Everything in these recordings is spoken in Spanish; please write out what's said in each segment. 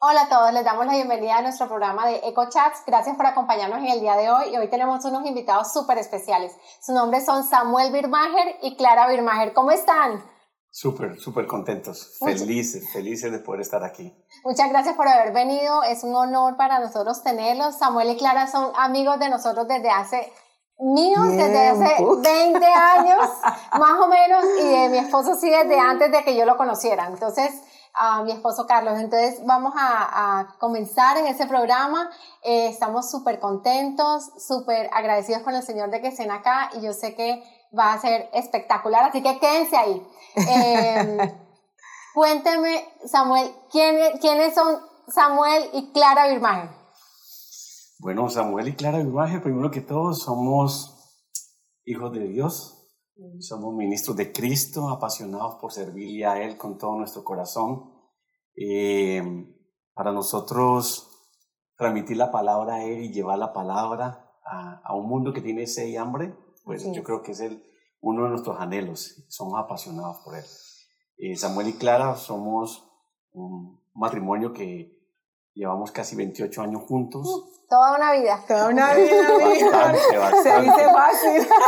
Hola a todos, les damos la bienvenida a nuestro programa de EcoChats. Gracias por acompañarnos en el día de hoy y hoy tenemos unos invitados súper especiales. Sus nombres son Samuel Birmacher y Clara Birmacher. ¿Cómo están? Súper, súper contentos, felices, felices de poder estar aquí. Muchas gracias por haber venido, es un honor para nosotros tenerlos. Samuel y Clara son amigos de nosotros desde hace míos desde hace 20 años, más o menos, y de mi esposo sí desde antes de que yo lo conociera. Entonces, a mi esposo Carlos. Entonces vamos a, comenzar en ese programa. Eh, estamos súper contentos, súper agradecidos con el Señor de que estén acá y yo sé que va a ser espectacular, así que quédense ahí. Eh, cuénteme, Samuel, ¿quiénes son Samuel y Clara Birmaje? Bueno, Samuel y Clara Birmaje, primero que todo, somos hijos de Dios, somos ministros de Cristo, apasionados por servirle a Él con todo nuestro corazón. Eh, para nosotros, transmitir la palabra a Él y llevar la palabra a, un mundo que tiene sed y hambre, pues yo creo que es el, uno de nuestros anhelos. Somos apasionados por Él. Eh, Samuel y Clara somos un matrimonio que llevamos casi 28 años juntos. Uh. Toda una vida. Toda una vida. Se dice fácil.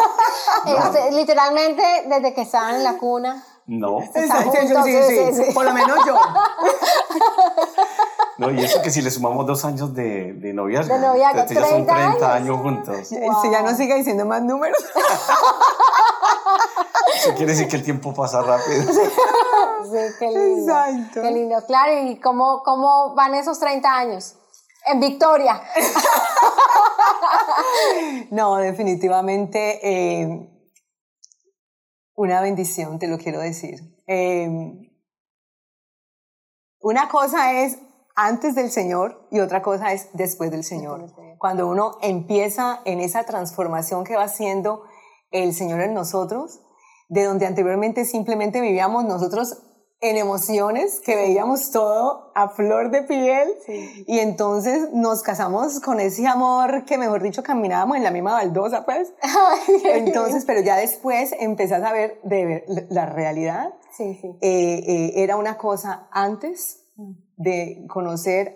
Este, literalmente, desde que estaban en la cuna. No. Sí, sí, sí, Por lo menos yo. No, y eso que si le sumamos dos años de, de noviazgo. De noviazgo, 30 ya son 30 años, juntos. Si ya no sigue diciendo más números. Eso quiere decir que el tiempo pasa rápido. Sí, qué lindo. Exacto. Qué lindo. Claro, ¿y cómo, cómo van esos 30 años? En Victoria. no, definitivamente eh, una bendición, te lo quiero decir. Eh, una cosa es antes del Señor y otra cosa es después del Señor. Cuando uno empieza en esa transformación que va haciendo el Señor en nosotros, de donde anteriormente simplemente vivíamos nosotros en emociones, que veíamos todo a flor de piel y entonces nos casamos con ese amor que mejor dicho caminábamos en la misma baldosa pues. entonces, pero ya después empezás a ver de la realidad. Sí, sí. Eh, eh, era una cosa antes mm. de conocer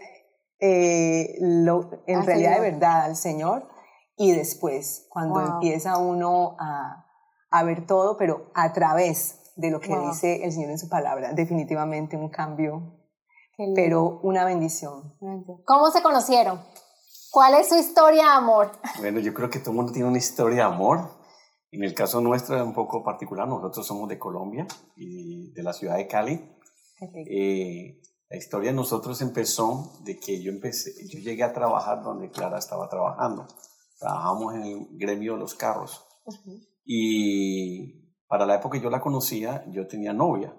eh, lo, en realidad de verdad al Señor y después, cuando empieza uno a, a ver todo, pero a través de lo que dice el Señor en su palabra. Definitivamente un cambio, pero una bendición. ¿Cómo se conocieron? ¿Cuál es su historia de amor? Bueno, yo creo que todo el mundo tiene una historia de amor. En el caso nuestro es un poco particular. Nosotros somos de Colombia y de la ciudad de Cali. Eh, la historia de nosotros empezó de que yo empecé, yo llegué a trabajar donde Clara estaba trabajando. Trabajamos en el gremio de los carros. Y para la época que yo la conocía, yo tenía novia,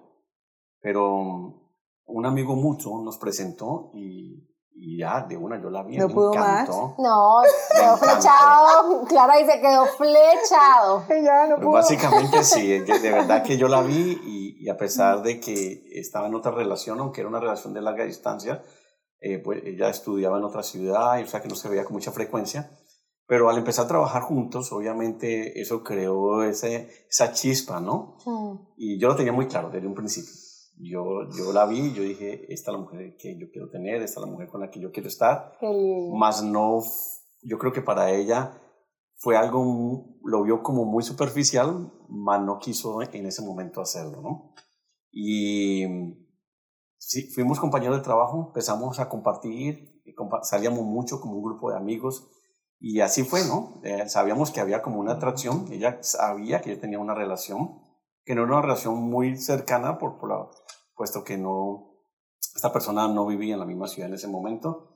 pero un amigo mucho nos presentó y, ya de una yo la vi, no me pudo encantó. Más. No, quedó flechado, Clara dice quedó flechado. ya no pues Básicamente sí, de verdad que yo la vi y, a pesar de que estaba en otra relación, aunque era una relación de larga distancia, eh, pues ella estudiaba en otra ciudad, y, o sea que no se veía con mucha frecuencia, pero al empezar a trabajar juntos, obviamente eso creó ese, esa chispa, ¿no? Y yo lo tenía muy claro desde un principio. Yo, yo la vi yo dije, esta es la mujer que yo quiero tener, esta es la mujer con la que yo quiero estar. Más no, yo creo que para ella fue algo, lo vio como muy superficial, más no quiso en ese momento hacerlo, ¿no? Y sí, fuimos compañeros de trabajo, empezamos a compartir, salíamos mucho como un grupo de amigos y así fue, ¿no? Eh, sabíamos que había como una atracción, ella sabía que yo tenía una relación, que no era una relación muy cercana, por, por puesto que no, esta persona no vivía en la misma ciudad en ese momento.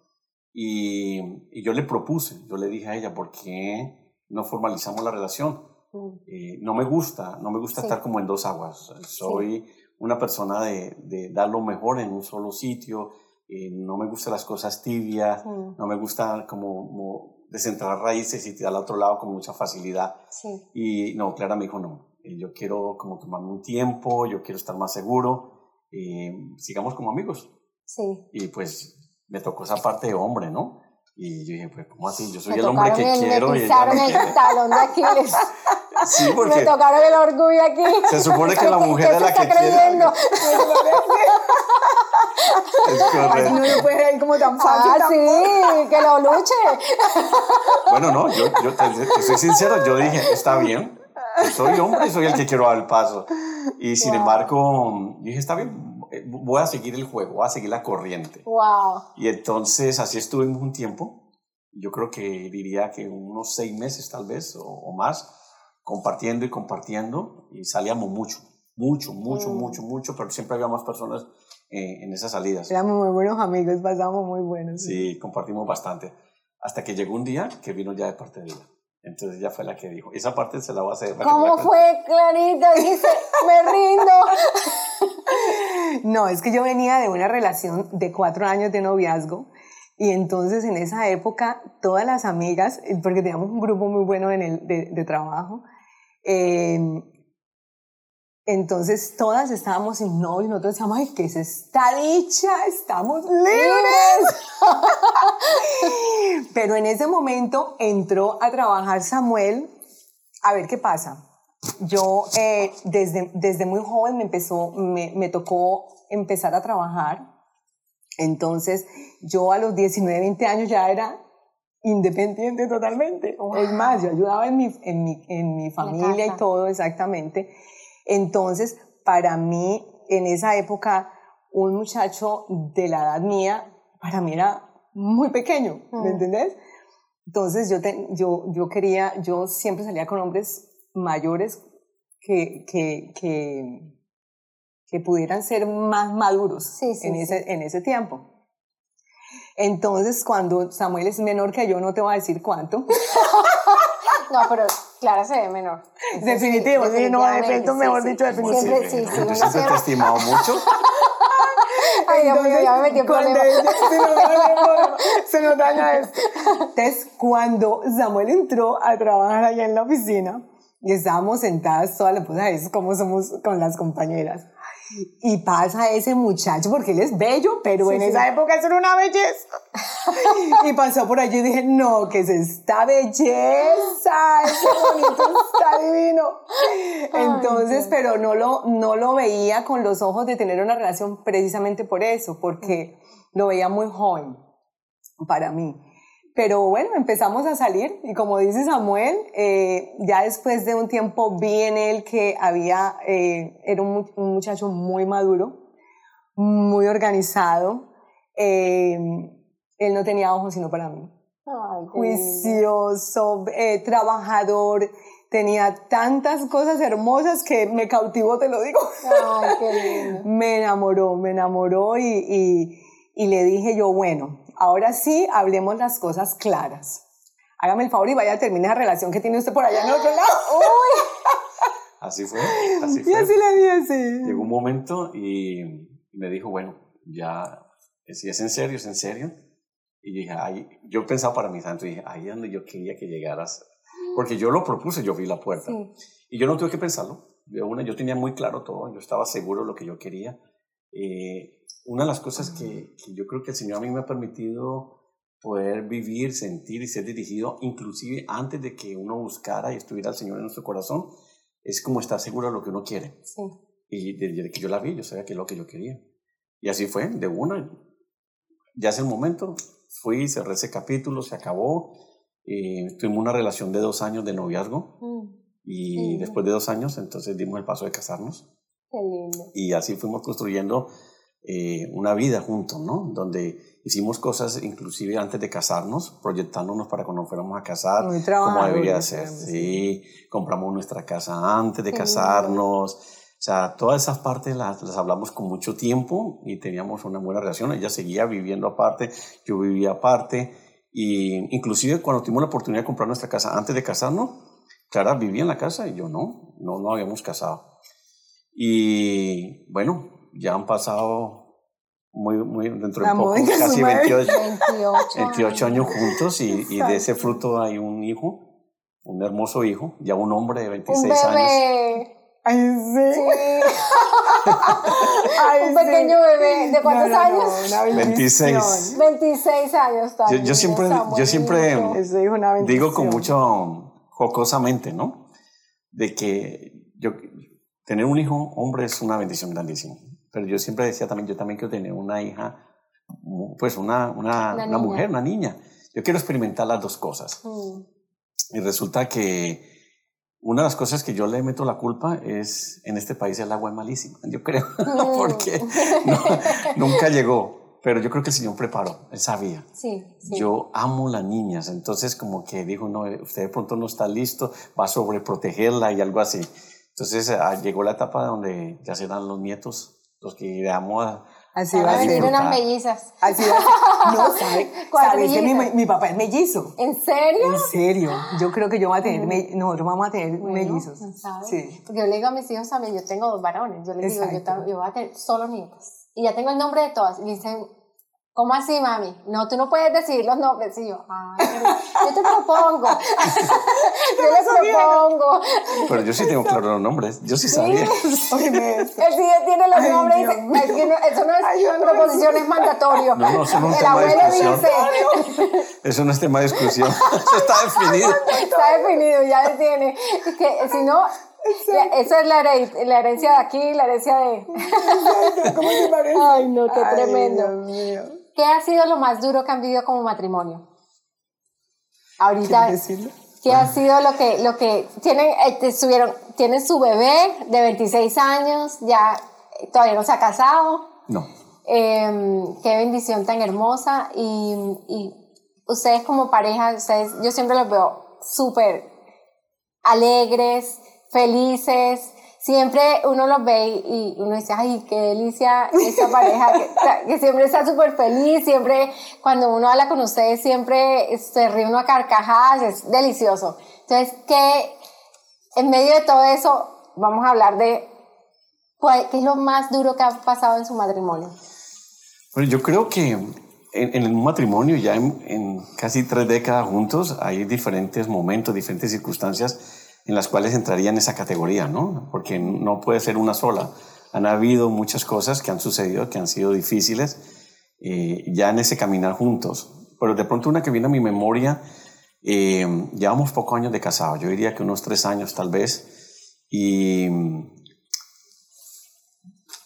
Y, y yo le propuse, yo le dije a ella, ¿por qué no formalizamos la relación? Mm. Eh, no me gusta, no me gusta estar como en dos aguas. Soy una persona de, de, dar lo mejor en un solo sitio, eh, no me gustan las cosas tibias, mm. no me gusta como centrar raíces y tirar al otro lado con mucha facilidad. Sí. Y no, Clara me dijo, no, eh, yo quiero como tomarme un tiempo, yo quiero estar más seguro, eh, sigamos como amigos. Sí. Y pues me tocó esa parte de hombre, ¿no? Y yo dije, pues, ¿cómo así? Yo soy el hombre que quiero. Me pisaron y el talón de Aquiles. Sí, porque... Me tocaron el orgullo aquí. Se supone que la mujer es la que no lo puede ir como tan fácil. Ah, sí, que lo luche. Bueno, no, yo, yo te, te soy sincero, yo dije, está bien, soy hombre y soy el que quiero dar el paso. Y sin Wow. embargo, dije, está bien, voy a seguir el juego, voy a seguir la corriente. Wow. Y entonces así estuvimos un tiempo, yo creo que diría que unos seis meses tal vez o, o más, compartiendo y compartiendo y salíamos mucho, mucho, mucho, Mm. mucho, mucho, pero siempre había más personas eh, en esas salidas. Éramos muy buenos amigos, pasamos muy buenos. Sí, compartimos bastante. Hasta que llegó un día que vino ya de parte de ella. Entonces ella fue la que dijo, esa parte se la voy a hacer. ¿Cómo fue, Clarita? Dice, me rindo. No, es que yo venía de una relación de cuatro años de noviazgo y entonces en esa época todas las amigas, porque teníamos un grupo muy bueno en el, de, de trabajo, eh, entonces todas estábamos sin novio y nosotros decíamos, ay, ¿qué es esta dicha? Estamos libres. Pero en ese momento entró a trabajar Samuel. A ver qué pasa. Yo eh, desde, desde muy joven me, empezó, me, me tocó empezar a trabajar. Entonces yo a los 19, 20 años ya era independiente totalmente. Es más, yo ayudaba en mi, en mi, en mi familia y todo exactamente. Entonces, para mí, en esa época, un muchacho de la edad mía, para mí era muy pequeño, ¿me Mm. entendés? Entonces yo, te- yo, yo quería, yo siempre salía con hombres mayores que, que, que, que pudieran ser más maduros Sí, sí, en, sí. Ese, en ese tiempo. Entonces, cuando Samuel es menor que yo, no te voy a decir cuánto. No, pero Clara se ve menor. Entonces, Definitivo, sí, no, de definitivamente, pronto, sí, mejor sí. dicho, definitivo. Siempre, sí, sí. Siempre te estimado mucho. Ay, Dios mío, ya me metí en problemas. ella- se, nos daña, se nos daña esto. Entonces, cuando Samuel entró a trabajar allá en la oficina y estábamos sentadas todas las cosas, es como somos con las compañeras. Y pasa ese muchacho, porque él es bello, pero Sí, en sí. esa época eso era una belleza. y pasó por allí y dije, no, que es esta belleza, ese bonito está divino. Entonces, pero no lo, no lo veía con los ojos de tener una relación precisamente por eso, porque lo veía muy joven para mí. Pero bueno, empezamos a salir y como dice Samuel, eh, ya después de un tiempo vi en él que había, eh, era un, mu- un muchacho muy maduro, muy organizado. eh, él no tenía ojos sino para mí. Ay. Juicioso, trabajador, tenía tantas cosas hermosas que me cautivó, te lo digo. Ay, qué lindo. Me enamoró, me enamoró y, y, y le dije yo, bueno, ahora sí hablemos las cosas claras. Hágame el favor y vaya a terminar la relación que tiene usted por allá en el otro lado. Así fue, así Y fue. así le dije, sí. Llegó un momento y me dijo, bueno, ya, si es en serio, es en serio. Y dije, ay, yo pensaba para mi santo, y dije, ahí es donde yo quería que llegaras. Porque yo lo propuse, yo vi la puerta. Sí. Y yo no tuve que pensarlo. De una, yo tenía muy claro todo, yo estaba seguro de lo que yo quería. Eh, una de las cosas que, que yo creo que el Señor a mí me ha permitido poder vivir, sentir y ser dirigido, inclusive antes de que uno buscara y estuviera el Señor en nuestro corazón, es como estar seguro de lo que uno quiere. Sí. Y desde que yo la vi, yo sabía que es lo que yo quería. Y así fue, de una. Ya es el momento. Fui, cerré ese capítulo, se acabó. Eh, tuvimos una relación de dos años de noviazgo. Mm, Y Mm. después de dos años, entonces dimos el paso de casarnos. Qué lindo. Y así fuimos construyendo eh, una vida juntos, ¿no? Donde hicimos cosas, inclusive antes de casarnos, proyectándonos para cuando nos fuéramos a casar, como debería ser. Sí, compramos nuestra casa antes de Qué lindo. casarnos. O sea, todas esas partes las, las hablamos con mucho tiempo y teníamos una buena relación. Ella seguía viviendo aparte, yo vivía aparte. Y inclusive cuando tuvimos la oportunidad de comprar nuestra casa antes de casarnos, Clara vivía en la casa y yo no, no, no habíamos casado. Y bueno, ya han pasado muy, muy dentro de poco, casi suma de- 28, 28. 28 años juntos y, y de ese fruto hay un hijo, un hermoso hijo, ya un hombre de 26 Un años. bebé. Ay, sí. Sí. Ay, un sí. pequeño bebé. ¿De cuántos No, no, no, años? una bendición. 26. 26 años Yo, también. yo siempre, yo siempre una bendición. digo con mucho jocosamente, ¿no? De que yo, tener un hijo hombre es una bendición grandísima. pero yo siempre decía también, yo también quiero tener una hija, pues una, una, una, mujer, una niña. Yo quiero experimentar las dos cosas. Mm. Y resulta que una de las cosas que yo le meto la culpa es, en este país el agua es malísima, yo creo, porque nunca llegó. Pero yo creo que el Señor preparó, Él sabía. Sí, Yo amo las niñas, entonces como que dijo, no, usted de pronto no está listo, va a sobreprotegerla y algo así. Entonces ah, llegó la etapa donde ya serán los nietos los que iremos a, Así va a ser. unas mellizas. Así va a ser. No, ¿sabe? ¿Sabes que mi, mi, papá es mellizo? ¿En serio? En serio. Yo creo que yo voy a tener, me, nosotros vamos a tener mellizos. ¿sabes? Sí. Porque yo le digo a mis hijos también, yo tengo dos varones, yo les digo, yo, yo, voy a tener solo nietos. Y ya tengo el nombre de todas. Y dicen, ¿Cómo así, mami? No, tú no puedes decir los nombres. Y yo, ay, yo te propongo. yo les propongo. Pero yo sí tengo claro los nombres. Yo sí sabía. ¿Sí? Él sí tiene los nombres. eso no es proposición, es mandatorio. No, no, eso no es El tema de discusión. Dice, eso no es tema de discusión. Eso está definido. Está definido, ya lo tiene. Que, si no, esa es la, la, herencia de aquí, la herencia de... ¿Cómo te parece? Ay, no, qué Ay, tremendo. Dios mío. ¿Qué ha sido lo más duro que han vivido como matrimonio? Ahorita. ¿Qué ha sido lo que, lo que tienen, eh, estuvieron, tienen su bebé de 26 años, ya todavía no se ha casado? No. Em, qué bendición tan hermosa. Y, y, ustedes como pareja, ustedes, yo siempre los veo súper alegres, felices, siempre uno los ve y uno dice, ay, qué delicia esa pareja, que, siempre está súper feliz, siempre cuando uno habla con ustedes, siempre se ríe uno a carcajadas, es delicioso. Entonces, que en medio de todo eso, vamos a hablar de qué es lo más duro que ha pasado en su matrimonio. Bueno, yo creo que en, en un matrimonio, ya en, en casi tres décadas juntos, hay diferentes momentos, diferentes circunstancias en las cuales entraría en esa categoría, ¿no? Porque no puede ser una sola. Han habido muchas cosas que han sucedido, que han sido difíciles, eh, ya en ese caminar juntos. Pero de pronto una que viene a mi memoria, eh, llevamos pocos años de casado, yo diría que unos tres años tal vez, y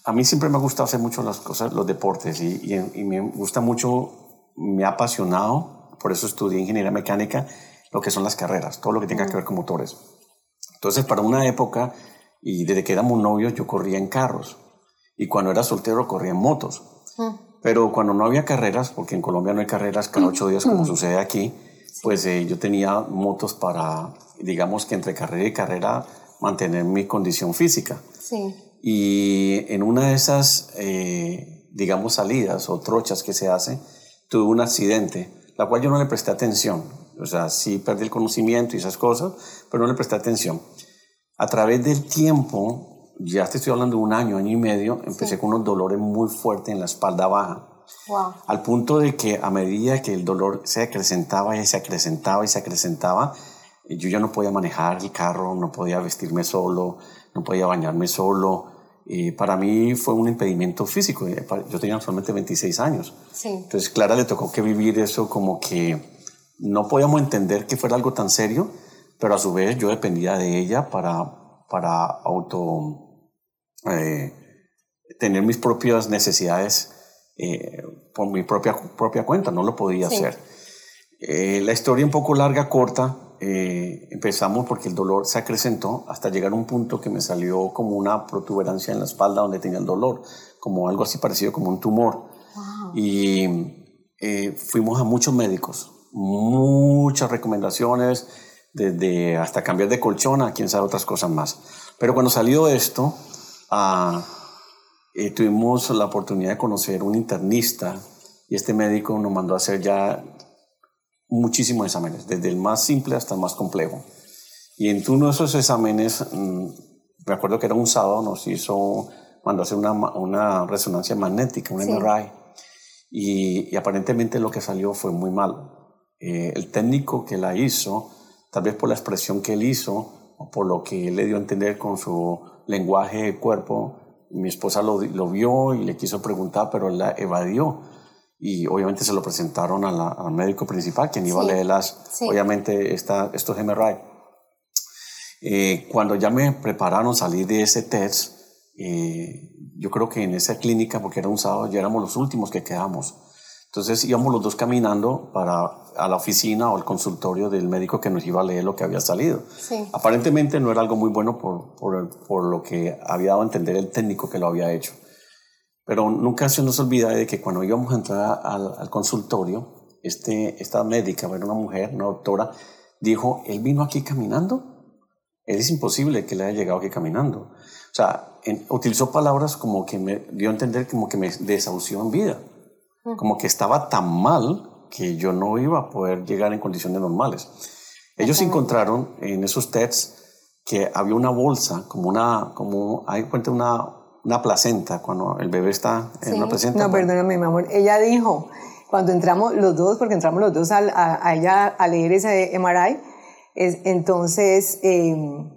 a mí siempre me ha gustado hacer mucho las cosas, los deportes, y, y me gusta mucho, me ha apasionado, por eso estudié ingeniería mecánica, lo que son las carreras, todo lo que tenga que ver con motores. Entonces, para una época, y desde que éramos novios, yo corría en carros. Y cuando era soltero, corría en motos. Ah. Pero cuando no había carreras, porque en Colombia no hay carreras cada ocho días como sucede aquí, pues eh, yo tenía motos para, digamos que entre carrera y carrera, mantener mi condición física. Sí. Y en una de esas, eh, digamos, salidas o trochas que se hace, tuve un accidente, la cual yo no le presté atención. O sea, sí perdí el conocimiento y esas cosas, pero no le presté atención. A través del tiempo, ya te estoy hablando de un año, año y medio, empecé con unos dolores muy fuertes en la espalda baja. Wow. Al punto de que a medida que el dolor se acrecentaba y se acrecentaba y se acrecentaba, yo ya no podía manejar el carro, no podía vestirme solo, no podía bañarme solo. Y para mí fue un impedimento físico. Yo tenía solamente 26 años. Sí. Entonces, Clara le tocó que vivir eso como que no podíamos entender que fuera algo tan serio, pero a su vez yo dependía de ella para, para auto, eh, tener mis propias necesidades eh, por mi propia, propia cuenta, no lo podía hacer. Eh, la historia un poco larga, corta, empezamos porque el dolor se acrecentó hasta llegar a un punto que me salió como una protuberancia en la espalda donde tenía el dolor, como algo así parecido como un tumor. Y fuimos a muchos médicos, muchas recomendaciones, desde hasta cambiar de colchón a quién sabe otras cosas más. Pero cuando salió esto, ah, eh, tuvimos la oportunidad de conocer un internista y este médico nos mandó a hacer ya muchísimos exámenes, desde el más simple hasta el más complejo. Y en uno de esos exámenes, mm, me acuerdo que era un sábado, nos hizo, mandó a hacer una, una resonancia magnética, un MRI, y, y aparentemente lo que salió fue muy malo. Eh, el técnico que la hizo, tal vez por la expresión que él hizo o por lo que él le dio a entender con su lenguaje de cuerpo, mi esposa lo, lo vio y le quiso preguntar, pero él la evadió. Y obviamente se lo presentaron al médico principal, quien iba a leer las, obviamente, esta, estos MRI. Eh, cuando ya me prepararon salir de ese test, eh, yo creo que en esa clínica, porque era un sábado, ya éramos los últimos que quedamos. Entonces íbamos los dos caminando para a la oficina o al consultorio del médico que nos iba a leer lo que había salido. Sí. Aparentemente no era algo muy bueno por, por, por, lo que había dado a entender el técnico que lo había hecho. Pero nunca se nos olvida de que cuando íbamos a entrar al, al consultorio, este, esta médica, era una mujer, una doctora, dijo, él vino aquí caminando. Él es imposible que le haya llegado aquí caminando. O sea, utilizó palabras como que me dio a entender como que me desahució en vida como que estaba tan mal que yo no iba a poder llegar en condiciones normales. Ellos encontraron en esos tests que había una bolsa, como una, como, hay cuenta una, una placenta, cuando el bebé está en una placenta. No, perdóname, mi amor. Ella dijo, cuando entramos los dos, porque entramos los dos a, a, ella a leer ese MRI, es, entonces em,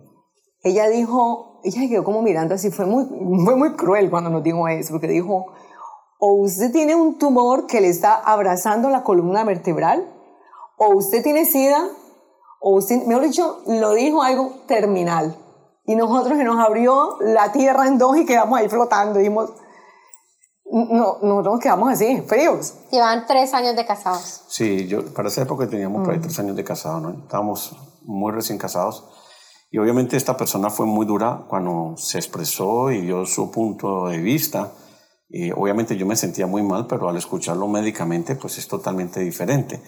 ella dijo, ella quedó como mirando así, fue muy, fue muy cruel cuando nos dijo eso, porque dijo, o usted tiene un tumor que le está abrazando la columna vertebral, o usted tiene sida, o usted, mejor dicho, lo dijo algo terminal. Y nosotros que nos abrió la tierra en dos y quedamos ahí flotando, dijimos, no, nosotros quedamos así, fríos. Llevan tres años de casados. Sí, yo para esa época teníamos por ahí mm. tres años de casados, ¿no? Estábamos muy recién casados. Y obviamente esta persona fue muy dura cuando se expresó y dio su punto de vista obviamente yo me sentía muy mal, pero al escucharlo médicamente, pues es totalmente diferente.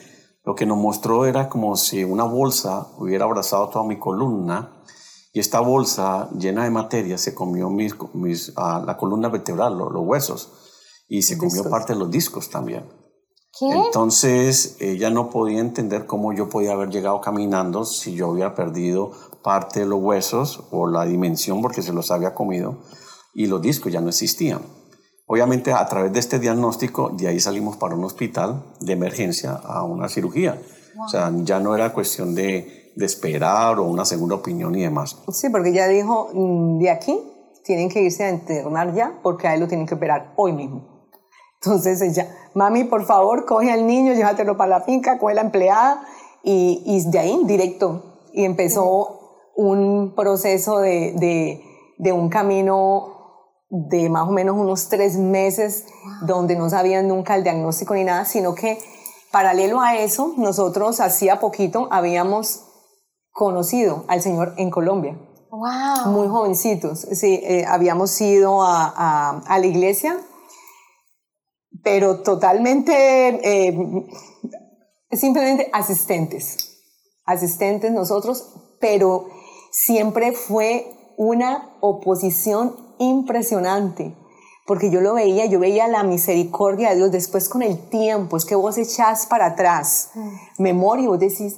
Lo que nos mostró era como si una bolsa hubiera abrazado toda mi columna y esta bolsa llena de materia se comió mis, mis, la columna vertebral, los, huesos, y se comió parte de los discos también. ¿Qué? Entonces ella no podía entender cómo yo podía haber llegado caminando si yo había perdido parte de los huesos o la dimensión porque se los había comido y los discos ya no existían. Obviamente a través de este diagnóstico, de ahí salimos para un hospital de emergencia a una cirugía. O sea, ya no era cuestión de, de, esperar o una segunda opinión y demás. Sí, porque ya dijo, mm, de aquí tienen que irse a internar ya porque a él lo tienen que operar hoy mismo. Entonces ella, mami, por favor, coge al niño, llévatelo para la finca, coge la empleada y, y de ahí directo. Y empezó un proceso de, de, de un camino de más o menos unos tres meses donde no sabían nunca el diagnóstico ni nada, sino que paralelo a eso, nosotros hacía poquito habíamos conocido al Señor en Colombia. Wow. Muy jovencitos, sí, eh, habíamos ido a, a, la iglesia, pero totalmente, eh, simplemente asistentes, asistentes nosotros, pero siempre fue una oposición impresionante, porque yo lo veía, yo veía la misericordia de Dios después con el tiempo, es que vos echás para atrás, mm. memoria, vos decís,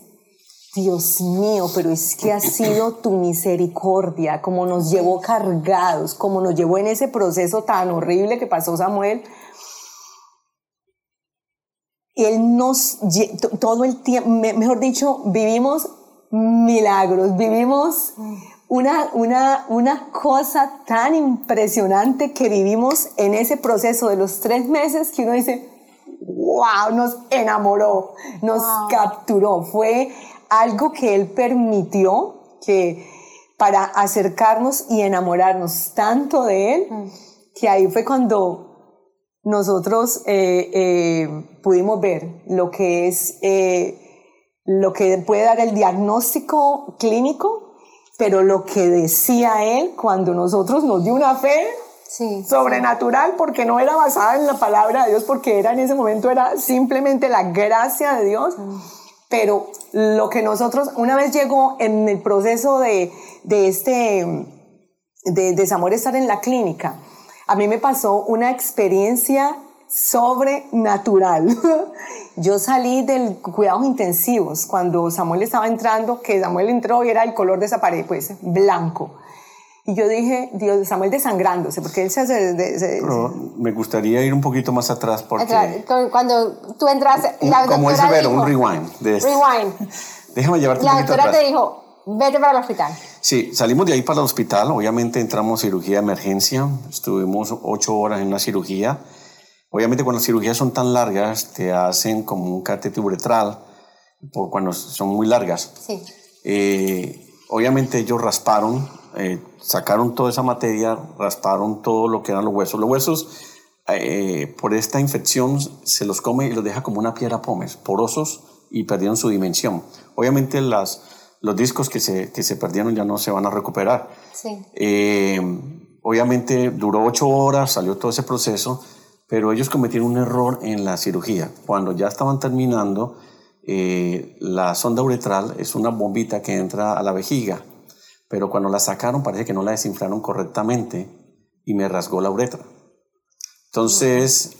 Dios mío, pero es que ha sido tu misericordia, como nos llevó cargados, como nos llevó en ese proceso tan horrible que pasó Samuel. Y Él nos, todo el tiempo, mejor dicho, vivimos milagros, vivimos mm una, una, una cosa tan impresionante que vivimos en ese proceso de los tres meses que uno dice, wow, nos enamoró, nos capturó. Fue algo que él permitió que para acercarnos y enamorarnos tanto de él, mm. que ahí fue cuando nosotros eh, eh, pudimos ver lo que es, eh, lo que puede dar el diagnóstico clínico pero lo que decía él cuando nosotros nos dio una fe sobrenatural, porque no era basada en la palabra de Dios, porque era en ese momento era simplemente la gracia de Dios. Mm. Pero lo que nosotros, una vez llegó en el proceso de, de este, de desamor estar en la clínica, a mí me pasó una experiencia sobrenatural. Yo salí del cuidados intensivos cuando Samuel estaba entrando, que Samuel entró y era el color de esa pared, pues blanco. Y yo dije, Dios, Samuel desangrándose, porque él se hace... me gustaría ir un poquito más atrás porque... Cuando tú entras... La como ese ver, un rewind. De Rewind. Déjame llevarte la un poquito atrás. te dijo, vete para el hospital. Sí, salimos de ahí para el hospital. Obviamente entramos cirugía de emergencia. Estuvimos ocho horas en una cirugía Obviamente cuando las cirugías son tan largas, te hacen como un catéter uretral, por cuando son muy largas. Sí. Eh, obviamente ellos rasparon eh, sacaron toda esa materia, rasparon todo lo que eran los huesos. Los huesos, eh, por esta infección, se los come y los deja como una piedra pómez, porosos y perdieron su dimensión. Obviamente las, los discos que se, que se perdieron ya no se van a recuperar. Sí. Obviamente duró ocho horas, salió todo ese proceso, pero ellos cometieron un error en la cirugía. Cuando ya estaban terminando, eh, la sonda uretral es una bombita que entra a la vejiga, pero cuando la sacaron parece que no la desinflaron correctamente y me rasgó la uretra. Entonces,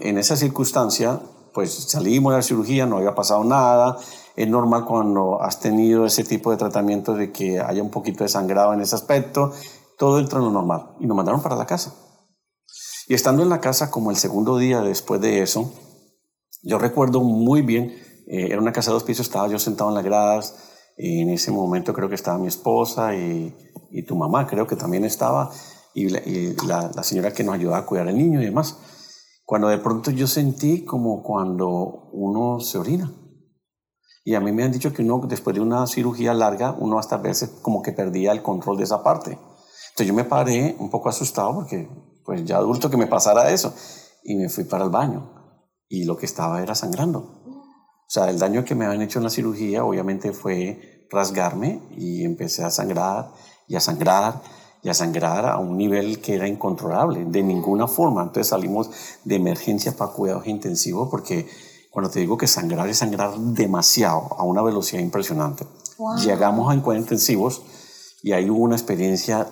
en esa circunstancia, pues salimos de la cirugía, no había pasado nada. Es normal cuando has tenido ese tipo de tratamiento de que haya un poquito de sangrado en ese aspecto. Todo entra en lo normal. Y nos mandaron para la casa. Y estando en la casa como el segundo día después de eso, yo recuerdo muy bien, eh, era una casa de dos pisos, estaba yo sentado en las gradas, y en ese momento creo que estaba mi esposa y, y tu mamá, creo que también estaba, y, la, la, señora que nos ayudaba a cuidar al niño y demás. Cuando de pronto yo sentí como cuando uno se orina. Y a mí me han dicho que uno, después de una cirugía larga, uno hasta veces como que perdía el control de esa parte. Entonces yo me paré un poco asustado porque pues ya adulto que me pasara eso. Y me fui para el baño. Y lo que estaba era sangrando. O sea, el daño que me habían hecho en la cirugía obviamente fue rasgarme y empecé a sangrar y a sangrar y a sangrar a un nivel que era incontrolable, de ninguna forma. Entonces salimos de emergencia para cuidados intensivos porque cuando te digo que sangrar es sangrar demasiado, a una velocidad impresionante. Llegamos a cuidados intensivos y ahí hubo una experiencia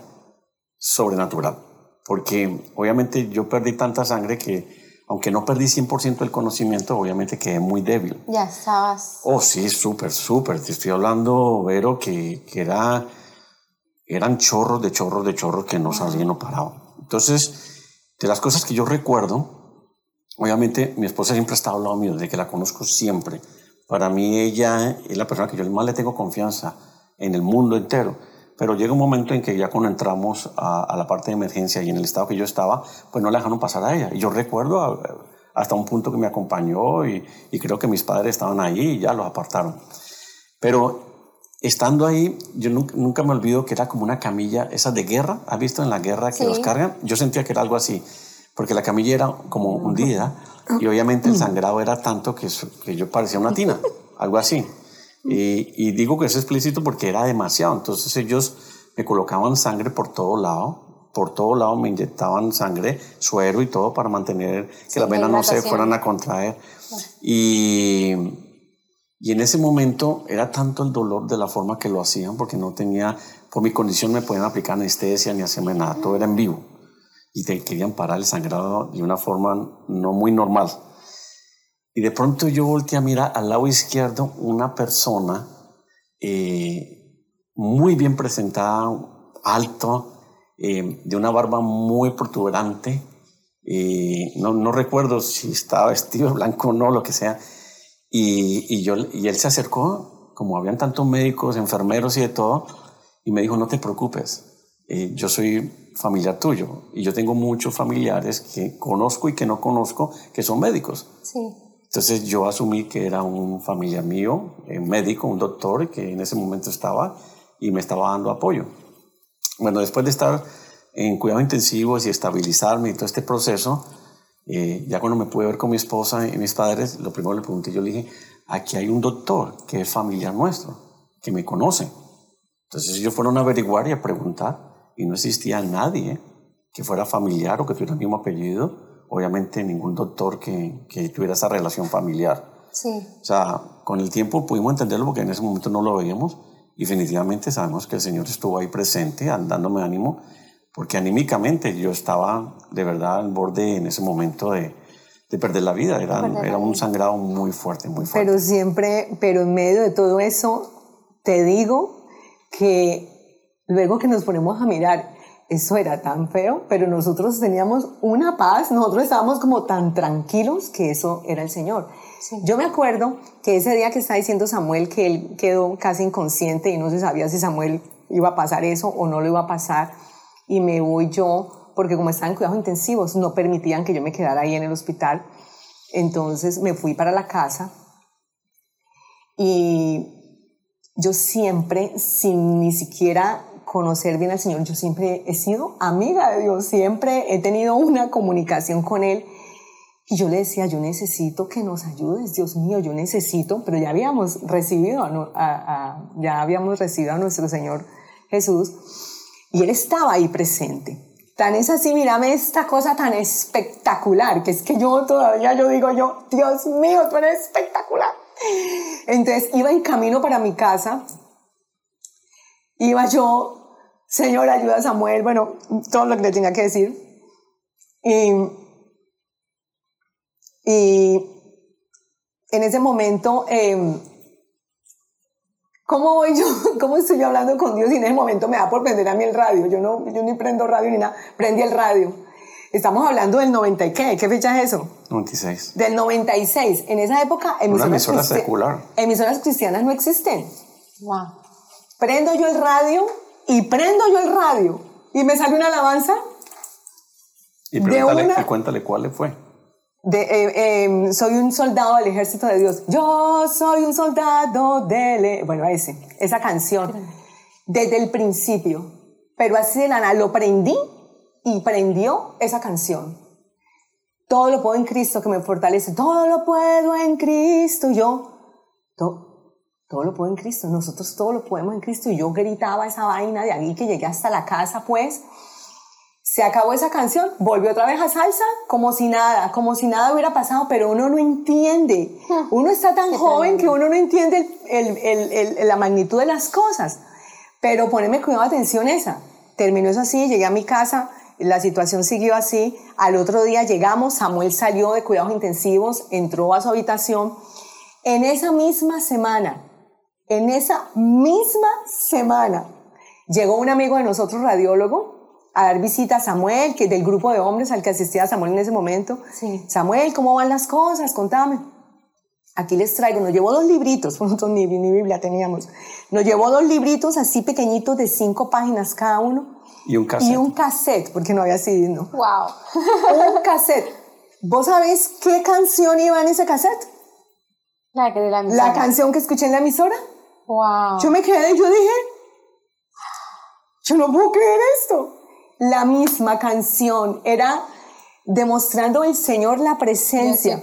sobrenatural, porque obviamente yo perdí tanta sangre que aunque no perdí 100% el conocimiento, obviamente quedé muy débil. Ya estabas. Oh, sí, súper, súper. Te estoy hablando, Vero, que, que era eran chorros de chorros de chorros que no salían no paraban. Entonces, de las cosas que yo recuerdo, obviamente mi esposa siempre ha estado al lado mío, desde que la conozco siempre. Para mí ella es la persona que yo más le tengo confianza en el mundo entero. Pero llega un momento en que ya cuando entramos a, la parte de emergencia y en el estado que yo estaba, pues no la dejaron pasar a ella. Y yo recuerdo hasta un punto que me acompañó y, y creo que mis padres estaban ahí y ya los apartaron. Pero estando ahí, yo nunca, me olvido que era como una camilla, esa de guerra, ¿has visto en la guerra que los cargan? Yo sentía que era algo así, porque la camilla era como hundida y obviamente el sangrado era tanto que, que yo parecía una tina, algo así. Y, y, digo que es explícito porque era demasiado, entonces ellos me colocaban sangre por todo lado, por todo lado me inyectaban sangre, suero y todo para mantener que las venas no se fueran a contraer. Y y en ese momento era tanto el dolor de la forma que lo hacían, porque no tenía, por mi condición me podían aplicar anestesia ni hacerme nada, todo era en vivo. Y te querían parar el sangrado de una forma no muy normal. Y de pronto yo volteé a mirar al lado izquierdo una persona eh, muy bien presentada, alto, eh, de una barba muy protuberante. Eh, no, recuerdo si estaba vestido de blanco o no, lo que sea y, y, yo, y él se acercó, como habían tantos médicos, enfermeros y de todo, y me dijo, no te preocupes, eh, yo soy familiar tuyo y yo tengo muchos familiares que conozco y que no conozco que son médicos. Sí. Entonces yo asumí que era un familiar mío, un eh, médico, un doctor que en ese momento estaba y me estaba dando apoyo. Bueno, después de estar en cuidados intensivos y estabilizarme y todo este proceso, eh, ya cuando me pude ver con mi esposa y mis padres, lo primero le pregunté, yo le dije, aquí hay un doctor que es familiar nuestro, que me conoce. Entonces ellos fueron a averiguar y a preguntar y no existía nadie que fuera familiar o que tuviera el mismo apellido, obviamente ningún doctor que, que tuviera esa relación familiar. Sí. O sea, con el tiempo pudimos entenderlo porque en ese momento no lo veíamos y definitivamente sabemos que el Señor estuvo ahí presente, dándome ánimo porque anímicamente yo estaba de verdad al borde en ese momento de, de perder la vida. Era, era un sangrado muy fuerte, muy fuerte. Pero siempre, pero en medio de todo eso, te digo que luego que nos ponemos a mirar, eso era tan feo, pero nosotros teníamos una paz, nosotros estábamos como tan tranquilos que eso era el Señor. Yo me acuerdo que ese día que está diciendo Samuel que él quedó casi inconsciente y no se sabía si Samuel iba a pasar eso o no lo iba a pasar, y me voy yo, porque como estaba en cuidados intensivos, no permitían que yo me quedara ahí en el hospital. Entonces me fui para la casa y yo siempre, sin ni siquiera conocer bien al Señor. Yo siempre he sido amiga de Dios, siempre he tenido una comunicación con Él. Y yo le decía, yo necesito que nos ayudes, Dios mío, yo necesito, pero ya habíamos recibido a, ya habíamos recibido a nuestro Señor Jesús y Él estaba ahí presente. Tan es así, mírame esta cosa tan espectacular, que es que yo todavía yo digo yo, Dios mío, tú eres espectacular. Entonces iba en camino para mi casa, iba yo, Señor, ayuda a Samuel, bueno, todo lo que le tenía que decir. Y, en ese momento, eh, ¿cómo voy yo? ¿Cómo estoy yo hablando con Dios y en ese momento me da por prender a mí el radio? Yo no, yo ni prendo radio ni nada, prendí el radio. Estamos hablando del 90 y qué, ¿qué fecha es eso? 96. Del 96. En esa época emisoras, Una emisora secular. emisoras cristianas no existen. Wow. Prendo yo el radio y prendo yo el radio y me sale una alabanza. Y pregúntale, cuéntale cuál le fue. De, eh, em, soy un soldado del ejército de Dios. Yo soy un soldado del... E-, bueno, ese, esa canción. Desde el principio. Pero así de la lo prendí y prendió esa canción. Todo lo puedo en Cristo que me fortalece. Todo lo puedo en Cristo. Yo, todo, todo lo puedo en Cristo. Nosotros todo lo podemos en Cristo. Y yo gritaba esa vaina de ahí que llegué hasta la casa, pues. Se acabó esa canción, volvió otra vez a salsa, como si nada, como si nada hubiera pasado, pero uno no entiende. Uno está tan joven que uno no entiende el, el, la magnitud de las cosas. Pero poneme cuidado, atención esa. Terminó eso así, llegué a mi casa, la situación siguió así. Al otro día llegamos, Samuel salió de cuidados intensivos, entró a su habitación. En esa misma semana, en esa misma semana, llegó un amigo de nosotros, radiólogo, a dar visita a Samuel, que es del grupo de hombres al que asistía Samuel en ese momento. Samuel, ¿cómo van las cosas? Contame. Aquí les traigo, nos llevó dos libritos, nosotros ni, ni Biblia teníamos. Nos llevó dos libritos así pequeñitos de cinco páginas cada uno y un cassette. Y un cassette, porque no había CD, ¿no? ¡Wow! un cassette. ¿Vos sabés qué canción iba en ese cassette? La de la emisora. La canción que escuché en la emisora. ¡Wow! Yo me quedé y yo dije, yo no puedo creer esto. La misma canción era demostrando el Señor la presencia.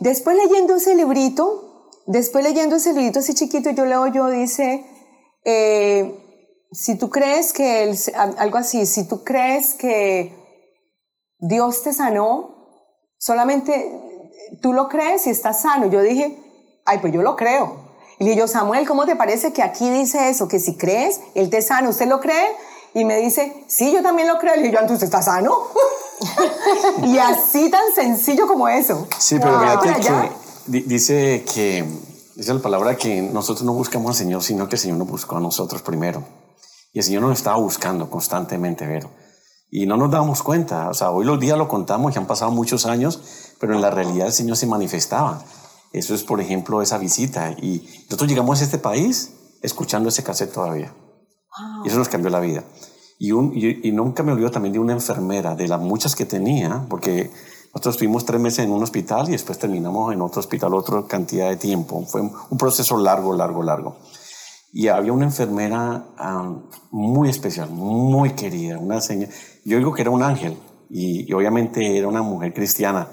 Después leyendo ese librito, después leyendo ese librito así chiquito, yo leo, yo dice, eh, si tú crees que, algo así, si tú crees que Dios te sanó, solamente tú lo crees y estás sano. Yo dije, ay, pues yo lo creo. Y le digo, Samuel, ¿cómo te parece que aquí dice eso? Que si crees, Él te sana. ¿Usted lo cree? Y me dice, sí, yo también lo creo. Y yo, entonces estás sano. y así tan sencillo como eso. Sí, pero fíjate que dice que, dice la palabra que nosotros no buscamos al Señor, sino que el Señor nos buscó a nosotros primero. Y el Señor nos estaba buscando constantemente, Vero. Y no nos damos cuenta. O sea, hoy los días lo contamos, ya han pasado muchos años, pero en la realidad el Señor se manifestaba. Eso es, por ejemplo, esa visita. Y nosotros llegamos a este país escuchando ese cassette todavía. Y eso nos cambió la vida. Y, un, y, nunca me olvido también de una enfermera, de las muchas que tenía, porque nosotros estuvimos tres meses en un hospital y después terminamos en otro hospital otra cantidad de tiempo. Fue un proceso largo, largo, largo. Y había una enfermera muy especial, muy querida, una señora. Yo digo que era un ángel y, obviamente era una mujer cristiana.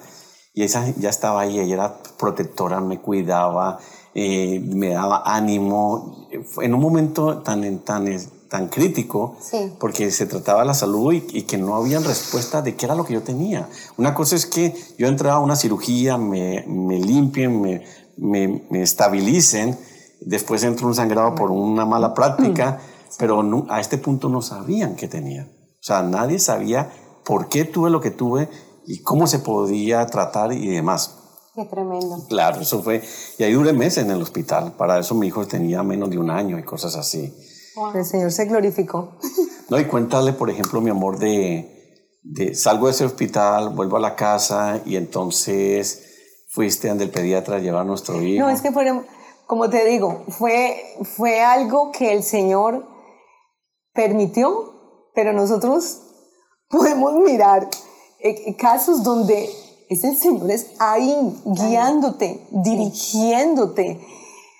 Y esa ya estaba ahí, ella era protectora, me cuidaba, eh, me daba ánimo. En un momento tan, tan, tan crítico, porque se trataba de la salud y, que no había respuesta de qué era lo que yo tenía. Una cosa es que yo entraba a una cirugía, me, me limpien, me, me, me estabilicen, después entró un sangrado por una mala práctica, pero a este punto no sabían qué tenía. O sea, nadie sabía por qué tuve lo que tuve y cómo se podía tratar y demás. Qué tremendo. Claro, eso fue. Y ahí duré meses en el hospital. Para eso mi hijo tenía menos de un año y cosas así. El Señor se glorificó. No, y cuéntale, por ejemplo, mi amor, de, de salgo de ese hospital, vuelvo a la casa y entonces fuiste ante el pediatra a llevar a nuestro hijo. No, es que fueron como te digo, fue, fue algo que el Señor permitió, pero nosotros podemos mirar eh, casos donde es el Señor es ahí guiándote, dirigiéndote.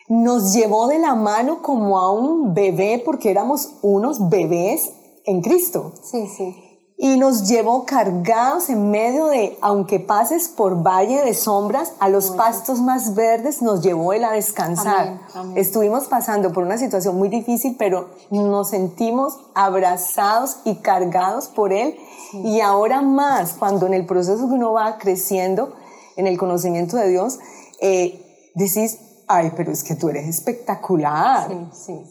nos llevó de la mano como a un bebé, porque éramos unos bebés en Cristo. Sí, sí. Y nos llevó cargados en medio de, aunque pases por valle de sombras, a los pastos más verdes nos llevó él a descansar. Estuvimos pasando por una situación muy difícil, pero nos sentimos abrazados y cargados por él. Y ahora más, cuando en el proceso que uno va creciendo en el conocimiento de Dios, eh, decís, ay, pero es que tú eres espectacular.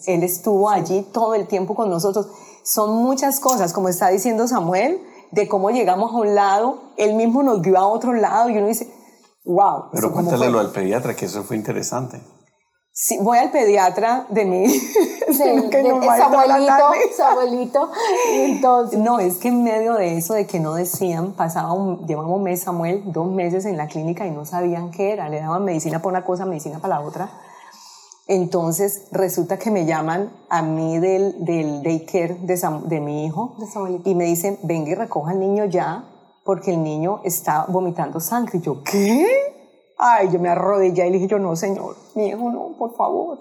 Él estuvo allí todo el tiempo con nosotros. Son muchas cosas, como está diciendo Samuel, de cómo llegamos a un lado, él mismo nos dio a otro lado y uno dice, wow. Pero cuéntale lo del pediatra, que eso fue interesante. Sí, voy al pediatra de mi... Sí, de, abuelito, su abuelito. entonces... No, es que en medio de eso, de que no decían, pasaba un, un mes, Samuel, dos meses en la clínica y no sabían qué era. Le daban medicina para una cosa, medicina para la otra. Entonces resulta que me llaman a mí del, del daycare de, de mi hijo y me dicen, venga y recoja al niño ya porque el niño está vomitando sangre. Y yo, ¿qué? Ay, yo me arrodillé y le dije yo, no, señor, mi hijo no, por favor.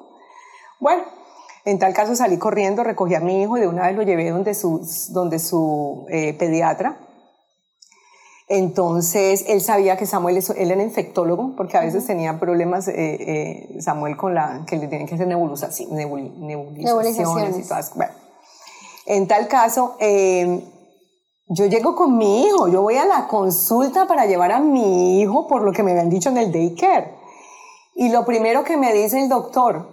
Bueno, en tal caso salí corriendo, recogí a mi hijo y de una vez lo llevé donde su, donde su eh, pediatra. Entonces, él sabía que Samuel él era infectólogo, porque a veces tenía problemas eh, eh, Samuel con la, que le tenían que hacer nebulizaciones, nebulizaciones y todas. Bueno, en tal caso, yo llego con mi hijo, yo voy a la consulta para llevar a mi hijo por lo que me habían dicho en el daycare. Y lo primero que me dice el doctor,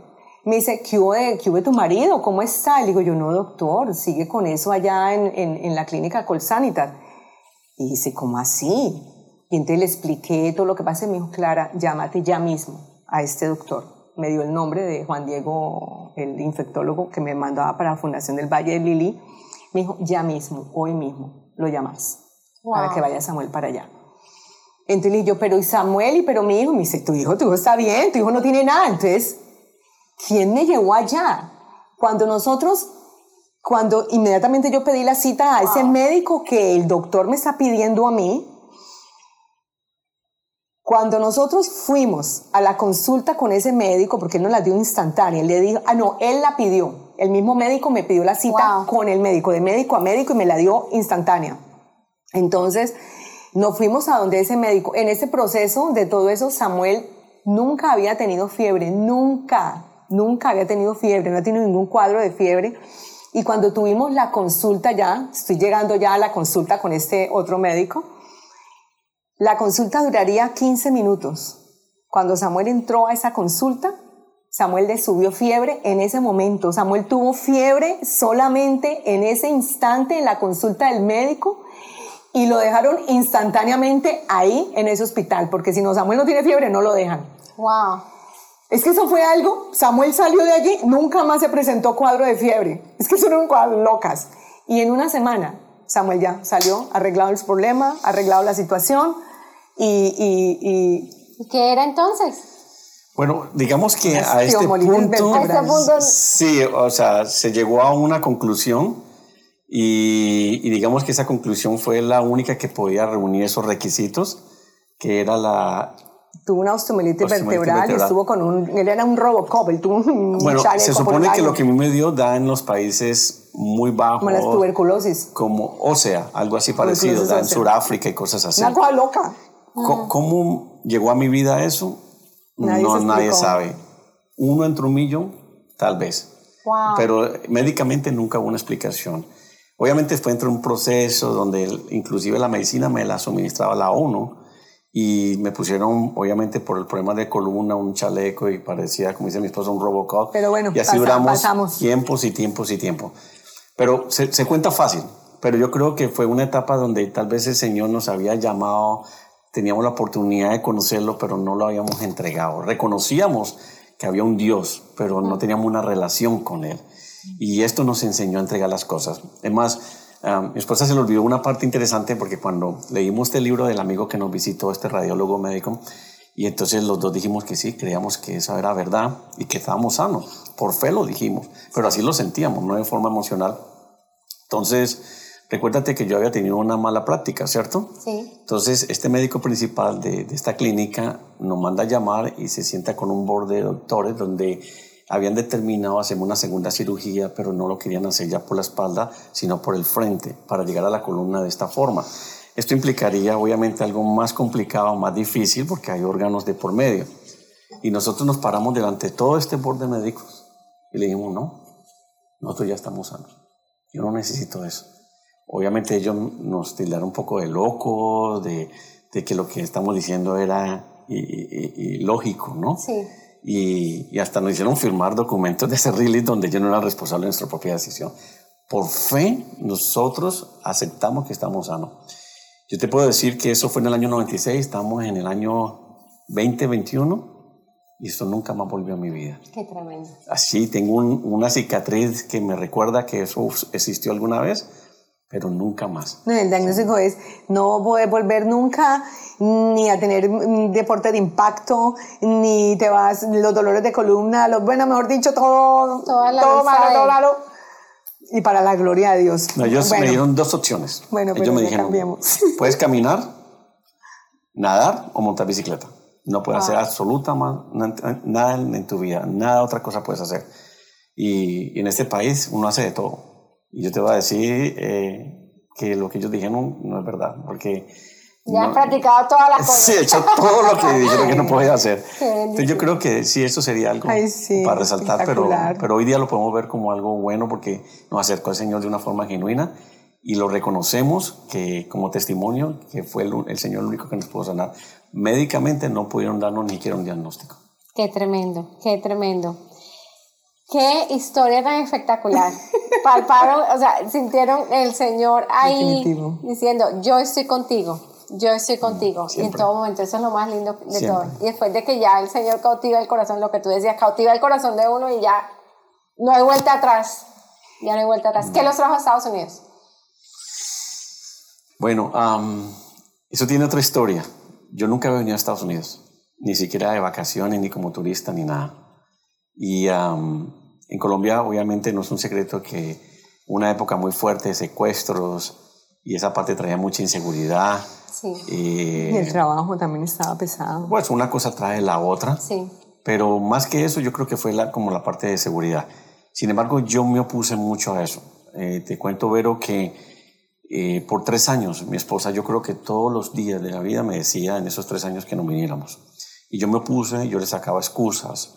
me dice, ¿qué hubo de, tu marido? ¿Cómo está? Y le digo, yo no, doctor, sigue con eso allá en, en, la clínica Colsanitas. Y dice, ¿cómo así? Y entonces le expliqué todo lo que pasa y me dijo, Clara, llámate ya mismo a este doctor. Me dio el nombre de Juan Diego, el infectólogo que me mandaba para la Fundación del Valle de Lili. Me dijo, ya mismo, hoy mismo lo llamas para que vaya Samuel para allá. Entonces yo, pero ¿y Samuel? ¿Y pero mi hijo? Me dice, tu hijo, tu hijo está bien, tu hijo no tiene nada. Entonces, ¿quién me llevó allá? Cuando nosotros, cuando inmediatamente yo pedí la cita a ese médico que el doctor me está pidiendo a mí, cuando nosotros fuimos a la consulta con ese médico, porque él nos la dio instantánea, él le dijo, ah, no, él la pidió. El mismo médico me pidió la cita con el médico, de médico a médico, y me la dio instantánea. Entonces, nos fuimos a donde ese médico. En ese proceso de todo eso, Samuel nunca había tenido fiebre, nunca, nunca había tenido fiebre, no ha tenido ningún cuadro de fiebre. Y cuando tuvimos la consulta ya, estoy llegando ya a la consulta con este otro médico, la consulta duraría 15 minutos. Cuando Samuel entró a esa consulta, Samuel le subió fiebre en ese momento. Samuel tuvo fiebre solamente en ese instante en la consulta del médico y lo dejaron instantáneamente ahí en ese hospital, porque si no Samuel no tiene fiebre no lo dejan. Wow. Es que eso fue algo, Samuel salió de allí, nunca más se presentó cuadro de fiebre. Es que son un cuadro locas. Y en una semana Samuel ya salió, arreglado el problema, arreglado la situación y... y, ¿Y qué era entonces? Bueno, digamos que a este, punto, sí, o sea, se llegó a una conclusión y, digamos que esa conclusión fue la única que podía reunir esos requisitos, que era la... Tuvo una osteomielitis vertebral, y estuvo con un... Él era un Robocop, él tuvo un Bueno, se supone que lo que a mí me dio da en los países muy bajos. Como la tuberculosis. Como ósea, algo así parecido, da en Sudáfrica y cosas así. Una cosa loca. ¿Cómo llegó a mi vida eso? Nadie no, nadie sabe. Uno entre un millón, tal vez. Pero médicamente nunca hubo una explicación. Obviamente después entró un proceso donde inclusive la medicina me la suministraba la ONU y me pusieron, obviamente por el problema de columna, un chaleco y parecía, como dice mi esposa, un Robocop. Pero bueno, y así duramos tiempos y tiempos y tiempos. Pero se, se cuenta fácil, pero yo creo que fue una etapa donde tal vez el Señor nos había llamado teníamos la oportunidad de conocerlo, pero no lo habíamos entregado. Reconocíamos que había un Dios, pero no teníamos una relación con Él. Y esto nos enseñó a entregar las cosas. Es más, mi esposa se le olvidó una parte interesante porque cuando leímos este libro del amigo que nos visitó, este radiólogo médico, y entonces los dos dijimos que sí, creíamos que esa era verdad y que estábamos sanos. Por fe lo dijimos, pero así lo sentíamos, no de forma emocional. Entonces, recuérdate que yo había tenido una mala práctica, ¿cierto? Sí Entonces, este médico principal de, de, esta clínica nos manda a llamar y se sienta con un board de doctores donde habían determinado hacer una segunda cirugía, pero no lo querían hacer ya por la espalda, sino por el frente, para llegar a la columna de esta forma. Esto implicaría obviamente algo más complicado, más difícil, porque hay órganos de por medio. Y nosotros nos paramos delante de todo este board de médicos y le dijimos, no, nosotros ya estamos sanos. Yo no necesito eso. Obviamente ellos nos tildaron un poco de locos, de, de que lo que estamos diciendo era ilógico, ¿no? Sí. Y, y, hasta nos hicieron firmar documentos de ese release donde yo no era responsable de nuestra propia decisión. Por fe, nosotros aceptamos que estamos sanos. Yo te puedo decir que eso fue en el año 96, estamos en el año 2021 y esto nunca más volvió a mi vida. Qué tremendo. Así, tengo un, una cicatriz que me recuerda que eso existió alguna vez, pero nunca más. El diagnóstico es no poder volver nunca ni a tener deporte de impacto, ni te vas, los dolores de columna, los, bueno, mejor dicho, todo, Toda la todo malo, todo malo. Y para la gloria de Dios. No, ellos Bueno, me dieron dos opciones. Bueno, pero ellos me ya dijeron, cambiamos. puedes caminar, nadar o montar bicicleta. No puedes hacer absolutamente nada en, en tu vida, nada otra cosa puedes hacer. Y, y en este país uno hace de todo. Y yo te voy a decir eh, que lo que ellos dijeron no es verdad, porque... Ya no- practicado todas las cosas. Sí, he hecho todo lo que dijeron que no podía hacer. Entonces yo creo que sí, eso sería algo Ay, sí, para resaltar, pero, pero hoy día lo podemos ver como algo bueno porque nos acercó al Señor de una forma genuina y lo reconocemos que como testimonio que fue el, el Señor el único que nos pudo sanar. Médicamente no pudieron darnos ni siquiera un diagnóstico. Qué tremendo, qué tremendo. Qué historia tan espectacular. Palparon, o sea, sintieron el Señor ahí Definitivo. diciendo, yo estoy contigo, yo estoy contigo. Y en todo momento, eso es lo más lindo de Siempre. todo. Y después de que ya el Señor cautiva el corazón, lo que tú decías, cautiva el corazón de uno y ya no hay vuelta atrás. Ya no hay vuelta atrás. ¿Qué los trajo a Estados Unidos? Bueno, am, eso tiene otra historia. Yo nunca había venido a Estados Unidos, ni siquiera de vacaciones, ni como turista, ni nada. Y am, en Colombia, obviamente, no es un secreto que una época muy fuerte de secuestros y esa parte traía mucha inseguridad. Sí, Eh, Y el trabajo también estaba pesado. pues una cosa trae la otra. sí. Pero más que eso, yo creo que fue la, como la parte de seguridad. Sin embargo, yo me opuse mucho a eso. Eh, te cuento, Vero, que eh, por tres años, mi esposa, yo creo que todos los días de la vida me decía en esos tres años que no viniéramos. Y yo me opuse, yo le sacaba excusas.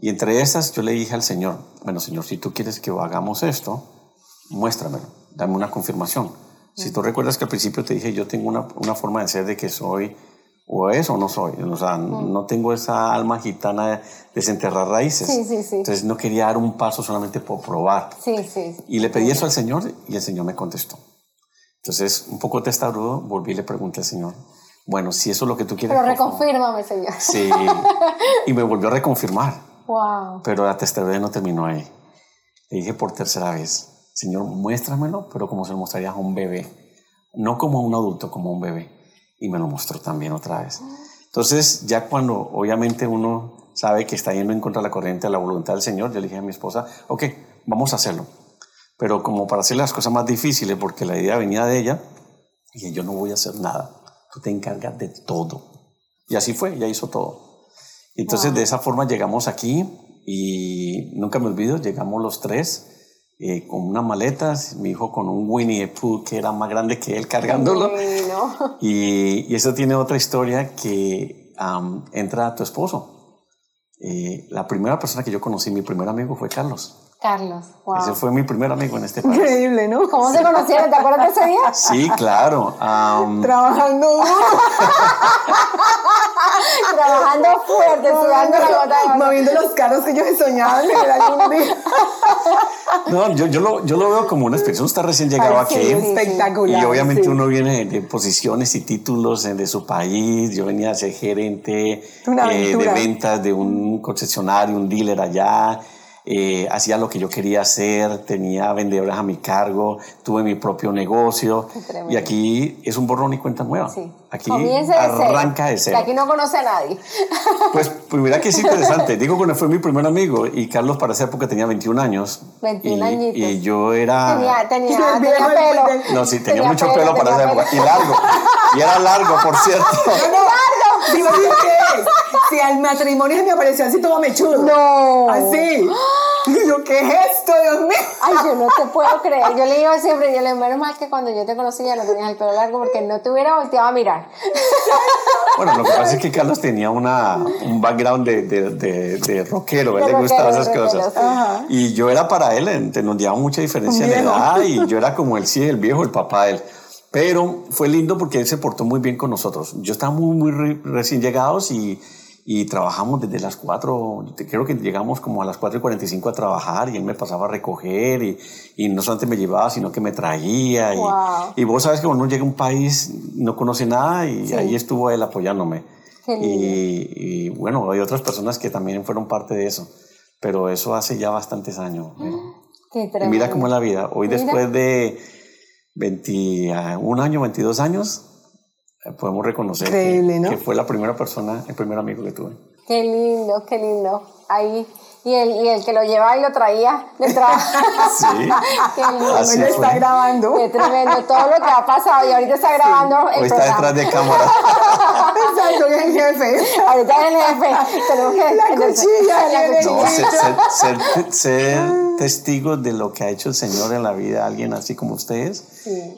Y entre esas, yo le dije al Señor, bueno, Señor, si tú quieres que hagamos esto, muéstramelo, dame una confirmación. Si tú recuerdas que al principio te dije, yo tengo una, una forma de ser de que soy o es o no soy. O sea, no tengo esa alma gitana de desenterrar raíces. Sí, sí, sí. Entonces no quería dar un paso solamente por probar. Sí, sí. Y le pedí eso al Señor y el Señor me contestó. Entonces, un poco testarudo, volví y le pregunté al Señor, bueno, si eso es lo que tú quieres. Pero por favor". reconfírmame, Señor. Sí. Y me volvió a reconfirmar. Wow. Pero la testarudez no terminó ahí. Le dije por tercera vez, Señor, muéstramelo, pero como se lo mostrarías a un bebé. No como a un adulto, como a un bebé. Y me lo mostró también otra vez. Entonces, ya cuando obviamente uno sabe que está yendo en contra de la corriente de la voluntad del Señor, yo le dije a mi esposa, ok, vamos a hacerlo. Pero como para hacer las cosas más difíciles, porque la idea venía de ella, dije, yo no voy a hacer nada. Tú te encargas de todo. Y así fue, ella hizo todo. Entonces, de esa forma llegamos aquí y nunca me olvido, llegamos los tres eh, con unas maletas, mi hijo con un Winnie the Pooh que era más grande que él cargándolo. Divino. Y, y eso tiene otra historia que am, entra tu esposo. Eh, la primera persona que yo conocí, mi primer amigo fue Carlos. Carlos, wow. Ese fue mi primer amigo en este país. Increíble, ¿no? ¿Cómo se conocieron? ¿Te acuerdas de ese día? Sí, claro. Trabajando. Trabajando fuerte, sudando la gota moviendo los carros que yo soñaba en el algún día. no, yo, yo, lo, yo lo veo como una experiencia. Uno está recién llegado Ay, sí, aquí. espectacular. Y obviamente sí. uno viene de posiciones y títulos de su país. Yo venía a ser gerente Una eh, de ventas de un concesionario, un dealer allá. Eh, hacía lo que yo quería hacer, tenía vendedores a mi cargo, tuve mi propio negocio y aquí es un borrón y cuenta nueva. Sí. Aquí arranca de cero. Aquí no conoce a nadie. Pues, pues mira que es interesante. Digo que fue mi primer amigo y Carlos para esa época tenía 21 años. 21 añitos. Y yo era... Tenía, tenía, tenía pelo. No, sí, tenía, mucho pelo, para esa época. Y largo. Y era largo, por cierto. ¡Largo! Digo, ¿qué Si al matrimonio me apareció así todo mechudo. No. Así. Y yo, ¿qué es esto, Dios mío? Ay, yo no te puedo creer. Yo le iba siempre, yo le digo, menos mal que cuando yo te conocí ya no tenías el pelo largo porque no te hubiera volteado a mirar. Bueno, lo que pasa es que Carlos tenía una, un background de, de, de, rockero, él le gustaban esas cosas. Y yo era para él, nos llevaba mucha diferencia de edad y yo era como el sí, el viejo, el papá de él. Pero fue lindo porque él se portó muy bien con nosotros. Yo estaba muy, muy recién llegados y y trabajamos desde las 4, creo que llegamos como a las 4 y 45 a trabajar y él me pasaba a recoger y, y no solamente me llevaba, sino que me traía. Y, y, vos sabes que cuando uno llega a un país no conoce nada y ahí estuvo él apoyándome. Y, y, bueno, hay otras personas que también fueron parte de eso, pero eso hace ya bastantes años. Qué mira cómo es la vida. Hoy después de 21 años, 22 años, podemos reconocer que, fue la primera persona, el primer amigo que tuve. Qué lindo, qué lindo. Ahí. Y el, y el que lo llevaba y lo traía detrás. sí. qué lindo. Así está grabando. Qué tremendo. Todo lo que ha pasado y ahorita está grabando. Sí. Hoy está detrás de cámara. Exacto, el jefe. Ahorita el jefe. Tenemos que. La cuchilla. La cuchilla. No, ser, ser, ser testigos de lo que ha hecho el Señor en la vida de alguien así como ustedes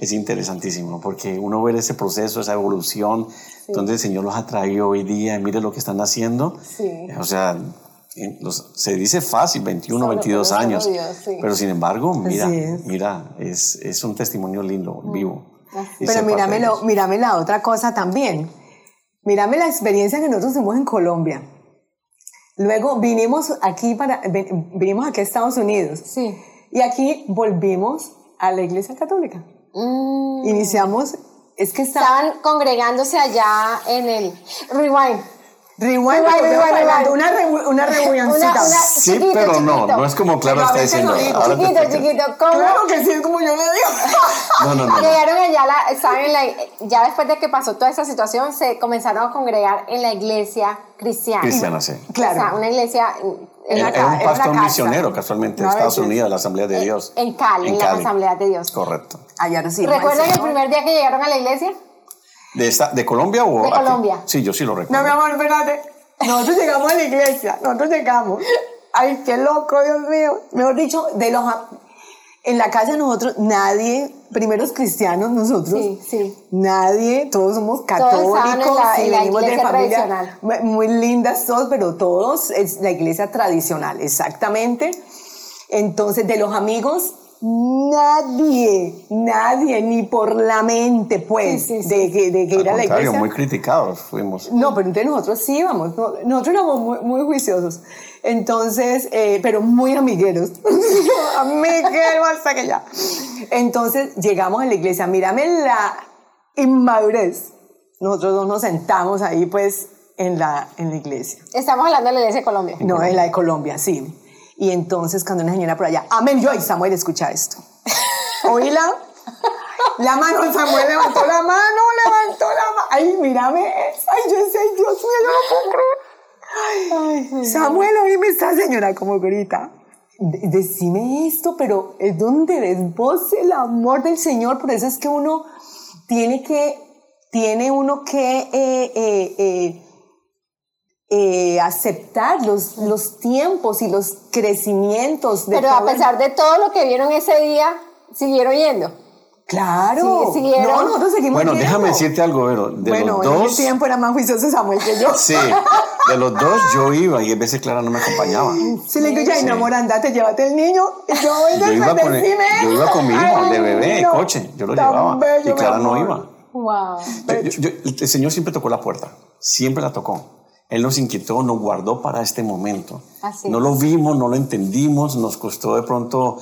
es interesantísimo, porque uno ve ese proceso, esa evolución, donde el Señor los ha traído hoy día y mire lo que están haciendo. O sea, se dice fácil, 21, 22 años, pero sin embargo, mira, mira, es, es, un testimonio lindo, mm. vivo. Pero míramelo, mírame la otra cosa también. Mírame la experiencia que nosotros tuvimos en Colombia. Luego vinimos aquí para vinimos aquí a Estados Unidos. Sí. Y aquí volvimos a la Iglesia Católica. Mm. Iniciamos es que estaban congregándose allá en el Rewind. Rewind, rewind, una, una reunioncita. sí, pero no, no es como claro está diciendo. Chiquito, chiquito, ¿cómo? Claro que sí, es como yo le digo. No, no, no. Llegaron allá, la, ¿saben? La, ya después de que pasó toda esa situación, se comenzaron a congregar en la iglesia cristiana. Cristiana, sí. Claro. O sea, una iglesia en la, un pastor misionero, casualmente, de Estados Unidos, la Asamblea de Dios. En Cali, en, la Asamblea de Dios. Correcto. Allá sí. ¿Recuerdan el primer día que llegaron a la iglesia? ¿De, esta, ¿De Colombia o De Colombia. Sí, yo sí lo recuerdo. No, mi amor, espérate. Nosotros llegamos a la iglesia, nosotros llegamos. Ay, qué loco, Dios mío. Mejor dicho, de los en la casa nosotros, nadie, primeros cristianos nosotros, sí, sí. nadie, todos somos católicos todos y venimos de familia muy lindas todos, pero todos es la iglesia tradicional, exactamente. Entonces, de los amigos, nadie, nadie, ni por la mente, pues, de que, de que ir a la iglesia. muy criticados fuimos. No, pero entonces nosotros sí íbamos, nosotros éramos muy, muy juiciosos. Entonces, eh, pero muy amigueros. amigueros hasta que ya. Entonces, llegamos a la iglesia, mírame la inmadurez. Nosotros dos nos sentamos ahí, pues, en la, en la iglesia. Estamos hablando de la iglesia de Colombia. No, en la de Colombia, sí. Y entonces cuando una señora por allá, amén, yo y Samuel escucha esto. Oíla. La mano, Samuel levantó la mano, levantó la mano. Ay, mírame. Ay, yo sé, Dios mío, yo no puedo creer. Ay, Samuel, oíme esta señora como grita. Decime esto, pero es donde desboce el amor del Señor. Por eso es que uno tiene que, tiene uno que eh, eh, eh, eh, aceptar los, los tiempos y los crecimientos. De Pero a pesar de todo lo que vieron ese día, siguieron yendo. Claro. Sí, no, nosotros seguimos Bueno, déjame decirte algo, Vero. De bueno, los dos, en ese tiempo era más juicioso Samuel que yo. Sí, de los dos yo iba y a veces Clara no me acompañaba. Sí, le digo, ya, mi amor, andate, llévate el niño. Y yo, yo, iba con, yo iba con mi hijo de bebé, de coche, yo lo llevaba. y Clara no iba. Wow. el Señor siempre tocó la puerta, siempre la tocó. Él nos inquietó, nos guardó para este momento. no lo vimos, no lo entendimos, nos costó de pronto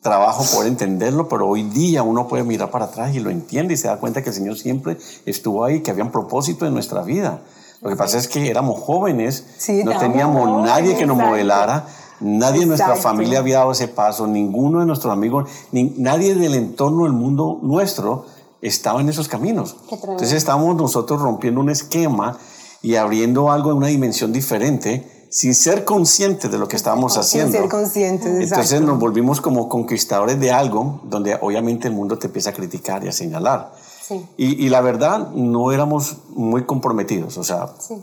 trabajo poder entenderlo, pero hoy día uno puede mirar para atrás y lo entiende y se da cuenta que el Señor siempre estuvo ahí, que había un propósito en nuestra vida. Lo que pasa es que éramos jóvenes, no teníamos nadie que nos modelara Nadie en nuestra familia había dado ese paso, ninguno de nuestros amigos, ni, nadie del entorno del mundo nuestro estaba en esos caminos. Entonces estábamos nosotros rompiendo un esquema y abriendo algo en una dimensión diferente sin ser conscientes de lo que estábamos haciendo. Sin ser conscientes. Entonces nos volvimos como conquistadores de algo donde obviamente el mundo te empieza a criticar y a señalar. Sí. Y, y, la verdad, no éramos muy comprometidos. O sea, sí,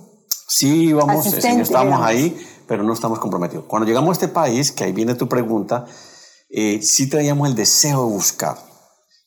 sí íbamos, estábamos ahí, pero no estamos comprometidos. Cuando llegamos a este país, que ahí viene tu pregunta, eh, sí traíamos el deseo de buscar.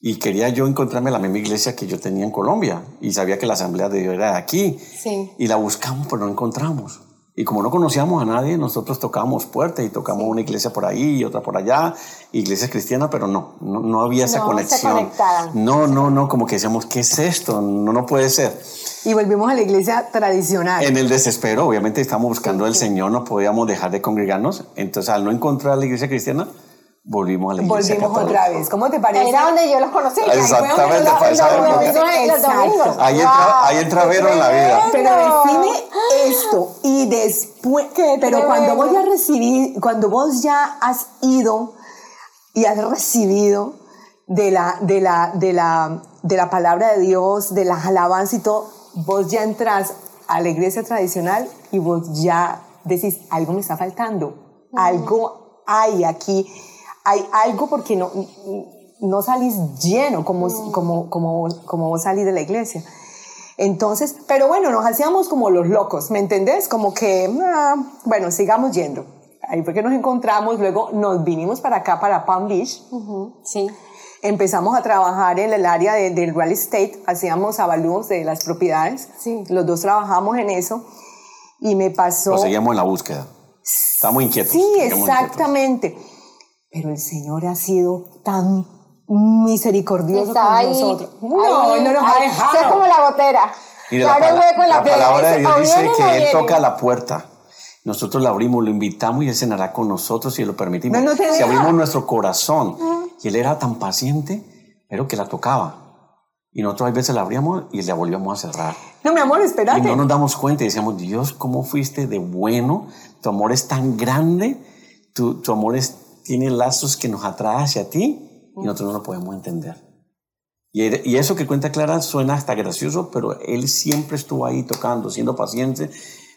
Y quería yo encontrarme la misma iglesia que yo tenía en Colombia. Y sabía que la Asamblea de Dios era de aquí. Sí. Y la buscamos, pero no encontramos. Y como no conocíamos a nadie, nosotros tocábamos puertas y tocamos una iglesia por ahí y otra por allá, iglesias cristianas, pero no, no, había esa conexión. no, no, no, como que decíamos, ¿qué es esto? No, no puede ser. Y volvimos a la iglesia tradicional. En el desespero, obviamente estamos buscando al Señor, no podíamos dejar de congregarnos. Entonces, al no encontrar la iglesia cristiana, volvimos a la iglesia Volvimos otra vez. ¿Cómo te parece? Era donde yo los conocí. Exactamente, Ahí entra, ahí entra Vero en la vida. Pero define esto y después, pero cuando vos ya recibí, cuando vos ya has ido y has recibido de la, de la, de la, de la palabra de Dios, de las alabanzas y todo, vos ya entras a la iglesia tradicional y vos ya decís, algo me está faltando, algo hay aquí hay algo porque no, no salís lleno como, como, como, como vos salís de la iglesia. Entonces, pero bueno, nos hacíamos como los locos, ¿me entendés? Como que, ah, bueno, sigamos yendo. Ahí fue que nos encontramos, luego nos vinimos para acá, para Palm Beach. Sí. Empezamos a trabajar en el área de, del real estate, hacíamos avalúos de las propiedades. Sí. Los dos trabajamos en eso. Y me pasó... Lo seguíamos en la búsqueda. Estamos inquietos. Sí, exactamente. Pero el Señor ha sido tan misericordioso con nosotros. No, no nos ha dejado. Es como la gotera. Mira, la, hueco en la, la palabra de Dios dice que Él toca la puerta. Nosotros la abrimos, lo invitamos y Él cenará con nosotros si lo permitimos. si abrimos nuestro corazón. Y Él era tan paciente, pero que la tocaba. Y nosotros a veces la abríamos y la volvíamos a cerrar. No, mi amor, espérate. Y no nos damos cuenta y decíamos, Dios, ¿cómo fuiste de bueno? Tu amor es tan grande, tu, tu amor es tiene lazos que nos atrae hacia ti y nosotros no lo podemos entender. Y, eso que cuenta Clara suena hasta gracioso, pero él siempre estuvo ahí tocando, siendo paciente.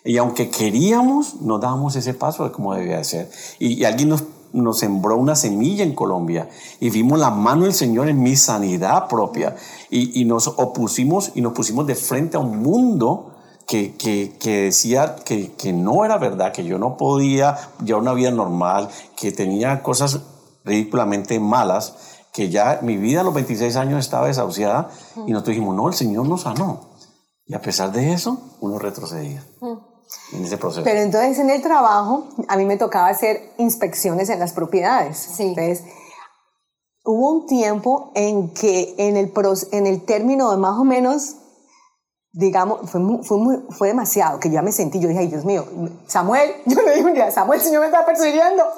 Y aunque queríamos, no dábamos ese paso de como debía ser. Y, alguien nos, nos sembró una semilla en Colombia y vimos la mano del Señor en mi sanidad propia. Y, y nos opusimos y nos pusimos de frente a un mundo que, que, que decía que, que, no era verdad, que yo no podía llevar una vida normal, que tenía cosas ridículamente malas, que ya mi vida a los 26 años estaba desahuciada y nosotros dijimos, no, el Señor nos sanó. Y a pesar de eso, uno retrocedía. En ese proceso. Pero entonces en el trabajo a mí me tocaba hacer inspecciones en las propiedades. Sí. Entonces, hubo un tiempo en que en el, en el término de más o menos digamos, fue, fue, fue demasiado, que ya me sentí, yo dije, ay Dios mío, Samuel, yo le dije un día, Samuel, el Señor me está persiguiendo.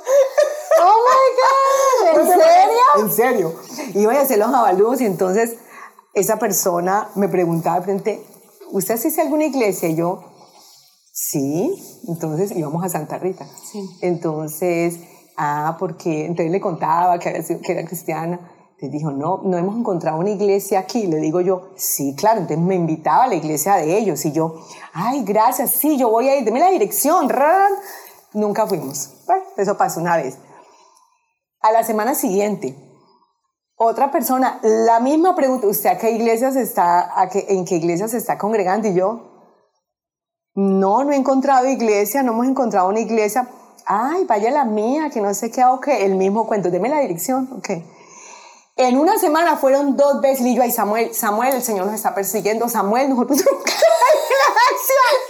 Oh my God, ¿en serio? En serio. Iba a hacer los avalúos y entonces esa persona me preguntaba de frente, ¿usted asiste a alguna iglesia? Y yo, sí. Entonces íbamos a Santa Rita. Sí. Entonces, ah, porque, entonces le contaba que era, que era cristiana. Te dijo, no, no hemos encontrado una iglesia aquí. Le digo yo, sí, claro. Entonces me invitaba a la iglesia de ellos y yo, ay, gracias, sí, yo voy a ir, deme la dirección. Nunca fuimos. Bueno, eso pasó una vez. A la semana siguiente, otra persona, la misma pregunta, ¿usted a qué iglesias está, a qué, en qué iglesias se está congregando? Y yo, no, no he encontrado iglesia, no hemos encontrado una iglesia. Ay, vaya la mía, que no sé qué, ok, el mismo cuento, deme la dirección, ok. En una semana fueron dos veces y yo, ay Samuel, Samuel, el Señor nos está persiguiendo, Samuel, nosotros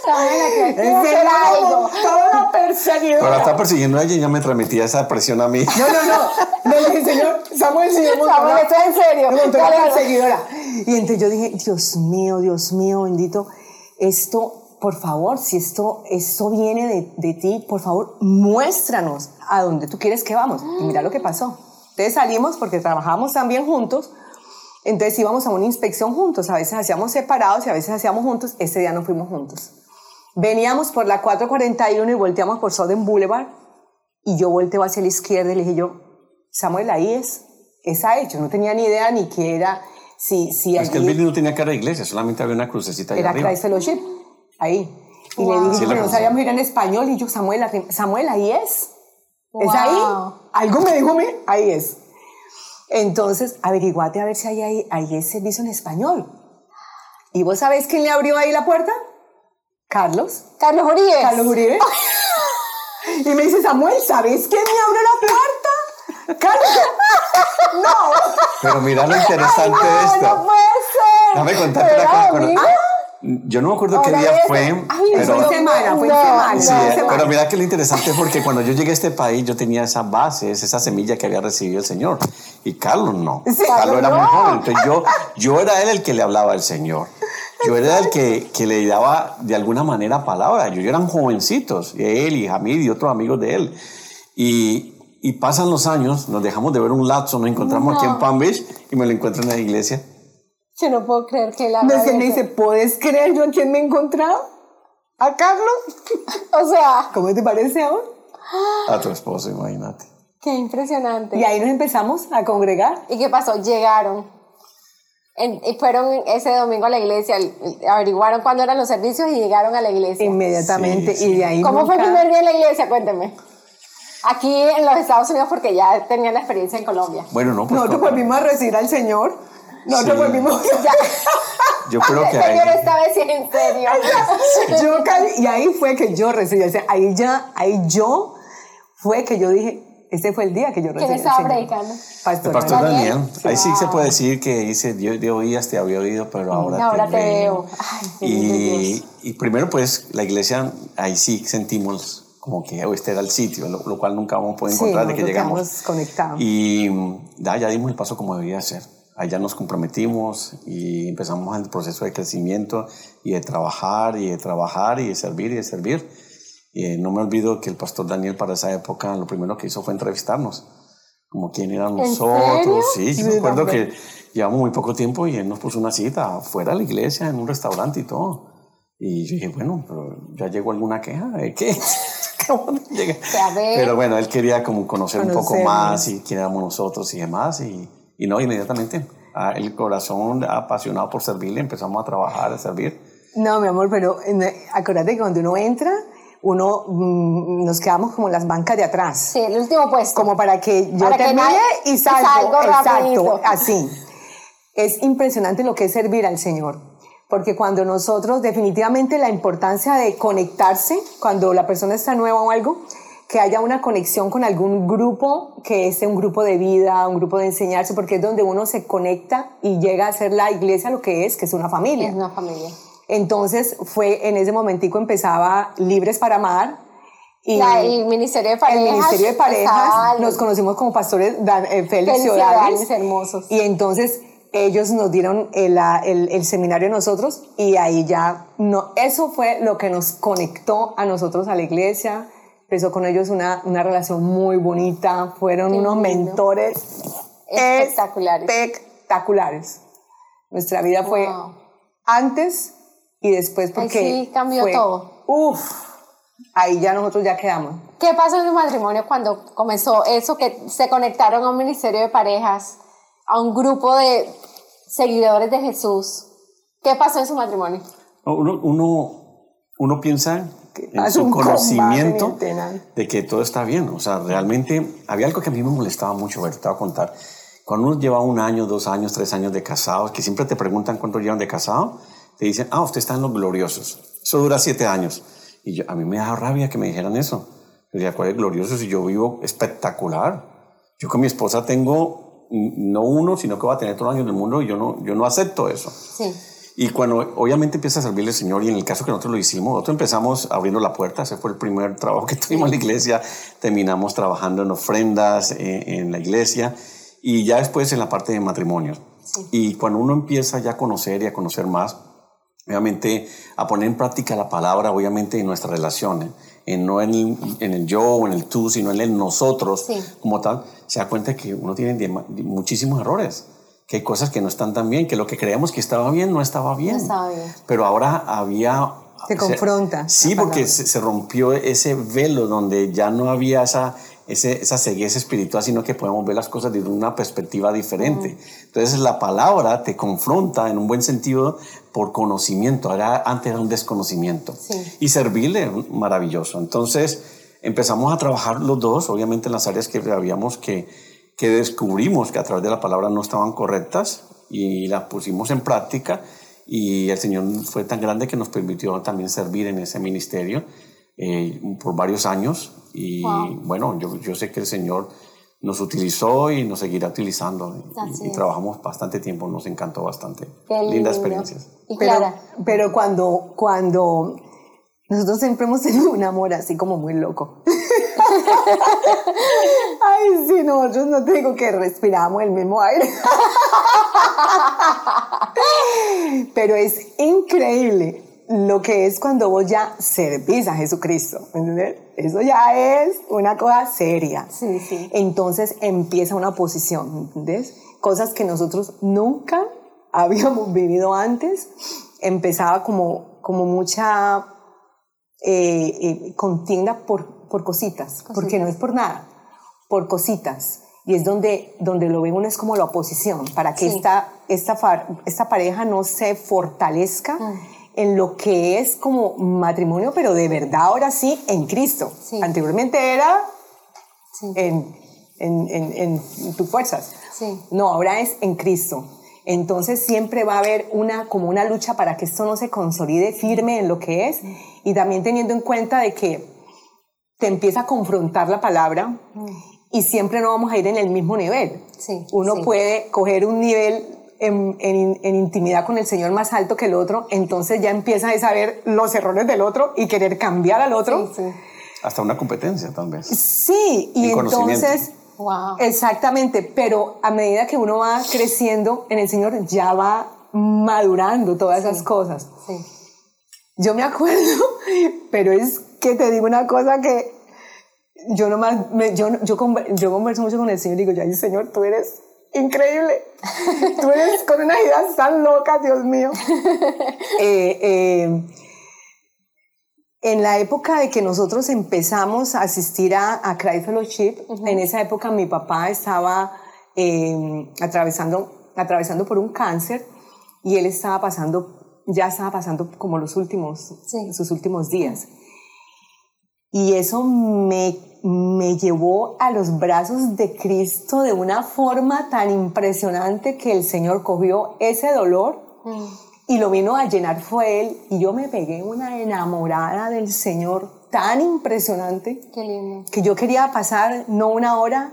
Samuel, algo. Todo perseguidor. Pero la está persiguiendo a y ya me transmitía esa presión a mí. No, no, no. Le dije, Señor, Samuel, Señor, Samuel, está en serio. la perseguidora. Y entonces yo dije, Dios mío, Dios mío, bendito, esto, por favor, si esto, esto viene de, de ti, por favor, muéstranos a dónde tú quieres que vamos. Y mira lo que pasó. Entonces salimos porque trabajábamos también juntos, entonces íbamos a una inspección juntos, a veces hacíamos separados y a veces hacíamos juntos, ese día no fuimos juntos. Veníamos por la 441 y volteamos por Southern Boulevard y yo volteo hacia la izquierda y le dije yo, Samuel, ahí es, esa hecho, no tenía ni idea ni qué era, si, si Es que el building no tenía cara de iglesia, solamente había una crucecita ahí era arriba. Christ Fellowship, ahí. Y Wow. le dije Sí, que no sabíamos ir en español y yo, Samuel, Samuel, ahí es. ¿Es ahí? Algo me dijo, "Me- ahí es. Entonces, averiguate a ver si hay ahí, ahí es servicio en español. ¿Y vos sabés quién le abrió ahí la puerta? Carlos. Carlos Uribe. Carlos Uribe. y me dice, Samuel, ¿sabes quién me abrió la puerta? Carlos. no. Pero mira lo interesante Ay, de no, esto. no puede ser. ¿Pero una cosa. con-? Yo no me acuerdo qué día fue, Ay, pero, fue semana, fue no, semana. no. Sí, semana. pero mira que lo interesante es porque cuando yo llegué a este país yo tenía esas bases, esa semilla que había recibido el Señor. Y Carlos no. Sí, Carlos Carlos era muy no. joven. Entonces yo, yo era él el que le hablaba al Señor. Yo era el que, que le daba de alguna manera palabra. Yo, yo eran jovencitos, él y Hamid y otros amigos de él. Y, y pasan los años, nos dejamos de ver un lapso, nos encontramos aquí en No. Palm Beach y me lo encuentro en la iglesia. Yo no puedo creer que la Me habrá dice, me dice, ¿puedes creer yo a quién me he encontrado? ¿A Carlos? O sea, ¿Cómo te parece ahora? A tu esposo, imagínate. qué impresionante. Y ahí nos empezamos a congregar. ¿Y qué pasó? Llegaron. En- y fueron ese domingo a la iglesia, averiguaron cuándo eran los servicios y llegaron a la iglesia. Inmediatamente. Sí, sí. Y de ahí ¿Cómo fue el nunca- primer día en la iglesia? Cuénteme. Aquí en los Estados Unidos, porque ya tenían la experiencia en Colombia. Bueno, no, pues Nosotros volvimos a recibir al Señor. Nosotros Sí. volvimos... yo creo que Señor, ahí, esta vez sí en serio. yo y ahí fue que yo recibí al Señor. Ahí ya, ahí yo fue que yo dije, este fue el día que yo recibí ¿Quién estaba predicando? Pastor, el pastor Daniel. Daniel, ahí sí se puede decir que dice, Dios de oídas te había oído, pero ahora, Ahora te veo. veo. Ay, Y, y primero pues la iglesia, ahí sí sentimos como que oh, este era el sitio, lo, lo cual nunca vamos a poder Sí, encontrar de que llegamos. conectados. Y mm, ya, ya dimos el paso como debía ser. Allá nos comprometimos y empezamos el proceso de crecimiento y de trabajar y de trabajar y de servir y de servir. Y eh, no me olvido que el pastor Daniel para esa época lo primero que hizo fue entrevistarnos, como quién eran ¿En nosotros. Sí, yo me acuerdo que llevamos muy poco tiempo y él nos puso una cita fuera de la iglesia, en un restaurante y todo. Y yo dije, bueno, pero ya llegó alguna queja de qué. Pero bueno, él quería como conocer un poco más y quién éramos nosotros y demás. Y, y no, inmediatamente, el corazón apasionado por servirle, empezamos a trabajar, a servir. No, mi amor, pero acuérdate que cuando uno entra, uno mm, nos quedamos como en las bancas de atrás. Sí, el último puesto. Como para que yo Para que termine nadie- y y salgo. salgo Exacto, así. Es impresionante lo que es servir al Señor. Porque cuando nosotros, definitivamente la importancia de conectarse, cuando la persona está nueva o algo, que haya una conexión con algún grupo, que esté un grupo de vida, un grupo de enseñarse, porque es donde uno se conecta y llega a ser la iglesia lo que es, que es una familia. Es una familia. Entonces fue en ese momentico empezaba Libres para Amar y La- el Ministerio de Parejas. el Ministerio de Parejas nos conocimos como pastores eh, Félix y Odalis. Hermosos. y entonces ellos nos dieron el- el seminario a nosotros y ahí ya no eso fue lo que nos conectó a nosotros a la iglesia empezó con ellos una, una relación muy bonita fueron Qué unos lindo. mentores Espectaculares. espectaculares nuestra vida fue Wow. antes y después porque sí cambió fue- todo. Uf, ahí ya nosotros ya quedamos. ¿Qué pasó en su matrimonio cuando comenzó eso que se conectaron a un ministerio de parejas, a un grupo de seguidores de Jesús? ¿Qué pasó en su matrimonio? No, Uno, uno, uno piensa en su conocimiento de que todo está bien. O sea, realmente había algo que a mí me molestaba mucho, ver, te voy a contar. Cuando uno lleva un año, dos años, tres años de casados, que siempre te preguntan cuánto llevan de casado, te dicen, ah, usted está en los gloriosos. Eso dura siete años. Y yo, a mí me da rabia que me dijeran eso. Yo decía, ¿cuál es glorioso si yo vivo espectacular? Yo con mi esposa tengo no uno, sino que va a tener todos los años del mundo y yo no, yo no acepto eso. Sí. Y cuando obviamente empieza a servirle al Señor, y en el caso que nosotros lo hicimos, nosotros empezamos abriendo la puerta, ese fue el primer trabajo que tuvimos en la iglesia, terminamos trabajando en ofrendas eh, en la iglesia y ya después en la parte de matrimonios. Y cuando uno empieza ya a conocer y a conocer más, obviamente a poner en práctica la palabra, obviamente en nuestra relación, ¿eh? en, no en el, en el yo o en el tú, sino en el nosotros Sí. como tal, se da cuenta que uno tiene muchísimos errores, que hay cosas que no están tan bien, que lo que creíamos que estaba bien no estaba bien. No estaba bien. Pero ahora había Se confronta. sí, porque se, se, rompió ese velo donde ya no había esa, ese, esa cegueza espiritual, sino que podemos ver las cosas desde una perspectiva diferente. Entonces la palabra te confronta en un buen sentido por conocimiento. Ahora, antes era un desconocimiento. Y servirle, maravilloso. Entonces empezamos a trabajar los dos, obviamente en las áreas que habíamos que, que descubrimos que a través de la palabra no estaban correctas y las pusimos en práctica y el Señor fue tan grande que nos permitió también servir en ese ministerio eh, por varios años y bueno, yo, yo, sé que el Señor nos utilizó y nos seguirá utilizando y, trabajamos bastante tiempo, nos encantó bastante. Linda experiencia. Pero, pero cuando, cuando nosotros siempre hemos tenido un amor así como muy loco. Ay, sí, nosotros no tengo que respiramos el mismo aire. Pero es increíble lo que es cuando vos ya servís a Jesucristo, ¿entendés? Eso ya es una cosa seria. Sí, sí. Entonces empieza una oposición, ¿entendés? Cosas que nosotros nunca habíamos vivido antes. Empezaba como, como mucha eh, eh, contienda por, por cositas, porque no es por nada, por cositas. Y es donde, donde lo ven uno es como la oposición, para que esta, esta, esta pareja no se fortalezca mm. en lo que es como matrimonio, pero de verdad ahora sí en Cristo. Anteriormente era en, en, en, en, tus fuerzas. No, ahora es en Cristo. Entonces siempre va a haber una, como una lucha para que esto no se consolide firme en lo que es y también teniendo en cuenta de que te empieza a confrontar la palabra y siempre no vamos a ir en el mismo nivel. Uno puede coger un nivel en, en, intimidad con el Señor más alto que el otro, entonces ya empieza a saber los errores del otro y querer cambiar al otro. Hasta una competencia, tal vez. Sí, y entonces Exactamente, pero a medida que uno va creciendo en el Señor, ya va madurando todas esas cosas. Yo me acuerdo, pero es que te digo una cosa que yo nomás, me, yo, yo, yo converso mucho con el Señor y digo, ya, Señor, tú eres increíble. Tú eres con unas ideas tan locas, Dios mío. eh, eh, en la época de que nosotros empezamos a asistir a, a Cry Fellowship, en esa época mi papá estaba em, atravesando, atravesando por un cáncer y él estaba pasando, ya estaba pasando como los últimos, sus últimos días. Y eso me, me llevó a los brazos de Cristo de una forma tan impresionante que el Señor cogió ese dolor. Mm y lo vino a llenar fue él y yo me pegué una enamorada del Señor tan impresionante que yo quería pasar no una hora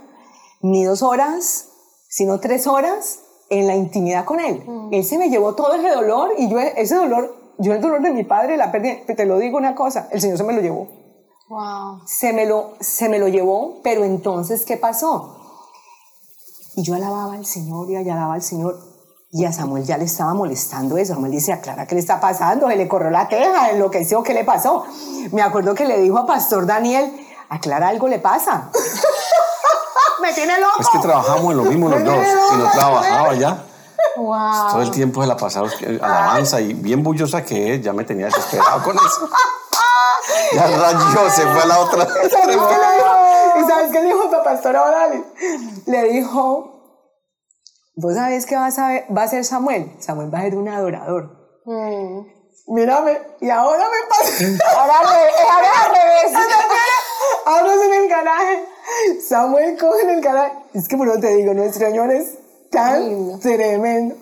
ni dos horas, sino tres horas en la intimidad con él. Mm. Él se me llevó todo ese dolor y yo ese dolor, yo el dolor de mi padre la perdí, te lo digo una cosa, el Señor se me lo llevó. Wow. Se me lo, se me lo llevó, pero entonces, ¿qué pasó? Y yo alababa al Señor y alababa al Señor y a Samuel ya le estaba molestando eso. Samuel dice, aclara, ¿qué le está pasando? Se le corrió la teja, enloqueció, ¿qué le pasó? Me acuerdo que le dijo a Pastor Daniel, aclara, algo le pasa. me tiene loco. Es que trabajamos en lo mismo los dos. y no trabajaba ya. Wow. Todo el tiempo se la pasaba alabanza y bien bullosa que es, ya me tenía desesperado con eso. Ya rayó, se fue a la otra. ¿Y sabes qué le dijo? ¿Y sabes qué le dijo a Pastor ahora? Le dijo, ¿Vos sabés qué va a, va a ser Samuel? Samuel va a ser un adorador. Mm. Mírame, y ahora me pasa. ahora, ahora al revés. ahora es en el garaje. Samuel coge en el garaje. Es que por eso te digo, nuestro Señor es tan tremendo.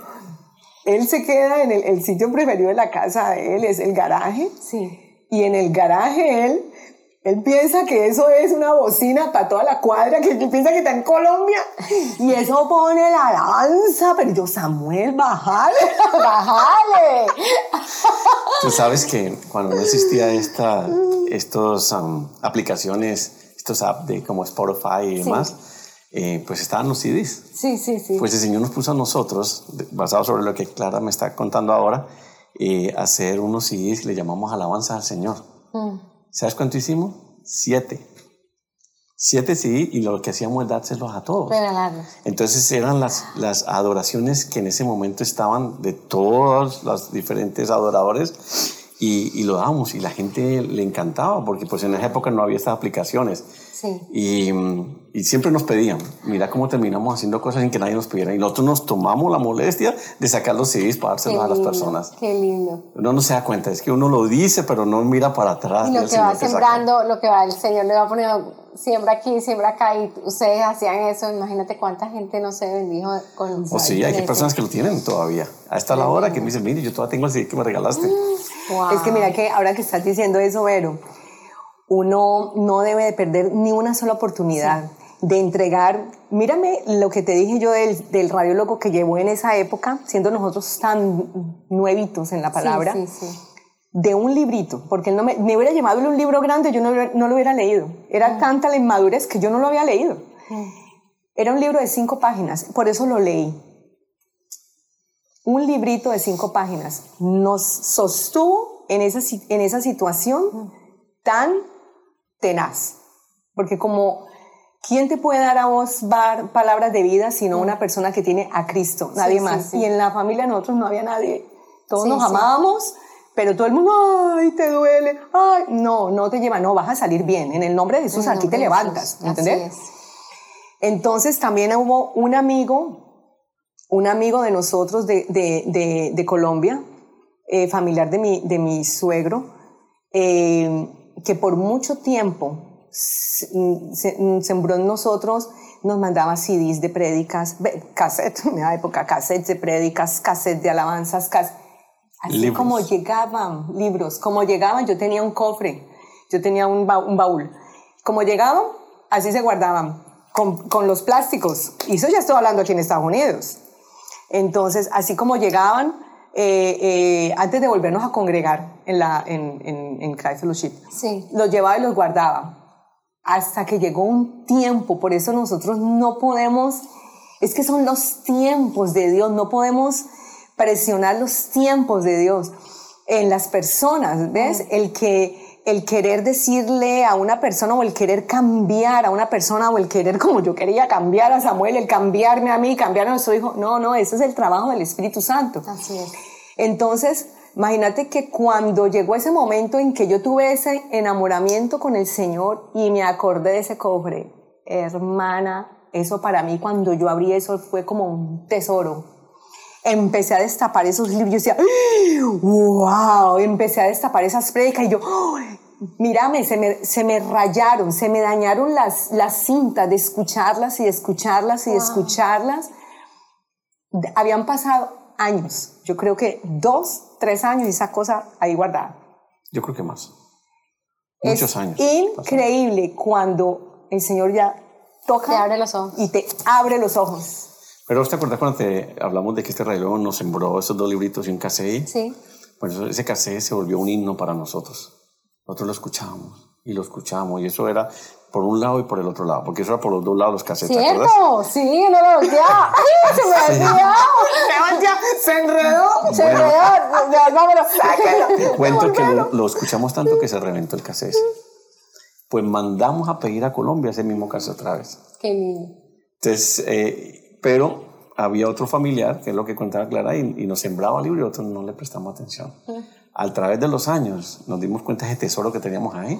Él se queda en el, el, sitio preferido de la casa de él, es el garaje. Sí. Y en el garaje él él piensa que eso es una bocina para toda la cuadra, que él piensa que está en Colombia. Y eso pone la danza. Pero yo, Samuel, bájale, bájale. Tú sabes que cuando no existía esta, estos um, aplicaciones, estos apps de como Spotify y demás, eh, pues estaban los CDs. Sí, sí, sí. Pues el Señor nos puso a nosotros, basado sobre lo que Clara me está contando ahora, eh, hacer unos CDs, le llamamos alabanza al Señor. Mm. ¿Sabes cuánto hicimos? Siete. Siete sí, y lo que hacíamos es dárselos a todos. Entonces eran las, las adoraciones que en ese momento estaban de todos los diferentes adoradores y, lo damos y la gente le encantaba porque pues en esa época no había estas aplicaciones. Sí. Y, y, siempre nos pedían, mira cómo terminamos haciendo cosas sin que nadie nos pidiera. Y nosotros nos tomamos la molestia de sacar los CDs para dárselos a las personas. Qué lindo. Uno no se da cuenta, es que uno lo dice, pero no mira para atrás. Y lo que va sembrando, lo que va el Señor le va poniendo siembra aquí, siembra acá, y ustedes hacían eso, imagínate cuánta gente no se bendijo con O sí, hay personas que lo tienen todavía. Hasta la hora que me dicen, mire, yo todavía tengo el CD que me regalaste. Es que mira que ahora que estás diciendo eso, Vero, uno no debe de perder ni una sola oportunidad. de entregar, mírame lo que te dije yo del, loco que llevó en esa época, siendo nosotros tan nuevitos en la palabra, sí, sí, sí de un librito, porque él no me, me hubiera llamado un libro grande, yo no, no lo hubiera leído. Era mm. tanta la inmadurez que yo no lo había leído. Mm. Era un libro de cinco páginas, por eso lo leí. Un librito de cinco páginas nos sostuvo en esa, en esa situación mm. tan tenaz. Porque como, ¿quién te puede dar a vos palabras de vida sino una persona que tiene a Cristo? Nadie más. Y en la familia nosotros no había nadie. Todos nos amábamos pero todo el mundo, ay, te duele, ay, no, no te lleva, no, vas a salir bien. En el nombre de Jesús, aquí te levantas, ¿entendés? Entonces también hubo un amigo, un amigo de nosotros de, de, de, Colombia, eh, familiar de mi, de mi suegro, eh, que por mucho tiempo sembró en nosotros, nos mandaba CDs de prédicas, cassettes, en la época, cassettes de prédicas, cassettes de alabanzas, cassettes Así como llegaban libros, como llegaban, yo tenía un cofre, yo tenía un, baúl. Como llegaban, así se guardaban, con, los plásticos. Y eso ya estoy hablando aquí en Estados Unidos. Entonces, así como llegaban, eh, eh, antes de volvernos a congregar en, la, en, en, en Christ Fellowship, sí. los llevaba y los guardaba. Hasta que llegó un tiempo, por eso nosotros no podemos, es que son los tiempos de Dios, no podemos presionar los tiempos de Dios en las personas, ¿ves? El que el querer decirle a una persona o el querer cambiar a una persona o el querer como yo quería cambiar a Samuel, el cambiarme a mí, cambiar a nuestro hijo, no, no, ese es el trabajo del Espíritu Santo. Así es. Entonces, imagínate que cuando llegó ese momento en que yo tuve ese enamoramiento con el Señor y me acordé de ese cofre, hermana, eso para mí cuando yo abrí eso fue como un tesoro empecé a destapar esos libros y decía, wow, empecé a destapar esas predicas y yo, mírame, se me, se me rayaron, se me dañaron las, las cintas de escucharlas y de escucharlas y de escucharlas. Habían pasado años, yo creo que dos, tres años y esa cosa ahí guardada. Yo creo que más. Muchos años. Increíble cuando el Señor ya toca abre los ojos. y te abre los ojos. Pero ¿te acuerdas cuando te hablamos de que este reloj nos sembró esos dos libritos y un cassette? Sí. Pues ese cassette se volvió un himno para nosotros. Nosotros lo escuchábamos y lo escuchábamos y eso era por un lado y por el otro lado, porque eso era por los dos lados los cassettes. ¿Cierto? Sí, no lo volteaba. se me olvidó. Se enredó. Se enredó. No, pero sáquelo. Te cuento que lo, lo, escuchamos tanto que se reventó el cassette. Pues mandamos a pedir a Colombia ese mismo cassette otra vez. Qué lindo. Entonces, eh, pero había otro familiar, que es lo que contaba Clara, y, nos sembraba libro y otros no le prestamos atención. A través de los años nos dimos cuenta de ese tesoro que teníamos ahí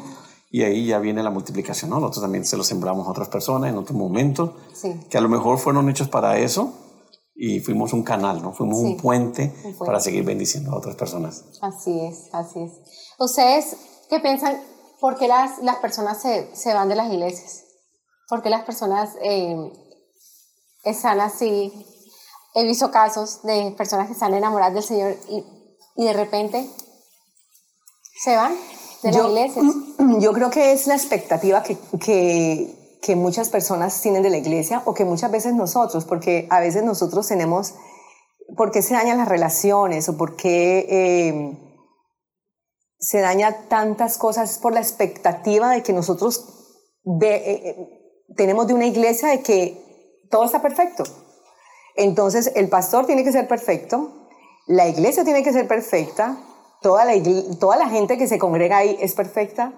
y ahí ya viene la multiplicación. ¿no? Nosotros también se lo sembramos a otras personas en otro momento, que a lo mejor fueron hechos para eso y fuimos un canal, ¿no? fuimos un, puente para seguir bendiciendo a otras personas. Así es, así es. ¿Ustedes qué piensan? ¿Por qué las, las personas se, se van de las iglesias? ¿Por qué las personas... Eh, están así. He visto casos de personas que están enamoradas del Señor y, y de repente se van de la iglesia. Yo creo que es la expectativa que, que, que, muchas personas tienen de la iglesia o que muchas veces nosotros, porque a veces nosotros tenemos, ¿por qué se dañan las relaciones o por qué eh, se dañan tantas cosas? por la expectativa de que nosotros ve, eh, eh, tenemos de una iglesia de que todo está perfecto. Entonces, el pastor tiene que ser perfecto, la iglesia tiene que ser perfecta, toda la, toda la gente que se congrega ahí es perfecta,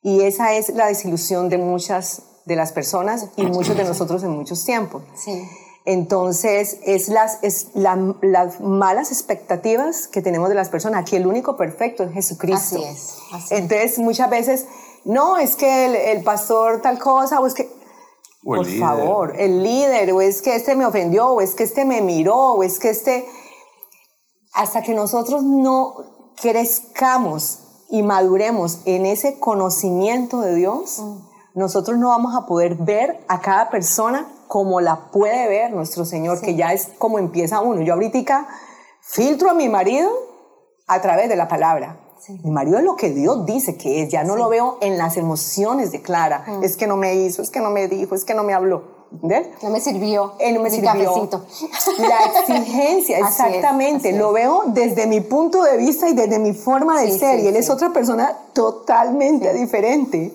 y esa es la desilusión de muchas de las personas y muchos de nosotros en muchos tiempos. Sí. Entonces, es las, es las malas expectativas que tenemos de las personas. Aquí el único perfecto es Jesucristo. Así es. Entonces, muchas veces, no, es que el, el pastor tal cosa, o es que por favor, el líder, o es que este me ofendió, o es que este me miró, o es que este... Hasta que nosotros no crezcamos y maduremos en ese conocimiento de Dios, mm. nosotros no vamos a poder ver a cada persona como la puede ver nuestro Señor, que ya es como empieza uno. Yo ahorita filtro a mi marido a través de la palabra. Mi marido es lo que Dios dice que es, ya no lo veo en las emociones de Clara. Mm. Es que no me hizo, es que no me dijo, es que no me habló. No me sirvió. Eh, no me sirvió. Cafecito. La exigencia, exactamente. lo veo desde mi punto de vista y desde mi forma de ser. y él es otra persona totalmente diferente.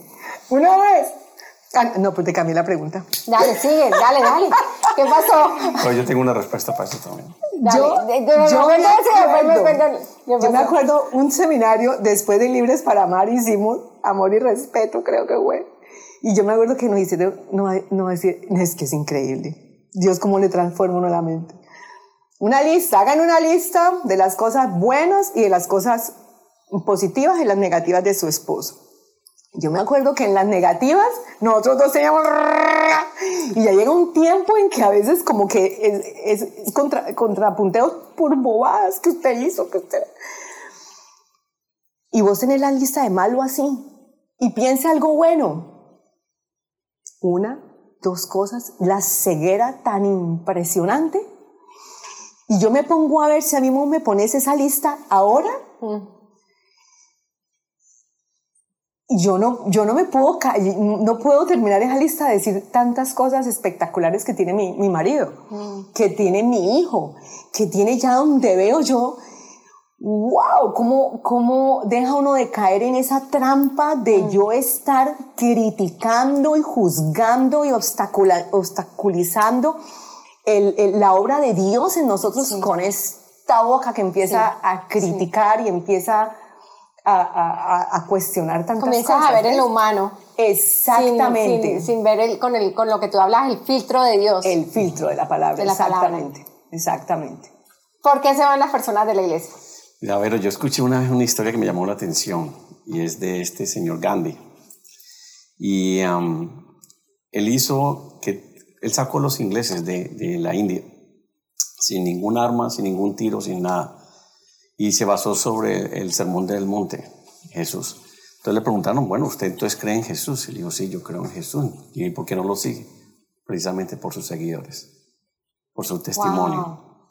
Una vez. Ah, no, pues te cambié la pregunta. Dale, sigue, dale, dale. ¿Qué pasó? Pues yo tengo una respuesta para eso también. Yo, yo, me acuerdo, un seminario después de Libres para Amar hicimos Amor y Respeto, creo que fue. Y yo me acuerdo que nos hicieron, no, no decir, es que es increíble. Dios cómo le transforma uno la mente. Una lista, hagan una lista de las cosas buenas y de las cosas positivas y las negativas de su esposo. Yo me acuerdo que en las negativas nosotros dos teníamos... Y ya llega un tiempo en que a veces como que es, es, contra, contrapunteos por bobadas que usted hizo, que usted... Y vos tenés la lista de malo así. Y piense algo bueno. Una, dos cosas. La ceguera tan impresionante. Y yo me pongo a ver si a mí me pones esa lista ahora. Mm yo no, yo no me puedo, no puedo terminar esa lista de decir tantas cosas espectaculares que tiene mi, mi marido, mm. que tiene mi hijo, que tiene ya donde veo yo, wow, cómo, cómo deja uno de caer en esa trampa de mm. yo estar criticando y juzgando y obstaculizando el, la obra de Dios en nosotros con esta boca que empieza a criticar y empieza a, a, cuestionar tantas Comienzas cosas. a ver en lo humano. Exactamente. Sin, ver el, con, el, con lo que tú hablas, el filtro de Dios. El filtro de la palabra, exactamente. Exactamente. ¿Por qué se van las personas de la iglesia? A ver, yo escuché una vez una historia que me llamó la atención y es de este señor Gandhi. Y él hizo que, él sacó a los ingleses de, de la India sin ningún arma, sin ningún tiro, sin nada y se basó sobre el sermón del monte, Jesús. Entonces le preguntaron, bueno, ¿usted entonces cree en Jesús? Y le dijo, sí, yo creo en Jesús. ¿Y por qué no lo sigue? Precisamente por sus seguidores, por su testimonio.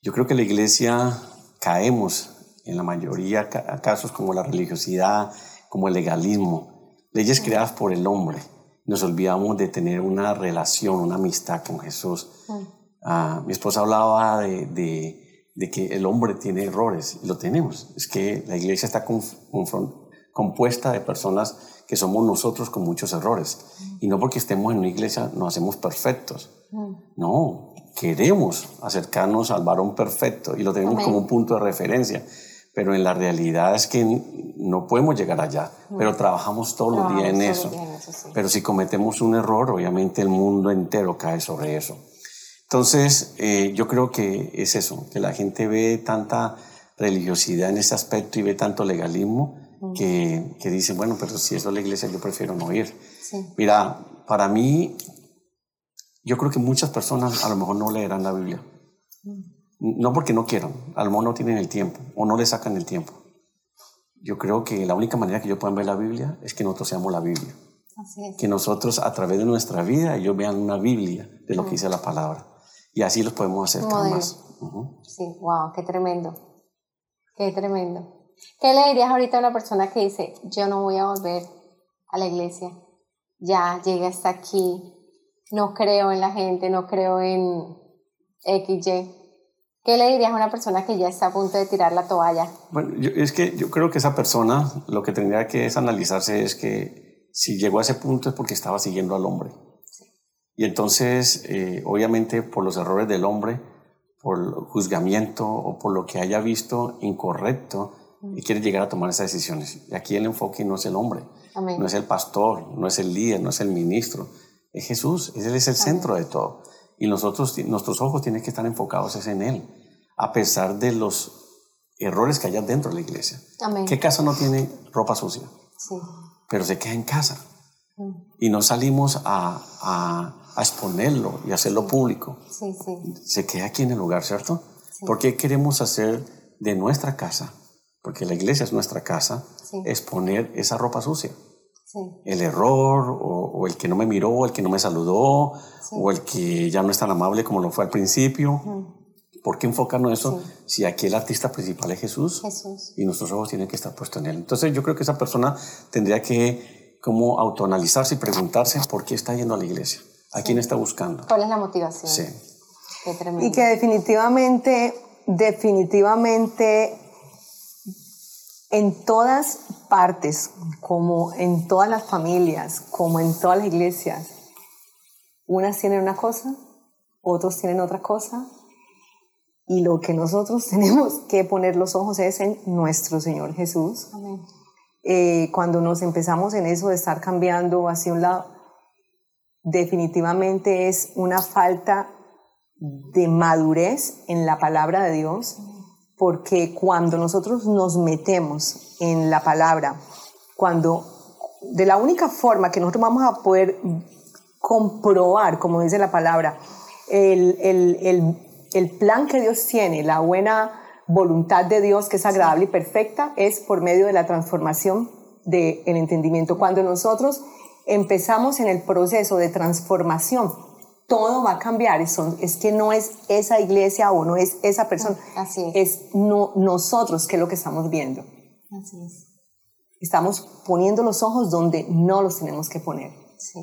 Yo creo que la iglesia caemos en la mayoría casos como la religiosidad, como el legalismo, leyes creadas por el hombre. Nos olvidamos de tener una relación, una amistad con Jesús. Ah, mi esposa hablaba de de que el hombre tiene errores, y lo tenemos. Es que la iglesia está compuesta de personas que somos nosotros con muchos errores. Y no porque estemos en una iglesia nos hacemos perfectos. No, queremos acercarnos al varón perfecto y lo tenemos como un punto de referencia. Pero en la realidad es que no podemos llegar allá, pero trabajamos todos los días en eso. Pero si cometemos un error, obviamente el mundo entero cae sobre eso. Entonces, eh, yo creo que es eso, que la gente ve tanta religiosidad en ese aspecto y ve tanto legalismo que, que dice, bueno, pero si eso es la iglesia, yo prefiero no ir. Mira, para mí, yo creo que muchas personas a lo mejor no leerán la Biblia. No porque no quieran, a lo mejor no tienen el tiempo o no le sacan el tiempo. Yo creo que la única manera que ellos puedan ver la Biblia es que nosotros seamos la Biblia. Que nosotros a través de nuestra vida ellos vean una Biblia de lo que dice la palabra. Y así los podemos acercar más. Sí, wow, qué tremendo. Qué tremendo. ¿Qué le dirías ahorita a una persona que dice, yo no voy a volver a la iglesia? Ya llegué hasta aquí, no creo en la gente, no creo en XY. ¿Qué le dirías a una persona que ya está a punto de tirar la toalla? Bueno, es que yo creo que esa persona lo que tendría que es analizarse es que si llegó a ese punto es porque estaba siguiendo al hombre. Y entonces, eh, obviamente, por los errores del hombre, por el juzgamiento o por lo que haya visto incorrecto, y quiere llegar a tomar esas decisiones. Y aquí el enfoque no es el hombre, no es el pastor, no es el líder, no es el ministro, es Jesús, Él es el centro de todo. Y nosotros, nuestros ojos tienen que estar enfocados en Él, a pesar de los errores que haya dentro de la iglesia. Amén. ¿Qué casa no tiene ropa sucia? Sí. Pero se queda en casa. Y no salimos a, a, a exponerlo y hacerlo público. Sí, sí. Se queda aquí en el lugar, ¿cierto? ¿Por qué queremos hacer de nuestra casa, porque la iglesia es nuestra casa, Sí. exponer esa ropa sucia? Sí. el error o, o el que no me miró, o el que no me saludó, o el que ya no es tan amable como lo fue al principio. ¿Por qué enfocarnos en eso si aquí el artista principal es Jesús Jesús. y nuestros ojos tienen que estar puestos en Él? Entonces yo creo que esa persona tendría que como autoanalizarse y preguntarse por qué está yendo a la iglesia, a quién está buscando. ¿Cuál es la motivación? Sí. Qué tremendo. Y que definitivamente, definitivamente, en todas partes, como en todas las familias, como en todas las iglesias, unas tienen una cosa, otros tienen otra cosa, y lo que nosotros tenemos que poner los ojos es en nuestro Señor Jesús. Amén. Eh, cuando nos empezamos en eso de estar cambiando hacia un lado, definitivamente es una falta de madurez en la palabra de Dios, porque cuando nosotros nos metemos en la palabra, cuando de la única forma que nosotros vamos a poder comprobar, como dice la palabra, el, el, el, el plan que Dios tiene, la buena voluntad de Dios que es agradable y perfecta, es por medio de la transformación del entendimiento. Cuando nosotros empezamos en el proceso de transformación, todo va a cambiar. Es, es que no es esa iglesia o no es esa persona, Así es. es no, nosotros que es lo que estamos viendo. Así es. Estamos poniendo los ojos donde no los tenemos que poner. Sí.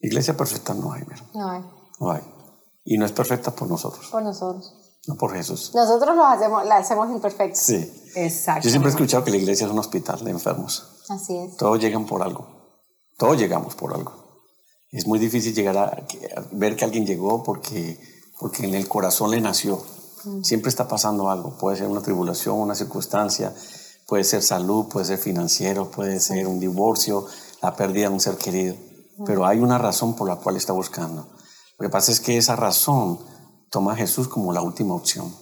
Iglesia perfecta no hay, mira, No hay. no hay. Y no es perfecta por nosotros, Por nosotros. no por Jesús. Nosotros lo hacemos, la hacemos imperfecta. Sí. Exacto. Yo siempre he escuchado que la iglesia es un hospital de enfermos. Así es. Todos llegan por algo. Todos llegamos por algo. Es muy difícil llegar a, a ver que alguien llegó porque, porque en el corazón le nació. Siempre está pasando algo. Puede ser una tribulación, una circunstancia, puede ser salud, puede ser financiero, puede ser un divorcio, la pérdida de un ser querido. Pero hay una razón por la cual está buscando. Lo que pasa es que esa razón toma a Jesús como la última opción.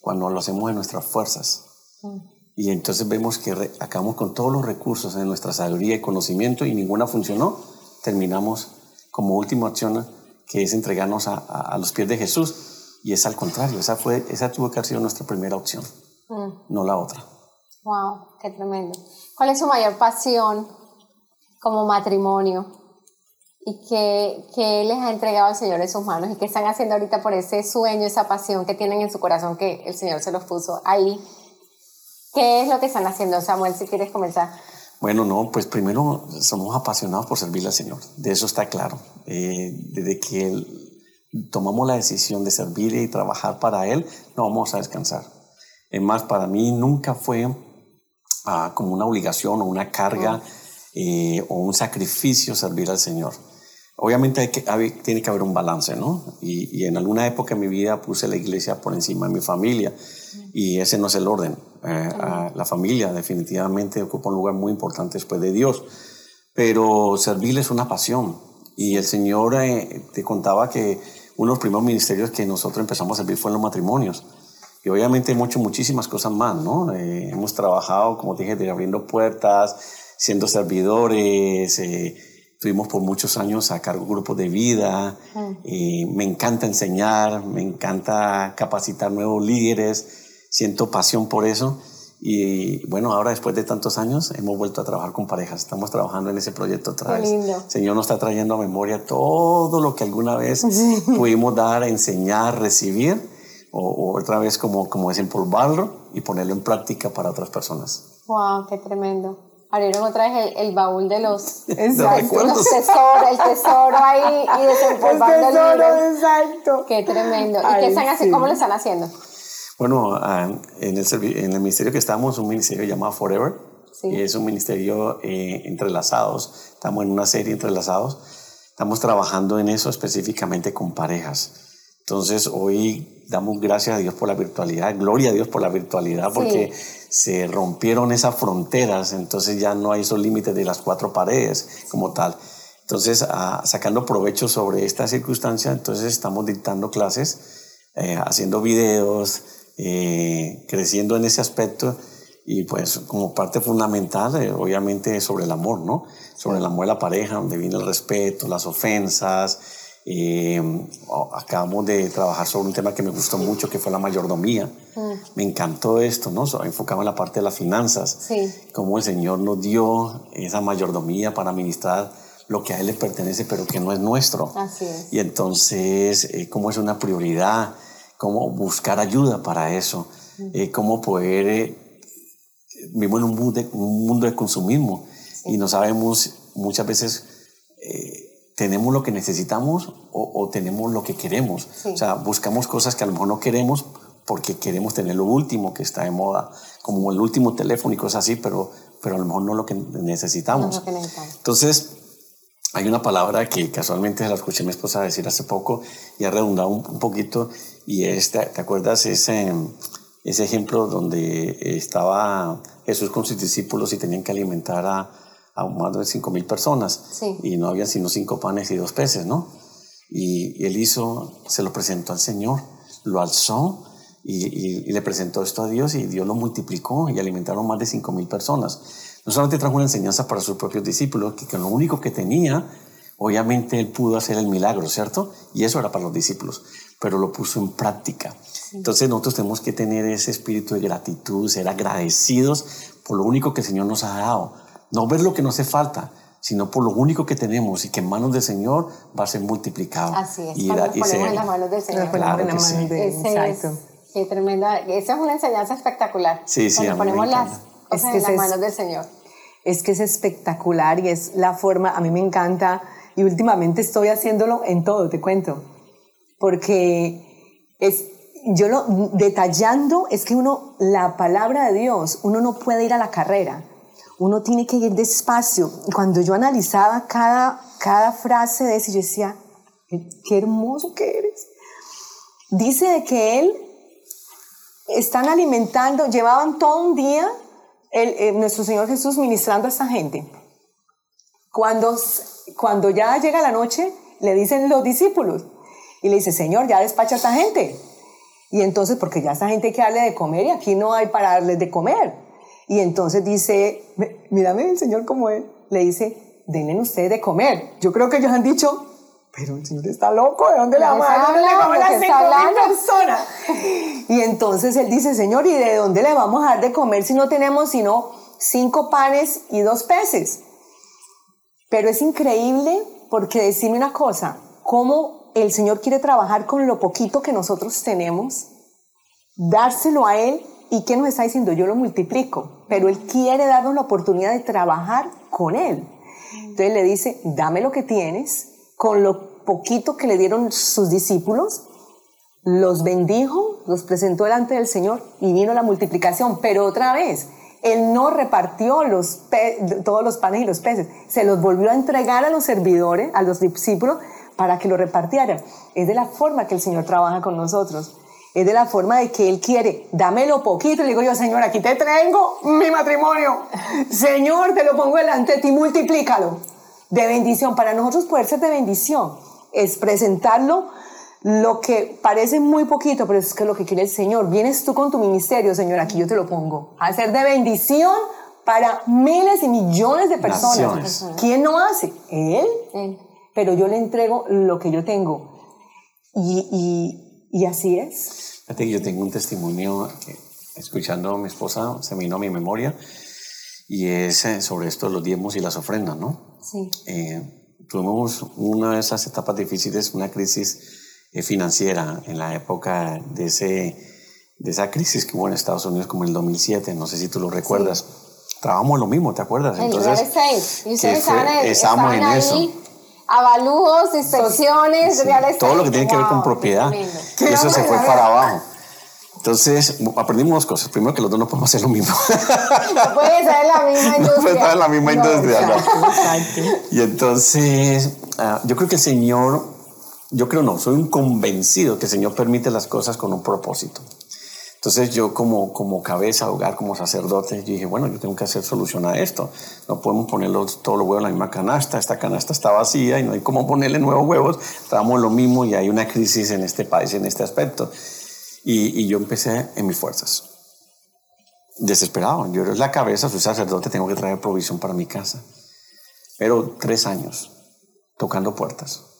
Cuando lo hacemos en nuestras fuerzas. Y entonces vemos que acabamos con todos los recursos en nuestra sabiduría y conocimiento y ninguna funcionó. Terminamos como última opción que es entregarnos a, a- a los pies de Jesús. Y es al contrario, esa, fue, esa tuvo que haber sido nuestra primera opción, no la otra. Wow, qué tremendo. ¿Cuál es su mayor pasión como matrimonio? ¿Y qué, qué les ha entregado el Señor en sus manos? ¿Y qué están haciendo ahorita por ese sueño, esa pasión que tienen en su corazón que el Señor se los puso ahí? ¿Qué es lo que están haciendo, Samuel, si quieres comenzar? Bueno, no, pues primero somos apasionados por servirle al Señor, de eso está claro. Eh, desde que él- tomamos la decisión de servirle y trabajar para Él, no vamos a descansar. Es más, para mí nunca fue ah, como una obligación o una carga eh, o un sacrificio servir al Señor. Obviamente hay que, hay- tiene que haber un balance, ¿no? Y, y en alguna época de mi vida puse la iglesia por encima de mi familia y ese no es el orden. Eh, ah, la familia definitivamente ocupa un lugar muy importante después de Dios, pero servirle es una pasión. Y el Señor eh, te contaba que uno de los primeros ministerios que nosotros empezamos a servir fue en los matrimonios. Y obviamente hemos hecho muchísimas cosas más, ¿no? Eh, hemos trabajado, como te dije, de abriendo puertas, siendo servidores, eh, Estuvimos por muchos años a cargo de grupos de vida. Eh, me encanta enseñar, me encanta capacitar nuevos líderes. Siento pasión por eso. Y bueno, ahora después de tantos años hemos vuelto a trabajar con parejas. Estamos trabajando en ese proyecto otra vez. lindo. El Señor nos está trayendo a memoria todo lo que alguna vez pudimos dar, enseñar, recibir, o, o otra vez como, como desempolvarlo y ponerlo en práctica para otras personas. Wow, qué tremendo. Abrieron otra vez el, el baúl de los, De Exacto. recuerdos. los tesoros, el tesoro ahí y desempolvando El tesoro, libros. exacto. Qué tremendo. ¿Y Ay, qué están haciendo? sí. ¿Cómo lo están haciendo? Bueno, en, el, en el ministerio que estamos, un ministerio llamado Forever, Sí. y es un ministerio eh, entrelazados, estamos en una serie entrelazados, estamos trabajando en eso específicamente con parejas. Entonces hoy damos gracias a Dios por la virtualidad, gloria a Dios por la virtualidad, porque se rompieron esas fronteras, entonces ya no hay esos límites de las cuatro paredes como tal. Entonces, ah, sacando provecho sobre esta circunstancia, entonces estamos dictando clases, eh, haciendo videos, eh, creciendo en ese aspecto y pues como parte fundamental, eh, obviamente, sobre el amor, ¿no? Sobre el amor de la pareja, donde viene el respeto, las ofensas. acabamos de trabajar sobre un tema que me gustó mucho, que fue la mayordomía. Mm. Me encantó esto, ¿no? Enfocado en la parte de las finanzas. Sí. Cómo el Señor nos dio esa mayordomía para administrar lo que a Él le pertenece, pero que no es nuestro. Así es. Y entonces, eh, cómo es una prioridad, cómo buscar ayuda para eso, eh, cómo poder... Eh, vivimos en un mundo de, un mundo de consumismo y no sabemos muchas veces tenemos lo que necesitamos o, tenemos lo que queremos. O sea, buscamos cosas que a lo mejor no queremos porque queremos tener lo último que está de moda, como el último teléfono y cosas así, pero, pero a lo mejor no lo que necesitamos. lo que necesitamos. Entonces, hay una palabra que casualmente la escuché a mi esposa decir hace poco y ha redundado un, poquito y es, ¿te, acuerdas ese, ese ejemplo donde estaba Jesús con sus discípulos y tenían que alimentar a, a más de cinco mil personas y no había sino cinco panes y dos peces, ¿no? Y, él hizo, se lo presentó al Señor, lo alzó y, y, le presentó esto a Dios y Dios lo multiplicó y alimentaron más de cinco mil personas. No solamente trajo una enseñanza para sus propios discípulos, que, lo único que tenía, obviamente él pudo hacer el milagro, ¿cierto? Y eso era para los discípulos, pero lo puso en práctica. Entonces nosotros tenemos que tener ese espíritu de gratitud, ser agradecidos por lo único que el Señor nos ha dado. No ver lo que nos hace falta, sino por lo único que tenemos y que en manos del Señor va a ser multiplicado. Así es, y, y ponemos en las manos del Señor. Claro que sí. Exacto. Qué tremenda, esa es una enseñanza espectacular. Sí, sí, Cuando ponemos las es que en las manos del Señor. Es que es espectacular y es la forma, a mí me encanta y últimamente estoy haciéndolo en todo, te cuento, porque es, yo lo, detallando, es que uno, la palabra de Dios, uno no puede ir a la carrera, uno tiene que ir despacio. Cuando yo analizaba cada, cada frase de eso, yo decía, qué hermoso que eres. Dice que él están alimentando, llevaban todo un día eh, nuestro Señor Jesús ministrando a esta gente. Cuando, cuando ya llega la noche, le dicen los discípulos y le dice, Señor, ya despacha a esta gente. Y entonces, porque ya a esta gente hay que darle de comer y aquí no hay para darles de comer. Y entonces dice, mírame el Señor como él, le dice, denle ustedes de comer. Yo creo que ellos han dicho, pero el Señor está loco, ¿de dónde le vamos a dar a personas? Y entonces él dice, Señor, ¿y de dónde le vamos a dar de comer si no tenemos sino cinco panes y dos peces? Pero es increíble porque decime una cosa, cómo el Señor quiere trabajar con lo poquito que nosotros tenemos, dárselo a Él y ¿qué nos está diciendo? Yo lo multiplico, pero Él quiere darnos la oportunidad de trabajar con Él. Entonces le dice, dame lo que tienes, con lo poquito que le dieron sus discípulos, los bendijo, los presentó delante del Señor y vino la multiplicación. Pero otra vez, Él no repartió los todos los panes y los peces, se los volvió a entregar a los servidores, a los discípulos, para que lo repartieran. Es de la forma que el Señor trabaja con nosotros. Es de la forma de que Él quiere, dámelo poquito. Le digo yo, Señor, aquí te traigo mi matrimonio. Señor, te lo pongo delante de ti, multiplícalo de bendición. Para nosotros poder ser de bendición es presentarlo lo que parece muy poquito, pero es que lo que quiere el Señor. Vienes tú con tu ministerio, Señor, aquí yo te lo pongo. A ser de bendición para miles y millones de personas. ¿Quién no hace? Él. Pero yo le entrego lo que yo tengo. Y, y, así es. Fíjate que yo tengo un testimonio que, escuchando a mi esposa, se me vino a mi memoria, y es eh, sobre esto de los diezmos y las ofrendas, ¿no? Sí. Eh, tuvimos una de esas etapas difíciles, una crisis financiera en la época de, ese, de esa crisis que hubo en Estados Unidos como en el 2007, no sé si tú lo recuerdas. Trabajamos lo mismo, ¿te acuerdas? El Entonces, Y ustedes estaban, en ahí, eso. Avalúos, inspecciones, Todo lo que tiene que ver con propiedad. Eso se fue para abajo. Entonces, aprendimos dos cosas. Primero, que los dos no podemos hacer lo mismo. No puede estar en la misma industria. No puede estar en la misma industria. Y entonces, ah, yo creo que el Señor, yo creo no, soy un convencido que el Señor permite las cosas con un propósito. Entonces yo como, como cabeza, hogar, como sacerdote, yo dije, bueno, yo tengo que hacer solución a esto. No podemos ponerlo todos los huevos en la misma canasta. Esta canasta está vacía y no hay cómo ponerle nuevos huevos. Estábamos lo mismo y hay una crisis en este país en este aspecto. Y, y yo empecé en mis fuerzas. Desesperado. Yo era la cabeza, soy sacerdote, tengo que traer provisión para mi casa. Pero tres años tocando puertas.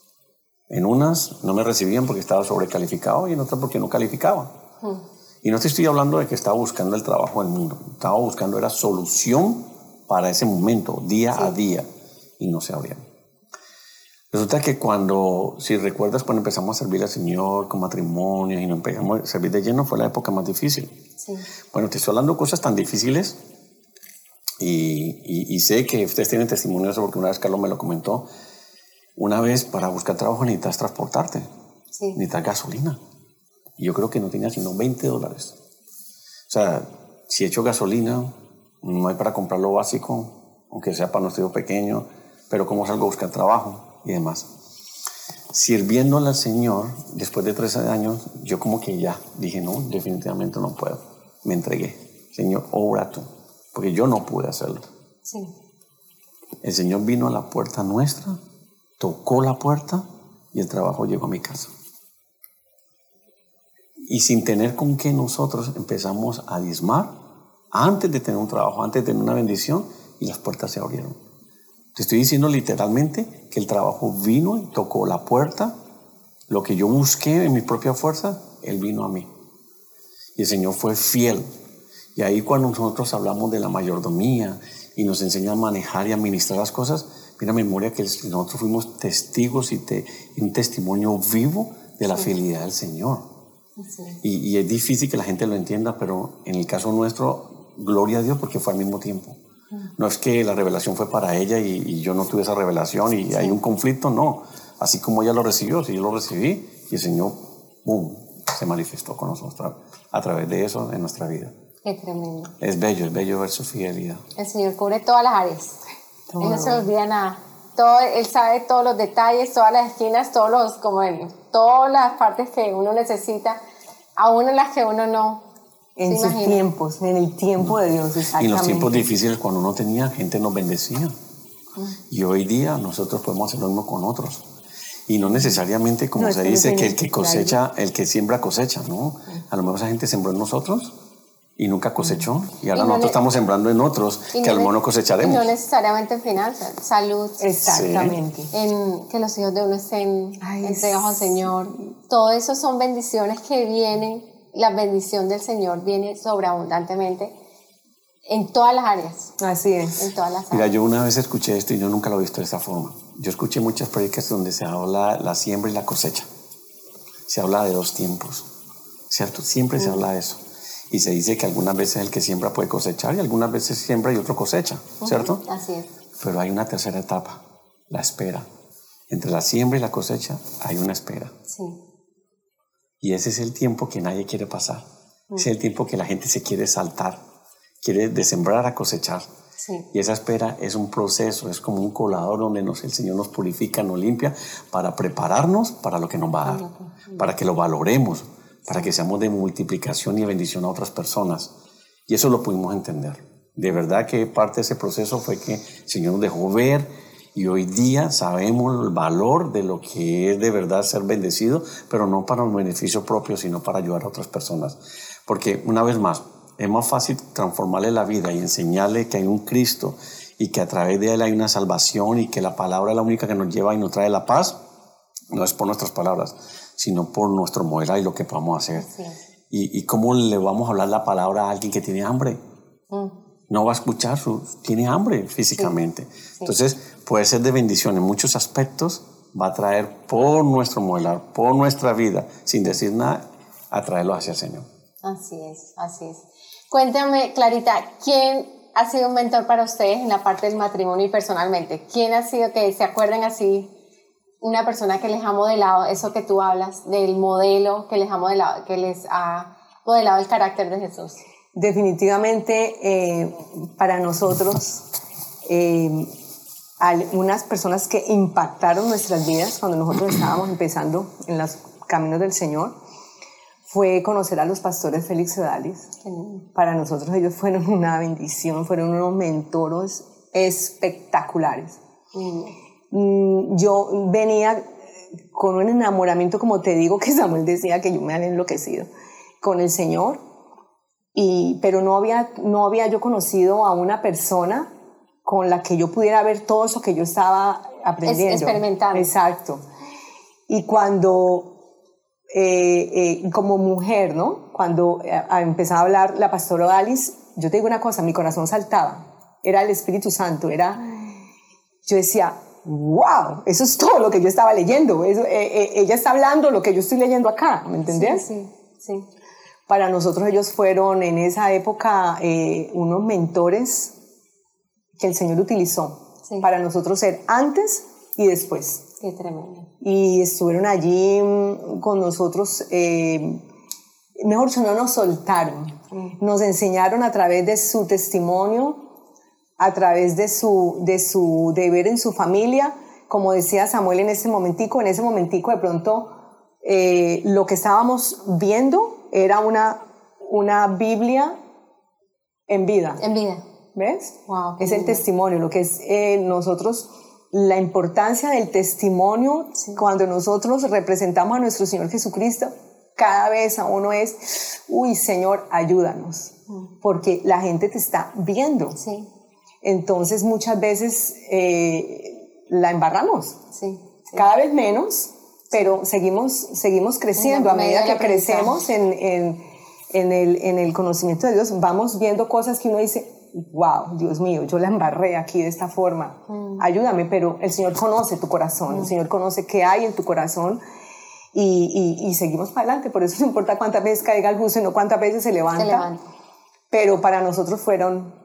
En unas no me recibían porque estaba sobrecalificado y en otras porque no calificaba. Hmm. Y no te estoy hablando de que estaba buscando el trabajo del mundo, estaba buscando era solución para ese momento, día a día, y no se abrían. Resulta que cuando, si recuerdas, cuando empezamos a servir al Señor con matrimonio y nos empezamos a servir de lleno, fue la época más difícil. Sí. Bueno, te estoy hablando de cosas tan difíciles y, y, sé que ustedes tienen testimonio de eso porque una vez Carlos me lo comentó. Una vez para buscar trabajo necesitas transportarte, sí. necesitas gasolina. Y yo creo que no tenía sino 20 dólares. O sea, si echo gasolina, no hay para comprar lo básico, aunque sea para nuestro hijo pequeño, pero cómo salgo a buscar trabajo y demás. Sirviéndole al Señor, después de 13 años, yo como que ya dije, no, definitivamente no puedo. Me entregué. Señor, obra tú, porque yo no pude hacerlo. Sí. El Señor vino a la puerta nuestra, tocó la puerta y el trabajo llegó a mi casa y sin tener con qué nosotros empezamos a diezmar antes de tener un trabajo, antes de tener una bendición y las puertas se abrieron. Te estoy diciendo literalmente que el trabajo vino y tocó la puerta, lo que yo busqué en mi propia fuerza, Él vino a mí. Y el Señor fue fiel. Y ahí cuando nosotros hablamos de la mayordomía y nos enseña a manejar y administrar las cosas, mira memoria que nosotros fuimos testigos y, un testimonio vivo de la fidelidad del Señor. Y, es difícil que la gente lo entienda, pero en el caso nuestro, gloria a Dios porque fue al mismo tiempo. No es que la revelación fue para ella y, yo no tuve esa revelación y hay un conflicto, no. Así como ella lo recibió, si yo lo recibí y el Señor, boom, se manifestó con nosotros a través de eso en nuestra vida. Qué tremendo. Es bello, es bello ver su fidelidad. El Señor cubre todas las áreas. Él no se olvida nada. Todo, él sabe todos los detalles, todas las esquinas, todos los, como él, todas las partes que uno necesita, aún en las que uno no. En sus tiempos, en el tiempo de Dios, exactamente. Y en los tiempos difíciles, cuando uno tenía, gente nos bendecía. Y hoy día nosotros podemos hacer lo mismo con otros. Y no necesariamente, como se dice, que el que cosecha, el que siembra cosecha, ¿no? A lo mejor esa gente sembró en nosotros y nunca cosechó. Y ahora nosotros estamos sembrando en otros que al mono cosecharemos. no necesariamente en finanzas, salud. Exactamente. En que los hijos de uno estén entregados al Señor. Todo eso son bendiciones que vienen, la bendición del Señor viene sobreabundantemente en todas las áreas. Así es. En todas las Mira, yo una vez escuché esto y yo nunca lo he visto de esa forma. Yo escuché muchas predicas donde se habla la siembra y la cosecha. Se habla de dos tiempos, ¿cierto? Siempre se habla de eso y se dice que algunas veces el que siembra puede cosechar y algunas veces siembra y otro cosecha, ¿cierto? Así es. Pero hay una tercera etapa, la espera. Entre la siembra y la cosecha hay una espera. Sí. Y ese es el tiempo que nadie quiere pasar. Ese es el tiempo que la gente se quiere saltar, quiere de sembrar a cosechar. Sí. Y esa espera es un proceso, es como un colador donde nos, el Señor nos purifica, nos limpia para prepararnos para lo que nos va a dar, para que lo valoremos, para que seamos de multiplicación y bendición a otras personas. Y eso lo pudimos entender. De verdad que parte de ese proceso fue que el Señor nos dejó ver y hoy día sabemos el valor de lo que es de verdad ser bendecido, pero no para un beneficio propio, sino para ayudar a otras personas. Porque una vez más, es más fácil transformarle la vida y enseñarle que hay un Cristo y que a través de él hay una salvación y que la palabra es la única que nos lleva y nos trae la paz. No es por nuestras palabras, sino por nuestro modelo y lo que podamos hacer. Y, y, cómo le vamos a hablar la palabra a alguien que tiene hambre. Mm. No va a escuchar, su, tiene hambre físicamente. Entonces, puede ser de bendición en muchos aspectos, va a traer por nuestro modelar, por nuestra vida, sin decir nada, a traerlo hacia el Señor. Así es, así es. Cuéntame, Clarita, ¿quién ha sido un mentor para ustedes en la parte del matrimonio y personalmente? ¿Quién ha sido que se acuerden así una persona que les ha modelado eso que tú hablas, del modelo que les ha modelado, que les ha modelado el carácter de Jesús? Definitivamente eh, para nosotros, eh, algunas personas que impactaron nuestras vidas cuando nosotros estábamos empezando en los caminos del Señor, fue conocer a los pastores Félix Odalis. Para nosotros ellos fueron una bendición, fueron unos mentores espectaculares. Mm, yo venía con un enamoramiento, como te digo, que Samuel decía que yo me había enloquecido con el Señor, y, pero no había, no había yo conocido a una persona con la que yo pudiera ver todo eso que yo estaba aprendiendo. experimentando. Exacto. Y cuando, eh, eh, como mujer, ¿no? Cuando eh, empezaba a hablar la pastora Alice, yo te digo una cosa, mi corazón saltaba. Era el Espíritu Santo, era... Yo decía, wow, eso es todo lo que yo estaba leyendo. ella está hablando lo que yo estoy leyendo acá, ¿me entendés? Sí, sí. Para nosotros ellos fueron en esa época unos mentores que el Señor utilizó para nosotros ser antes y después. Qué tremendo. Y estuvieron allí mm, con nosotros, eh, mejor dicho, no nos soltaron. Mm. Nos enseñaron a través de su testimonio, a través de su, de su deber en su familia, como decía Samuel en ese momentico, en ese momentico de pronto eh, lo que estábamos viendo era una, una Biblia en vida. En vida. ¿Ves? es el testimonio, lo que es eh, nosotros, la importancia del testimonio cuando nosotros representamos a nuestro Señor Jesucristo, cada vez a uno es, uy, Señor, ayúdanos, mm. porque la gente te está viendo. Sí. Entonces muchas veces eh, la embarramos. Sí, Cada vez menos, pero seguimos, seguimos creciendo. A medida que crecemos en, en, en, el, en el conocimiento de Dios, vamos viendo cosas que uno dice, wow, Dios mío, yo la embarré aquí de esta forma, mm. ayúdame, pero el Señor conoce tu corazón, el mm. Señor conoce qué hay en tu corazón y, y, seguimos para adelante, por eso no importa cuántas veces caiga el bus, sino cuántas veces se levanta, pero para nosotros fueron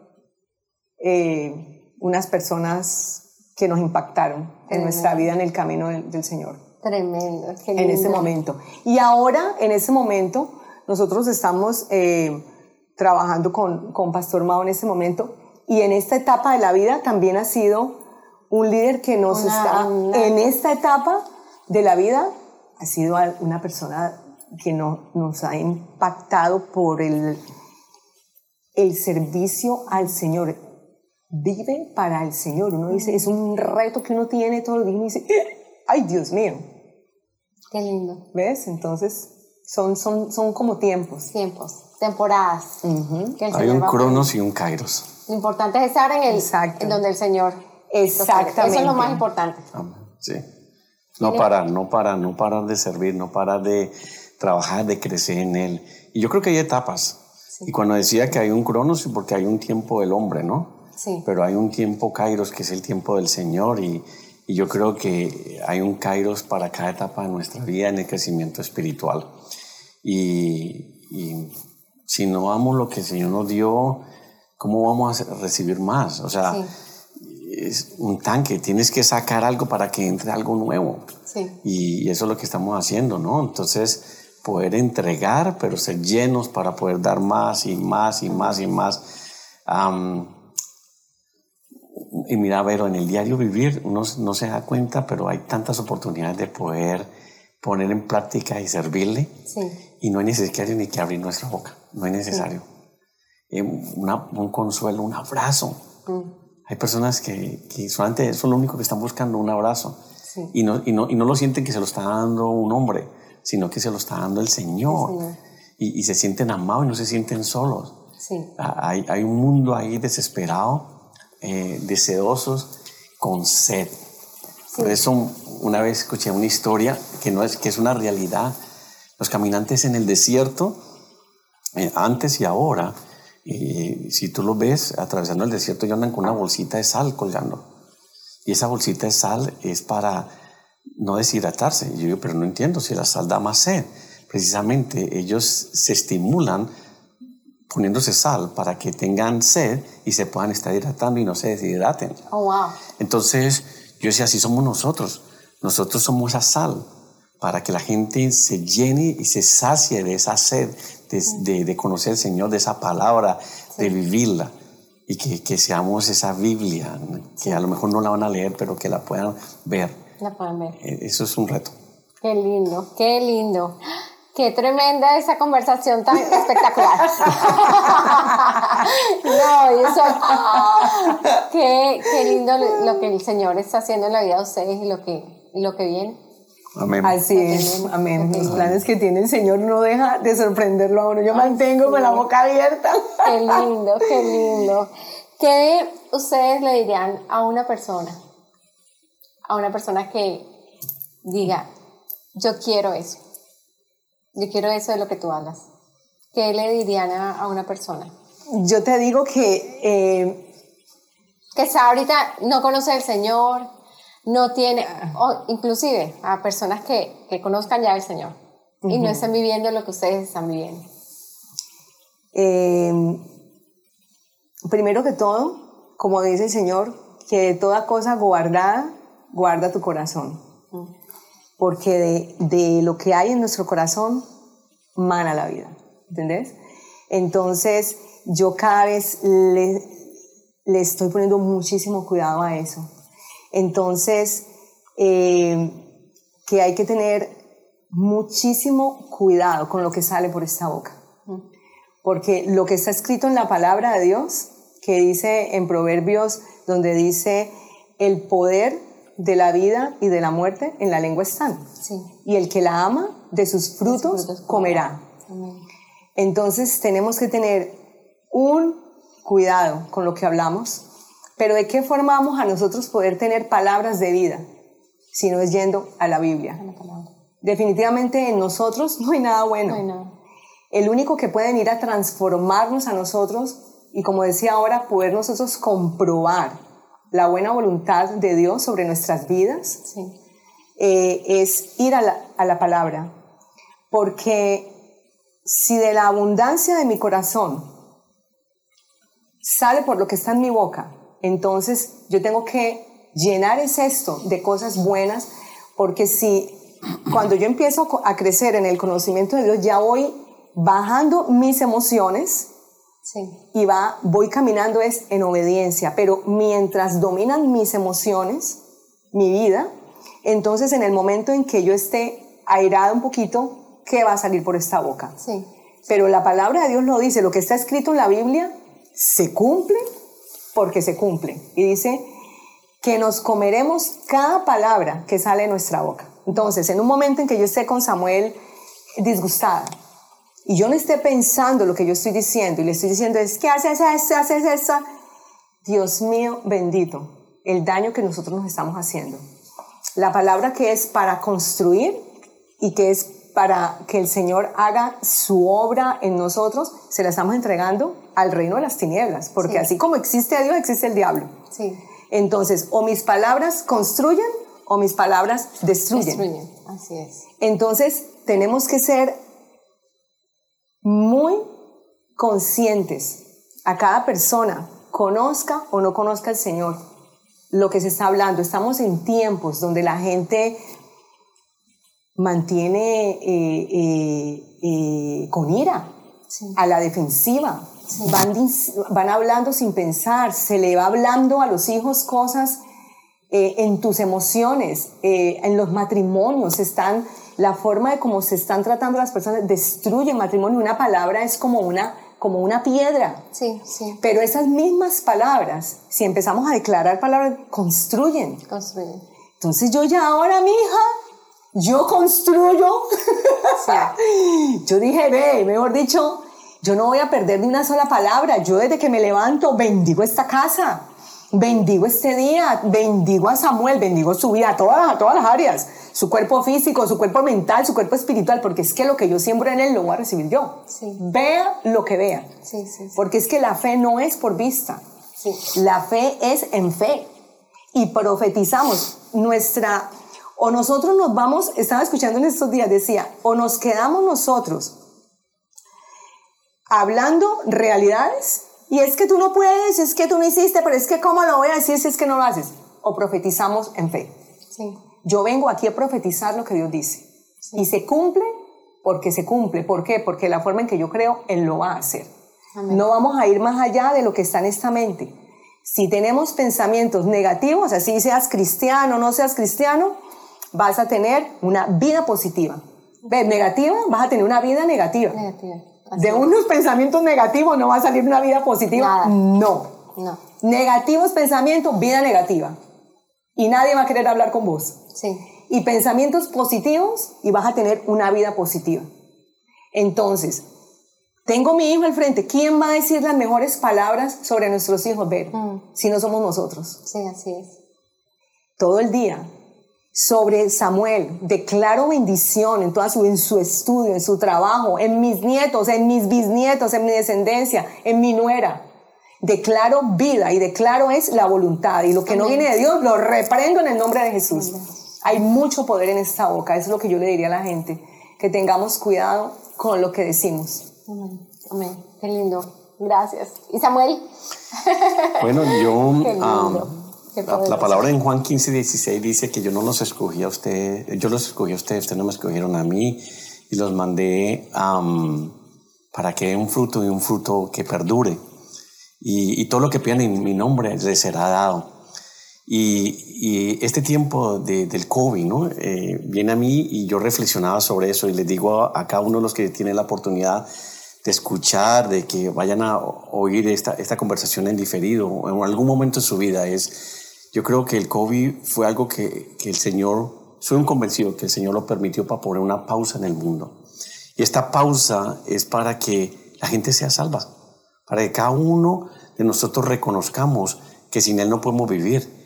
eh, unas personas que nos impactaron en nuestra vida en el camino del, Señor. Tremendo, En ese momento. Y ahora, en ese momento, nosotros estamos... Eh, trabajando con, con Pastor Mao en este momento. Y en esta etapa de la vida también ha sido un líder que nos está, en esta etapa de la vida, ha sido una persona que no, nos ha impactado por el, el servicio al Señor. Vive para el Señor. Uno dice, es un reto que uno tiene todo el día y dice, ay Dios mío. Qué lindo. ¿Ves? Entonces, son, son, son como tiempos. Tiempos temporadas. Hay un Cronos y un Kairos. Lo importante es estar en, el, en donde el Señor. Exactamente. Eso es lo más importante. Sí. No parar, no parar, no parar de servir, no parar de trabajar, de crecer en Él. Y yo creo que hay etapas. Y cuando decía que hay un Cronos, porque hay un tiempo del hombre, ¿no? Sí. Pero hay un tiempo Kairos, que es el tiempo del Señor. Y, y yo creo que hay un Kairos para cada etapa de nuestra vida en el crecimiento espiritual. Y, y si no vamos lo que el Señor nos dio, ¿cómo vamos a recibir más? O sea, es un tanque, tienes que sacar algo para que entre algo nuevo. Sí. Y eso es lo que estamos haciendo, ¿no? Entonces, poder entregar, pero ser llenos para poder dar más y más y más y más. Y mira, Vero, en el diario vivir uno no se da cuenta, pero hay tantas oportunidades de poder poner en práctica y servirle. Sí. Y no es necesario ni que abrir nuestra boca no es necesario. Eh, un consuelo, un abrazo. Mm. Hay personas que, que, solamente eso es lo único que están buscando, un abrazo. Y, no, y, no, y, no, lo sienten que se lo está dando un hombre, sino que se lo está dando el Señor. Y, y, se sienten amados y no se sienten solos. Ah, hay, hay, un mundo ahí desesperado, eh, deseosos, con sed. Por eso una vez escuché una historia que, no es, que es una realidad. Los caminantes en el desierto eh, antes y ahora, si tú lo ves atravesando el desierto, ellos andan con una bolsita de sal colgando. Y esa bolsita de sal es para no deshidratarse. yo digo, pero no entiendo si la sal da más sed. Precisamente ellos se estimulan poniéndose sal para que tengan sed y se puedan estar hidratando y no se deshidraten. Oh, wow. Entonces, yo decía, así somos nosotros. Nosotros somos esa sal para que la gente se llene y se sacie de esa sed, de, de, conocer al Señor, de esa palabra, de vivirla. Y que, que, seamos esa Biblia, que a lo mejor no la van a leer, pero que la puedan ver. La puedan ver. Eh, eso es un reto. Qué lindo, qué lindo. Qué tremenda esa conversación tan espectacular. no, eso, qué, qué, lindo lo que el Señor está haciendo en la vida de ustedes y lo que, lo que viene. Amén. Así es, amén. Los planes que tiene el Señor no deja de sorprenderlo a uno. Yo mantengo con la boca abierta. Qué lindo, qué lindo. ¿Qué ustedes le dirían a una persona? A una persona que diga, yo quiero eso yo quiero eso de lo que tú hablas. ¿Qué le dirían a, una persona? Yo te digo que... Eh, que está ahorita, no conoce al Señor, no tiene, o inclusive a personas que, que conozcan ya al Señor y no están viviendo lo que ustedes están viviendo. Eh, primero que todo, como dice el Señor, que de toda cosa guardada, guarda tu corazón porque de, de, lo que hay en nuestro corazón mana la vida, ¿entendés? Entonces, yo cada vez le, le estoy poniendo muchísimo cuidado a eso. Entonces, eh, que hay que tener muchísimo cuidado con lo que sale por esta boca. Porque lo que está escrito en la palabra de Dios, que dice en Proverbios, donde dice, el poder de la vida y de la muerte en la lengua están. Y el que la ama, de sus frutos, comerá. Entonces tenemos que tener un cuidado con lo que hablamos, pero ¿de qué forma vamos a nosotros poder tener palabras de vida si no es yendo a la Biblia? Definitivamente en nosotros no hay nada bueno. El único que puede venir a transformarnos a nosotros y como decía ahora, poder nosotros comprobar la buena voluntad de Dios sobre nuestras vidas, eh, es ir a la, a la palabra. Porque si de la abundancia de mi corazón sale por lo que está en mi boca, entonces yo tengo que llenar ese esto de cosas buenas, porque si cuando yo empiezo a crecer en el conocimiento de Dios, ya voy bajando mis emociones, y va, voy caminando es en obediencia, pero mientras dominan mis emociones, mi vida, entonces en el momento en que yo esté airada un poquito, ¿qué va a salir por esta boca? Sí. Pero la palabra de Dios lo dice, lo que está escrito en la Biblia se cumple porque se cumple. Y dice que nos comeremos cada palabra que sale de nuestra boca. Entonces, en un momento en que yo esté con Samuel disgustada, y yo no esté pensando lo que yo estoy diciendo y le estoy diciendo es que haces esto, haces eso, Dios mío bendito, el daño que nosotros nos estamos haciendo. La palabra que es para construir y que es para que el Señor haga su obra en nosotros, se la estamos entregando al reino de las tinieblas, porque así como existe a Dios, existe el diablo. Sí. Entonces, o mis palabras construyen o mis palabras destruyen. Destruyen, así es. Entonces, tenemos que ser muy conscientes a cada persona, conozca o no conozca al Señor, lo que se está hablando. Estamos en tiempos donde la gente mantiene eh, eh, eh, con ira, a la defensiva. Van, van, hablando sin pensar, se le va hablando a los hijos cosas en tus emociones, en los matrimonios, están la forma de cómo se están tratando las personas destruye el matrimonio. Una palabra es como una, como una piedra. Sí, sí. Pero esas mismas palabras, si empezamos a declarar palabras, construyen. Construyen. Entonces yo ya ahora, mi hija, yo construyo. yo dije, ve, mejor dicho, yo no voy a perder ni una sola palabra. Yo desde que me levanto bendigo esta casa, bendigo este día, bendigo a Samuel, bendigo su vida, a todas, a todas las áreas su cuerpo físico, su cuerpo mental, su cuerpo espiritual, porque es que lo que yo siembro en él lo voy a recibir yo. Vea lo que vea. porque es que la fe no es por vista. La fe es en fe. Y profetizamos nuestra, o nosotros nos vamos, estaba escuchando en estos días, decía, o nos quedamos nosotros hablando realidades, y es que tú no puedes, es que tú no hiciste, pero es que cómo lo voy a decir si es que no lo haces, o profetizamos en fe. Sí. Yo vengo aquí a profetizar lo que Dios dice. Y se cumple porque se cumple. ¿Por qué? Porque la forma en que yo creo, Él lo va a hacer. No vamos a ir más allá de lo que está en esta mente. Si tenemos pensamientos negativos, así seas cristiano o no seas cristiano, vas a tener una vida positiva. ¿Ves? Negativa, vas a tener una vida negativa. Negativa. De unos pensamientos negativos no va a salir una vida positiva. Nada. No. No. Negativos pensamientos, vida negativa. Y nadie va a querer hablar con vos. Sí. Y pensamientos positivos y vas a tener una vida positiva. Entonces, tengo mi hijo al frente. ¿Quién va a decir las mejores palabras sobre nuestros hijos, Ver? Mm. Si no somos nosotros. Sí, así es. Todo el día. Sobre Samuel, declaro bendición en, toda su, en su estudio, en su trabajo, en mis nietos, en mis bisnietos, en mi descendencia, en mi nuera. Declaro vida y declaro es la voluntad. Y lo que no viene de Dios lo reprendo en el nombre de Jesús. Hay mucho poder en esta boca. Eso es lo que yo le diría a la gente. Que tengamos cuidado con lo que decimos. Amén. Amén. Qué lindo. Gracias. ¿Y Samuel? Bueno, yo... La, palabra en Juan 15, 16 dice que yo no los escogí a usted, yo los escogí a ustedes, ustedes no me escogieron a mí y los mandé am, para que den un fruto y un fruto que perdure. Y, y todo lo que pidan en mi nombre les será dado. Y, y este tiempo de- del COVID, ¿no? Eh, viene a mí y yo reflexionaba sobre eso y les digo a, a cada uno de los que tienen la oportunidad de escuchar, de que vayan a oír esta, esta conversación en diferido en algún momento de su vida, es, yo creo que el COVID fue algo que, que el Señor, soy un convencido que el Señor lo permitió para poner una pausa en el mundo. Y esta pausa es para que la gente sea salva, para que cada uno de nosotros reconozcamos que sin Él no podemos vivir.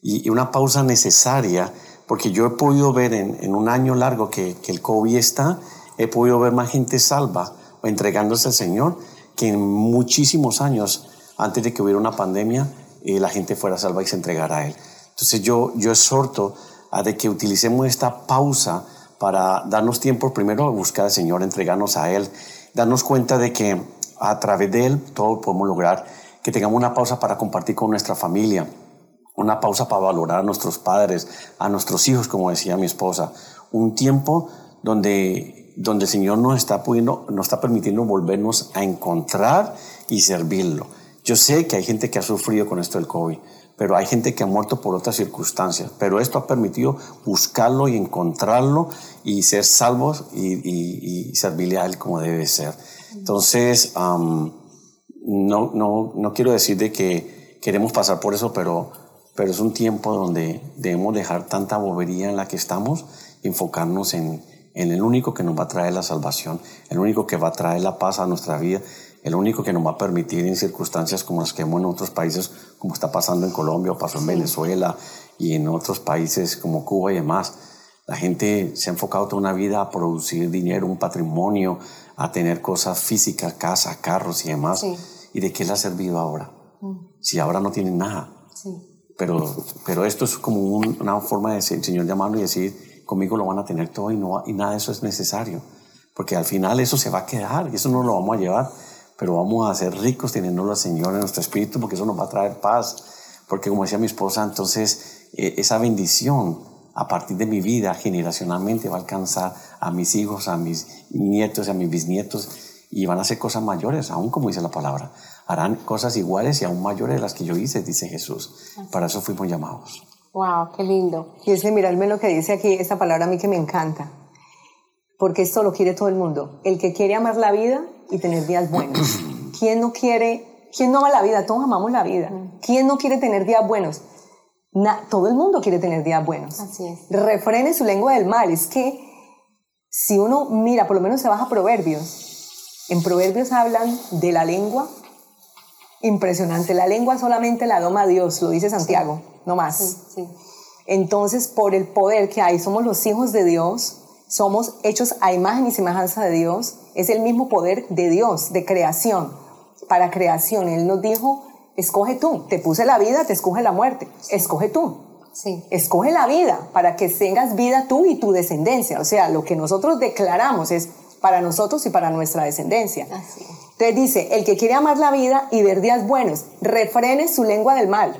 Y, y una pausa necesaria, porque yo he podido ver en, en un año largo que, que el COVID está, he podido ver más gente salva o entregándose al Señor que en muchísimos años antes de que hubiera una pandemia eh, la gente fuera salva y se entregara a Él. Entonces yo, yo exhorto a de que utilicemos esta pausa para darnos tiempo primero a buscar al Señor, entregarnos a Él, darnos cuenta de que a través de Él todo podemos lograr, que tengamos una pausa para compartir con nuestra familia, una pausa para valorar a nuestros padres, a nuestros hijos, como decía mi esposa, un tiempo donde, donde el Señor nos está, pudiendo, nos está permitiendo volvernos a encontrar y servirlo. Yo sé que hay gente que ha sufrido con esto del COVID, pero hay gente que ha muerto por otras circunstancias, pero esto ha permitido buscarlo y encontrarlo y ser salvos y, y, y servirle a Él como debe ser. Entonces, no, no, no quiero decir de que queremos pasar por eso, pero, pero es un tiempo donde debemos dejar tanta bobería en la que estamos y enfocarnos en, en el único que nos va a traer la salvación, el único que va a traer la paz a nuestra vida, el único que nos va a permitir en circunstancias como las que vemos en otros países, como está pasando en Colombia o pasó en Venezuela y en otros países como Cuba y demás. La gente se ha enfocado toda una vida a producir dinero, un patrimonio, a tener cosas físicas, casa, carros y demás. Sí. ¿Y de qué le ha servido ahora? Si ahora no tienen nada. Sí. Pero, pero esto es como un- una forma de decir, el Señor llamarlo y decir, conmigo lo van a tener todo y, no, y nada de eso es necesario. Porque al final eso se va a quedar y eso no lo vamos a llevar, pero vamos a ser ricos teniéndolo al Señor en nuestro espíritu porque eso nos va a traer paz. Porque como decía mi esposa, entonces eh, esa bendición a partir de mi vida generacionalmente va a alcanzar a mis hijos, a mis nietos, a mis bisnietos y van a hacer cosas mayores, aún como dice la palabra. Harán cosas iguales y aún mayores de las que yo hice, dice Jesús. Para eso fuimos llamados. Wow, qué lindo. Y es que mirarme lo que dice aquí, esta palabra a mí que me encanta. Porque esto lo quiere todo el mundo. El que quiere amar la vida y tener días buenos. ¿Quién no quiere, quién no ama la vida? Todos amamos la vida. ¿Quién no quiere tener días buenos? Na- todo el mundo quiere tener días buenos. Así es. Refrene su lengua del mal. Es que si uno mira, por lo menos se baja a Proverbios. En Proverbios hablan de la lengua. Impresionante. La lengua solamente la doma Dios, lo dice Santiago, no más. Sí, sí. Entonces, por el poder que hay, somos los hijos de Dios, somos hechos a imagen y semejanza de Dios, es el mismo poder de Dios, de creación, para creación. Él nos dijo, escoge tú, te puse la vida, te escoge la muerte, escoge tú. Sí. Escoge la vida para que tengas vida tú y tu descendencia. O sea, lo que nosotros declaramos es para nosotros y para nuestra descendencia. Así es. Entonces dice, el que quiere amar la vida y ver días buenos, refrene su lengua del mal.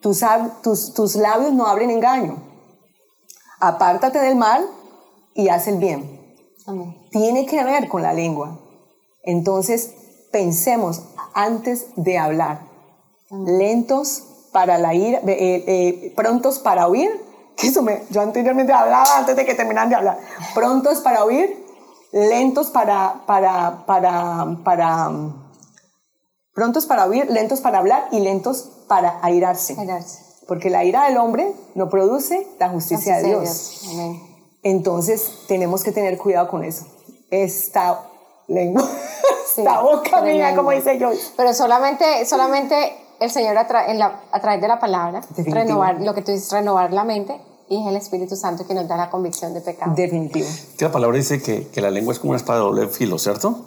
Tus, tus, tus labios no hablen engaño. Apártate del mal y haz el bien. Amén. Tiene que ver con la lengua. Entonces, pensemos antes de hablar. Lentos para la ira, eh, eh, prontos para oír, que eso me, yo anteriormente hablaba antes de que terminaran de hablar. Prontos para oír, lentos para, para, para, para, prontos para oír, lentos para hablar y lentos para airarse. Airarse. Porque la ira del hombre no produce la justicia, de Dios. Dios. Amén. Entonces tenemos que tener cuidado con eso. Esta lengua, Sí, esta boca mía, como dice yo. Pero solamente, solamente el Señor a, tra- en la- a través de la palabra, Definitivo. renovar, lo que tú dices, renovar la mente, y es el Espíritu Santo que nos da la convicción de pecado, Definitivo. Que la palabra dice que, que la lengua es como una espada de doble filo, ¿cierto?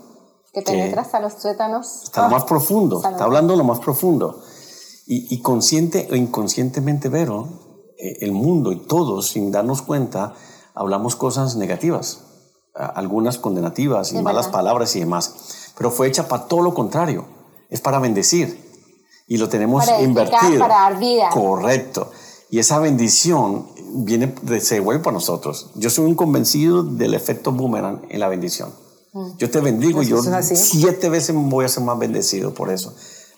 que penetra hasta los tuétanos. Está lo más profundo, Hasta lo está hablando lo más profundo. Y, y consciente o inconscientemente, Vero, eh, el mundo y todos, sin darnos cuenta, hablamos cosas negativas, algunas condenativas y Es malas verdad. palabras y demás. Pero fue hecha para todo lo contrario, es para bendecir. Y lo tenemos Para invertido. para dar vida. Correcto. Y esa bendición viene, de- se devuelve para nosotros. Yo soy un convencido del efecto boomerang en la bendición. Yo te bendigo y yo siete veces voy a ser más bendecido por eso.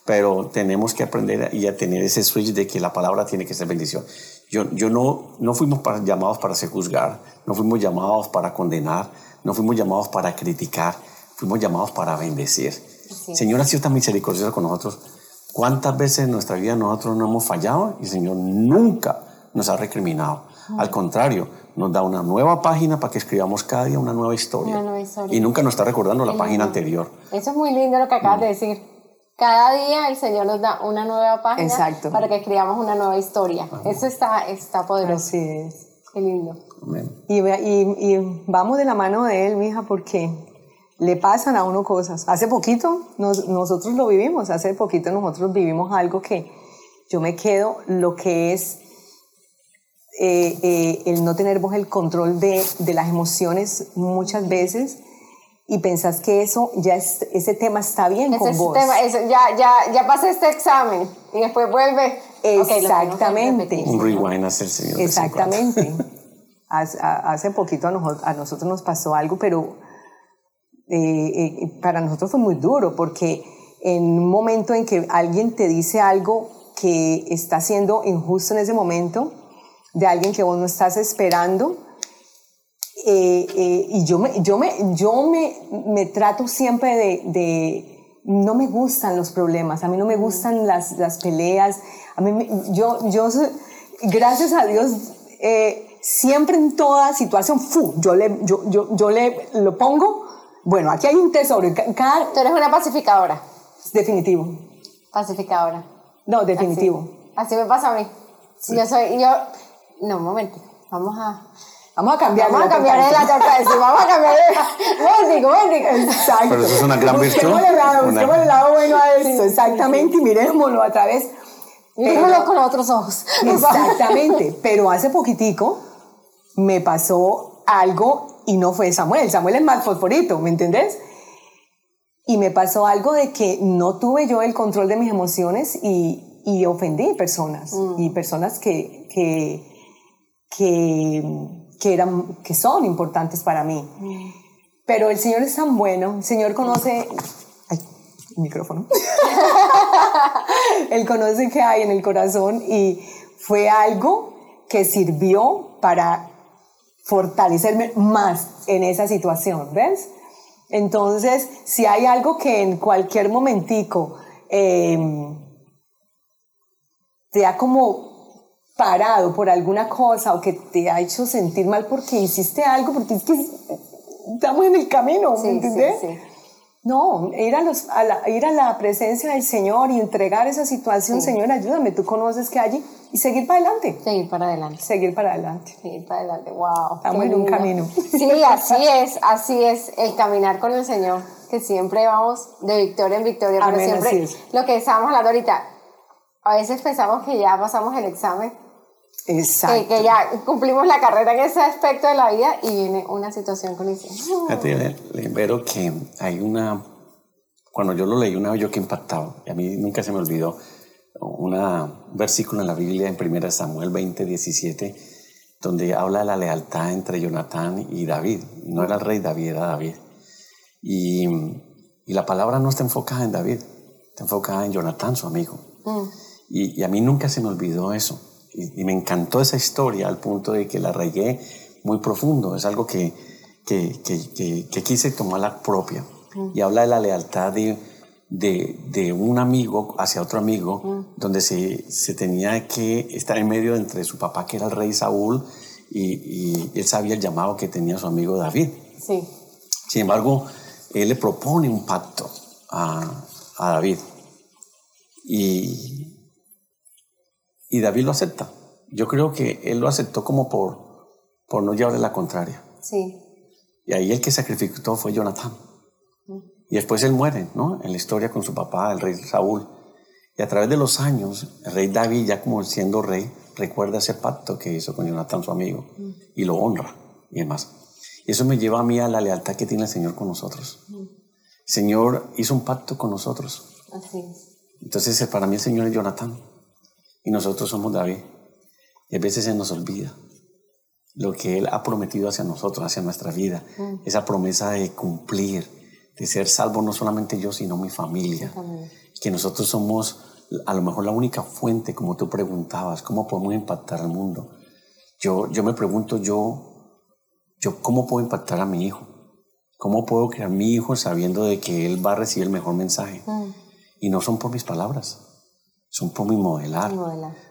Pero tenemos que aprender y a tener ese switch de que la palabra tiene que ser bendición. Yo, yo no, no fuimos para- llamados para se juzgar, no fuimos llamados para condenar, no fuimos llamados para criticar, fuimos llamados para bendecir. Es. Señor ha sido tan misericordioso con nosotros. ¿Cuántas veces en nuestra vida nosotros no hemos fallado y el Señor nunca nos ha recriminado? Al contrario, nos da una nueva página para que escribamos cada día una nueva historia. Una nueva historia. Y nunca nos está recordando la página anterior. Eso es muy lindo lo que acabas de decir. Cada día el Señor nos da una nueva página Exacto. para que escribamos una nueva historia. Eso está, está poderoso. Así es. Qué lindo. Amén. Y, ve- y- y vamos de la mano de él, mija, porque le pasan a uno cosas. Hace poquito nos- nosotros lo vivimos, hace poquito nosotros vivimos algo que yo me quedo, lo que es eh, eh, el no tener vos el control de, de las emociones muchas veces y pensás que eso ya es- ese tema está bien Ese con vos. tema, eso, ya, ya, ya pasé este examen y después vuelve. Exactamente. repetir. Un rewind hace el Señor. de vez en cuando. Exactamente. Hace, poquito a, nojo- a nosotros nos pasó algo, pero eh, eh, para nosotros fue muy duro porque en un momento en que alguien te dice algo que está siendo injusto en ese momento, de alguien que vos no estás esperando, eh, eh, y yo me, yo me, yo me, me trato siempre de, de- no me gustan los problemas, a mí no me gustan las, las peleas, a mí me- yo, yo, gracias a Dios, eh, siempre en toda situación, fu, yo le, yo, yo, yo le lo pongo, bueno, aquí hay un tesoro, cada, Tú eres una pacificadora. definitivo, Pacificadora. no, definitivo. Así, así me pasa a mí. Yo soy, yo, no, un momento. Vamos a, Vamos a cambiar. vamos a cambiar de la torta. sí, vamos a cambiar de Momentico, momentico. Exacto. Pero eso es una gran virtud. Busquémosle el lado, Una- busquémosle el lado bueno a esto, exactamente, y miremoslo a través. Míramelo con otros ojos. Exactamente, pero hace poquitico me pasó algo y no fue Samuel, Samuel es más fosforito, ¿me entendés? Y me pasó algo de que no tuve yo el control de mis emociones y, y ofendí personas, y personas que, que, que, que, eran, que son importantes para mí. Pero el Señor es tan bueno, el Señor conoce... Ay, micrófono. Él conoce qué hay en el corazón y fue algo que sirvió para fortalecerme más en esa situación, ¿ves? Entonces, si hay algo que en cualquier momentico eh, te ha como parado por alguna cosa o que te ha hecho sentir mal porque hiciste algo, porque es que estamos en el camino, ¿me Sí, sí, entendés? sí. No, ir a, los, a la, ir a la presencia del Señor y entregar esa situación, Señor, ayúdame, tú conoces que allí, y seguir para adelante, Seguir para adelante. seguir para adelante. Seguir para adelante. Wow. Estamos en un camino. Sí, así es, así es el caminar con el Señor, que siempre vamos de victoria en victoria, pero Amén, siempre así es. lo que estábamos hablando ahorita, a veces pensamos que ya pasamos el examen, Exacto. que, que ya cumplimos la carrera en ese aspecto de la vida y viene una situación con el Señor. Fíjate, le- le- Vero, que hay una. Cuando yo lo leí una vez, yo que impactado, y a mí nunca se me olvidó, una, un versículo en la Biblia, en 1 Samuel 20, 17, donde habla de la lealtad entre Jonatán y David. No era el rey David, era David. Y, y la palabra no está enfocada en David, está enfocada en Jonatán, su amigo. Y, y a mí nunca se me olvidó eso. Y, me encantó esa historia al punto de que la regué muy profundo. Es algo que, que, que, que quise tomar la propia. Y habla de la lealtad de, de, de, un amigo hacia otro amigo, donde se, se, tenía que estar en medio entre su papá, que era el rey Saúl, y, y, él sabía el llamado que tenía su amigo David. Sí. Sin embargo, él le propone un pacto a, a David. Y, y David lo acepta. Yo creo que él lo aceptó como por, por no llevarle la contraria. Sí. Y ahí el que sacrificó fue Jonathan. Y después él muere, ¿no? En la historia con su papá, el rey Saúl. Y a través de los años, el rey David, ya como siendo rey, recuerda ese pacto que hizo con Jonathan, su amigo, y lo honra y demás. Y eso me lleva a mí a la lealtad que tiene el Señor con nosotros. El Señor hizo un pacto con nosotros. Así es. Entonces, para mí el Señor es Jonathan y nosotros somos David. Y a veces se nos olvida lo que Él ha prometido hacia nosotros, hacia nuestra vida. Esa promesa de cumplir, de ser salvo no solamente yo, sino mi familia. Que nosotros somos a lo mejor la única fuente, como tú preguntabas, cómo podemos impactar al mundo. Yo, yo me pregunto, yo, yo, ¿cómo puedo impactar a mi hijo? ¿Cómo puedo crear mi hijo sabiendo de que él va a recibir el mejor mensaje? Y no son por mis palabras, son por mi modelar.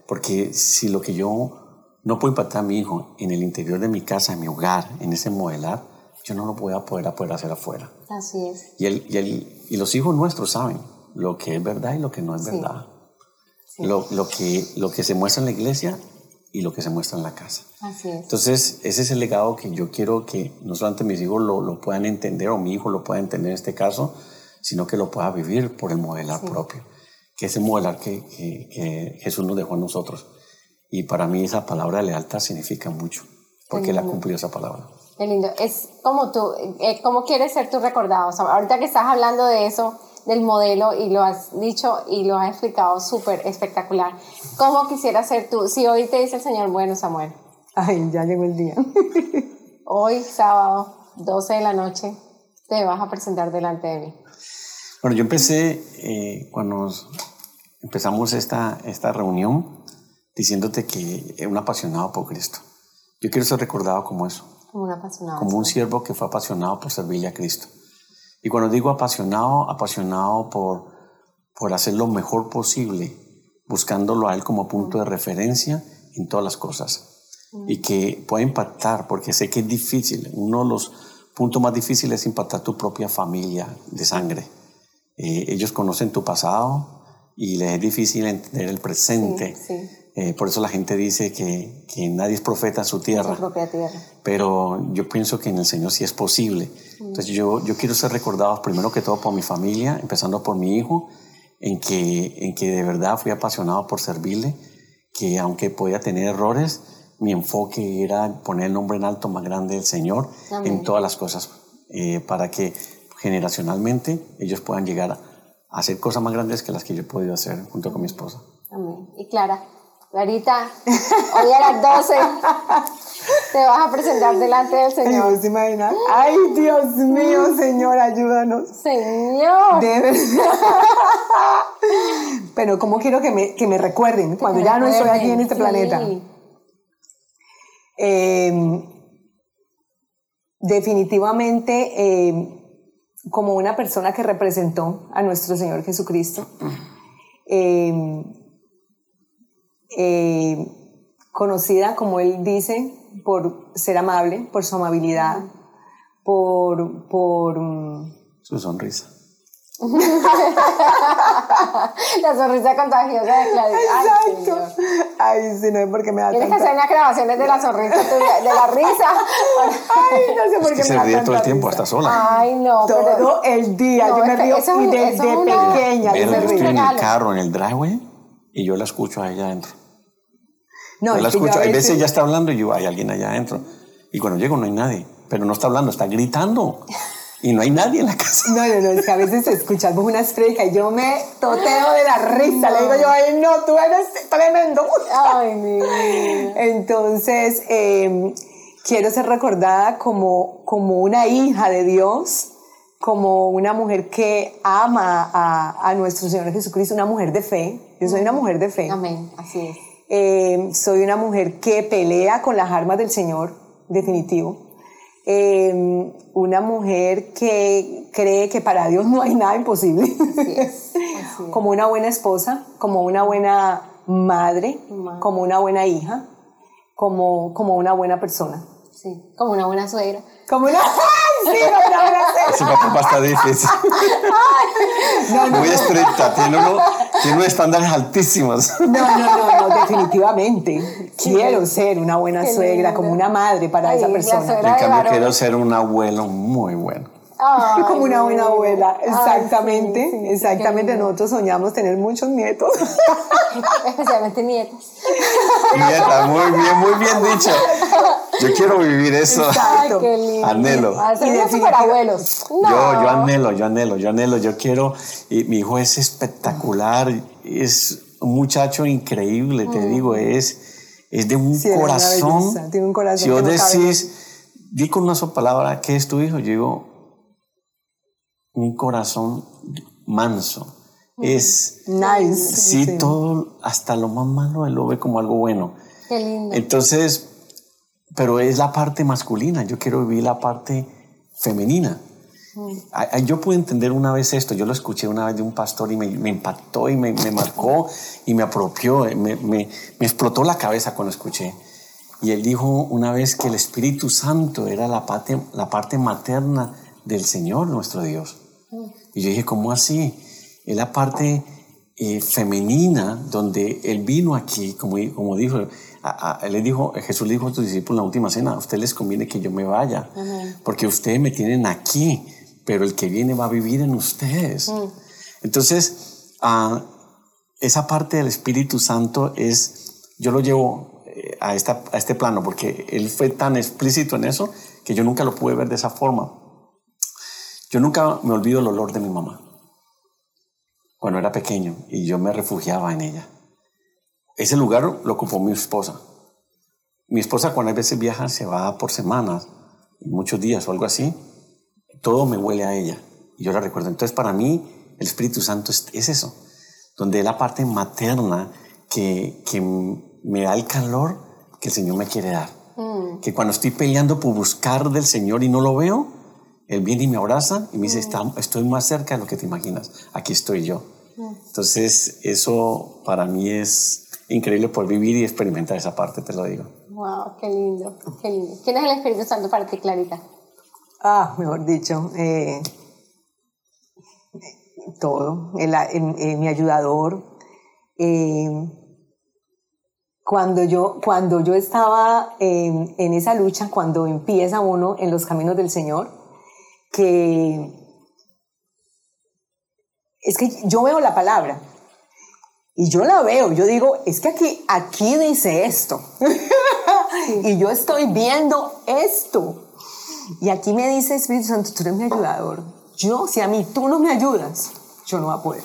Porque si lo que yo no puedo impactar a mi hijo en el interior de mi casa, en mi hogar, en ese modelar, yo no lo voy a poder, poder hacer afuera. Así es. Y, el, y, el, y los hijos nuestros saben lo que es verdad y lo que no es verdad. Lo, lo, que, lo que se muestra en la iglesia y lo que se muestra en la casa. Así es. Entonces, ese es el legado que yo quiero que no solamente mis hijos lo, lo puedan entender o mi hijo lo pueda entender en este caso, sino que lo pueda vivir por el modelar propio, que es el modelar que, que, Jesús nos dejó a nosotros. Y para mí esa palabra de lealtad significa mucho, porque Él ha cumplido esa palabra. Qué lindo. Es como tú, eh, como quieres ser tú recordado. ahorita que estás hablando de eso, del modelo, y lo has dicho y lo has explicado súper espectacular. ¿Cómo quisieras ser tú? Si hoy te dice el Señor, bueno, Samuel. Ay, ya llegó el día. hoy, sábado, 12 de la noche, te vas a presentar delante de mí. Bueno, yo empecé eh, cuando empezamos esta, esta reunión diciéndote que era un apasionado por Cristo. Yo quiero ser recordado como eso. Como un apasionado. Como un siervo que fue apasionado por servirle a Cristo. Y cuando digo apasionado, apasionado por, por hacer lo mejor posible, buscándolo a Él como punto de referencia en todas las cosas. Y que pueda impactar, porque sé que es difícil. Uno de los puntos más difíciles es impactar tu propia familia de sangre eh, ellos conocen tu pasado y les es difícil entender el presente. Eh, por eso la gente dice que, que, nadie es profeta en su tierra. Su propia tierra. Pero yo pienso que en el Señor sí es posible. Entonces yo, yo quiero ser recordado primero que todo por mi familia, empezando por mi hijo, en que, en que de verdad fui apasionado por servirle, que aunque podía tener errores, mi enfoque era poner el nombre en alto más grande del Señor en todas las cosas, eh, para que generacionalmente ellos puedan llegar a hacer cosas más grandes que las que yo he podido hacer junto con mi esposa. Amén. Y Clara, Clarita, hoy a las 12 te vas a presentar delante del Señor. ¿Se imaginan? Ay, Dios mío, Señor, ayúdanos. Señor. Pero ¿cómo quiero que me, que me recuerden cuando ya no estoy aquí en este planeta? Eh, definitivamente eh, como una persona que representó a nuestro Señor Jesucristo, em, eh, conocida, como él dice, por ser amable, por su amabilidad, por... por mm, su sonrisa. la sonrisa contagiosa de Claudia. Exacto. Ay, sí, no es porque me da Tienes que hacer unas grabaciones de la sonrisa de la risa. Ay, no sé por qué es que me se ríe todo el tiempo, hasta sola. Ay, no. Todo el día. yo me río y desde pequeña. Pero yo estoy en el carro, en el driveway, y yo la escucho a ella adentro. No, yo la escucho. Hay veces ella está hablando y yo, hay alguien allá adentro. Y cuando llego no hay nadie. Pero no está hablando, está gritando y no hay nadie en la casa. No, no, no, es que a veces escuchamos una estrella y yo me toteo de la risa. Le digo yo, ay, no, tú eres tremendo. Ay, mi Entonces, em, quiero ser recordada como, como una hija de Dios, como una mujer que ama a, a nuestro Señor Jesucristo, una mujer de fe. Yo soy una mujer de fe. Amén, así es. Eh, soy una mujer que pelea con las armas del Señor, definitivo. Eh, una mujer que cree que para Dios no hay nada imposible. Así es, así es. como una buena esposa, como una buena madre, Madre. como una buena hija, como, como una buena persona. Sí, como una buena suegra. Como una... ¡Ay, sí, una buena Ese papá está difícil. No, no, Muy no. estricta, tiene, uno, tiene unos estándares altísimos. No, no, no, no, definitivamente. Quiero ser una buena Qué suegra, lindo. como una madre para Ay, esa persona. En cambio, quiero ser un abuelo muy bueno. Ay, como una buena abuela, exactamente, sí, sí, sí, exactamente. Nosotros soñamos tener muchos nietos. Especialmente nietas. Nieta, muy bien, muy bien dicho. Yo quiero vivir eso. Ay, Exacto. qué lindo. Anhelo. A ser superabuelos. No. Yo, yo anhelo, yo anhelo, yo anhelo, yo quiero. Y mi hijo es espectacular, es un muchacho increíble, te digo, es, es de un corazón. belleza, tiene un corazón Si vos decís, di con una sola palabra, ¿qué es tu hijo? Yo digo, un corazón manso. Es, Nice. sí, todo, hasta lo más malo, él lo ve como algo bueno. Qué lindo. Entonces, pero es la parte masculina, yo quiero vivir la parte femenina. Ay, Yo pude entender una vez esto, yo lo escuché una vez de un pastor y me, me impactó y me, me marcó y me apropió, eh, me, me- me explotó la cabeza cuando escuché. Y él dijo una vez que el Espíritu Santo era la parte, la parte materna del Señor, nuestro Dios. Y yo dije, ¿cómo así? Es la parte eh, femenina donde Él vino aquí, como, como dijo, a- a- él le dijo, Jesús le dijo a sus discípulos en la última cena, a ustedes les conviene que yo me vaya, porque ustedes me tienen aquí, pero el que viene va a vivir en ustedes. Entonces, ah, esa parte del Espíritu Santo es, yo lo llevo eh, a, esta, a este plano, porque Él fue tan explícito en eso que yo nunca lo pude ver de esa forma. Yo nunca me olvido el olor de mi mamá cuando era pequeño y yo me refugiaba en ella. Ese lugar lo ocupó mi esposa. Mi esposa cuando a veces viaja se va por semanas, muchos días o algo así, todo me huele a ella y yo la recuerdo. Entonces para mí el Espíritu Santo es, es eso, donde es la parte materna que, que me da el calor que el Señor me quiere dar. Que cuando estoy peleando por buscar del Señor y no lo veo, Él viene y me abraza y me dice, "Está- estoy más cerca de lo que te imaginas, aquí estoy yo. Entonces eso para mí es increíble por vivir y experimentar esa parte, te lo digo. Wow, qué lindo, qué lindo. ¿Quién es el Espíritu Santo para ti, Clarita? Ah, mejor dicho, eh, todo, el- el- el- mi ayudador. eh, cuando, yo, cuando yo estaba en, en esa lucha, cuando empieza uno en los caminos del Señor, que es que yo veo la palabra y yo la veo, yo digo, es que aquí, aquí dice esto. y yo estoy viendo esto. Y aquí me dice Espíritu Santo, tú eres mi ayudador. Yo, si a mí tú no me ayudas, yo no voy a poder.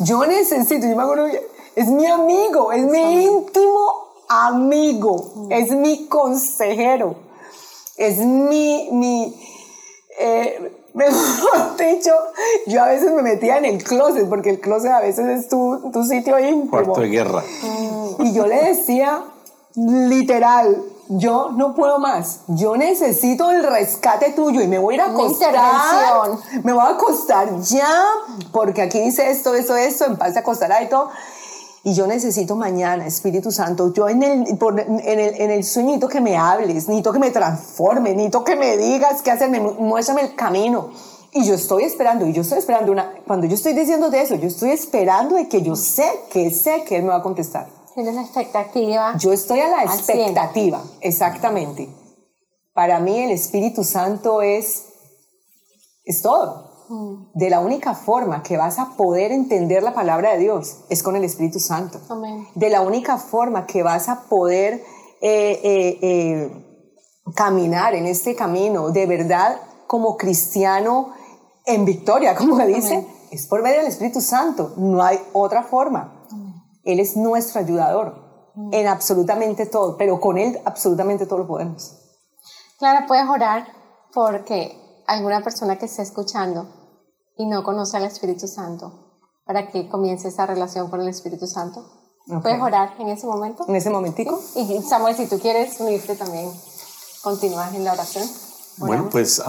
Yo necesito, yo me acuerdo es mi amigo, es mi íntimo amigo, es mi consejero, es mi, mi, eh, mejor dicho, yo a veces me metía en el closet, porque el closet a veces es tu, tu sitio íntimo. Cuarto de guerra. Y yo le decía, literal, yo no puedo más. Yo necesito el rescate tuyo y me voy a ir a acostar. Me voy a acostar ya, porque aquí dice esto, esto, esto, en paz se acostará y todo. Y yo necesito mañana, Espíritu Santo, yo en el, por- en el, en el sueñito que me hables, necesito que me transforme, necesito que me digas qué hacer, me, muéstrame el camino. Y yo estoy esperando, y yo estoy esperando una, cuando yo estoy diciendo de eso, yo estoy esperando de que yo sé, que sé que Él me va a contestar. Tienes la expectativa. Yo estoy a la expectativa, exactamente. Para mí el Espíritu Santo es, es todo. De la única forma que vas a poder entender la palabra de Dios es con el Espíritu Santo. Amén. De la única forma que vas a poder eh, eh, eh, caminar en este camino de verdad como cristiano en victoria, como dice, es por medio del Espíritu Santo. No hay otra forma. Él es nuestro ayudador en absolutamente todo, pero con Él absolutamente todo lo podemos. Clara, ¿puedes orar porque alguna persona que esté escuchando y no conoce al Espíritu Santo para que comience esa relación con el Espíritu Santo? ¿Puedes orar en ese momento? ¿En ese momentico? Y Samuel, si tú quieres unirte también, continúas en la oración. Bueno, pues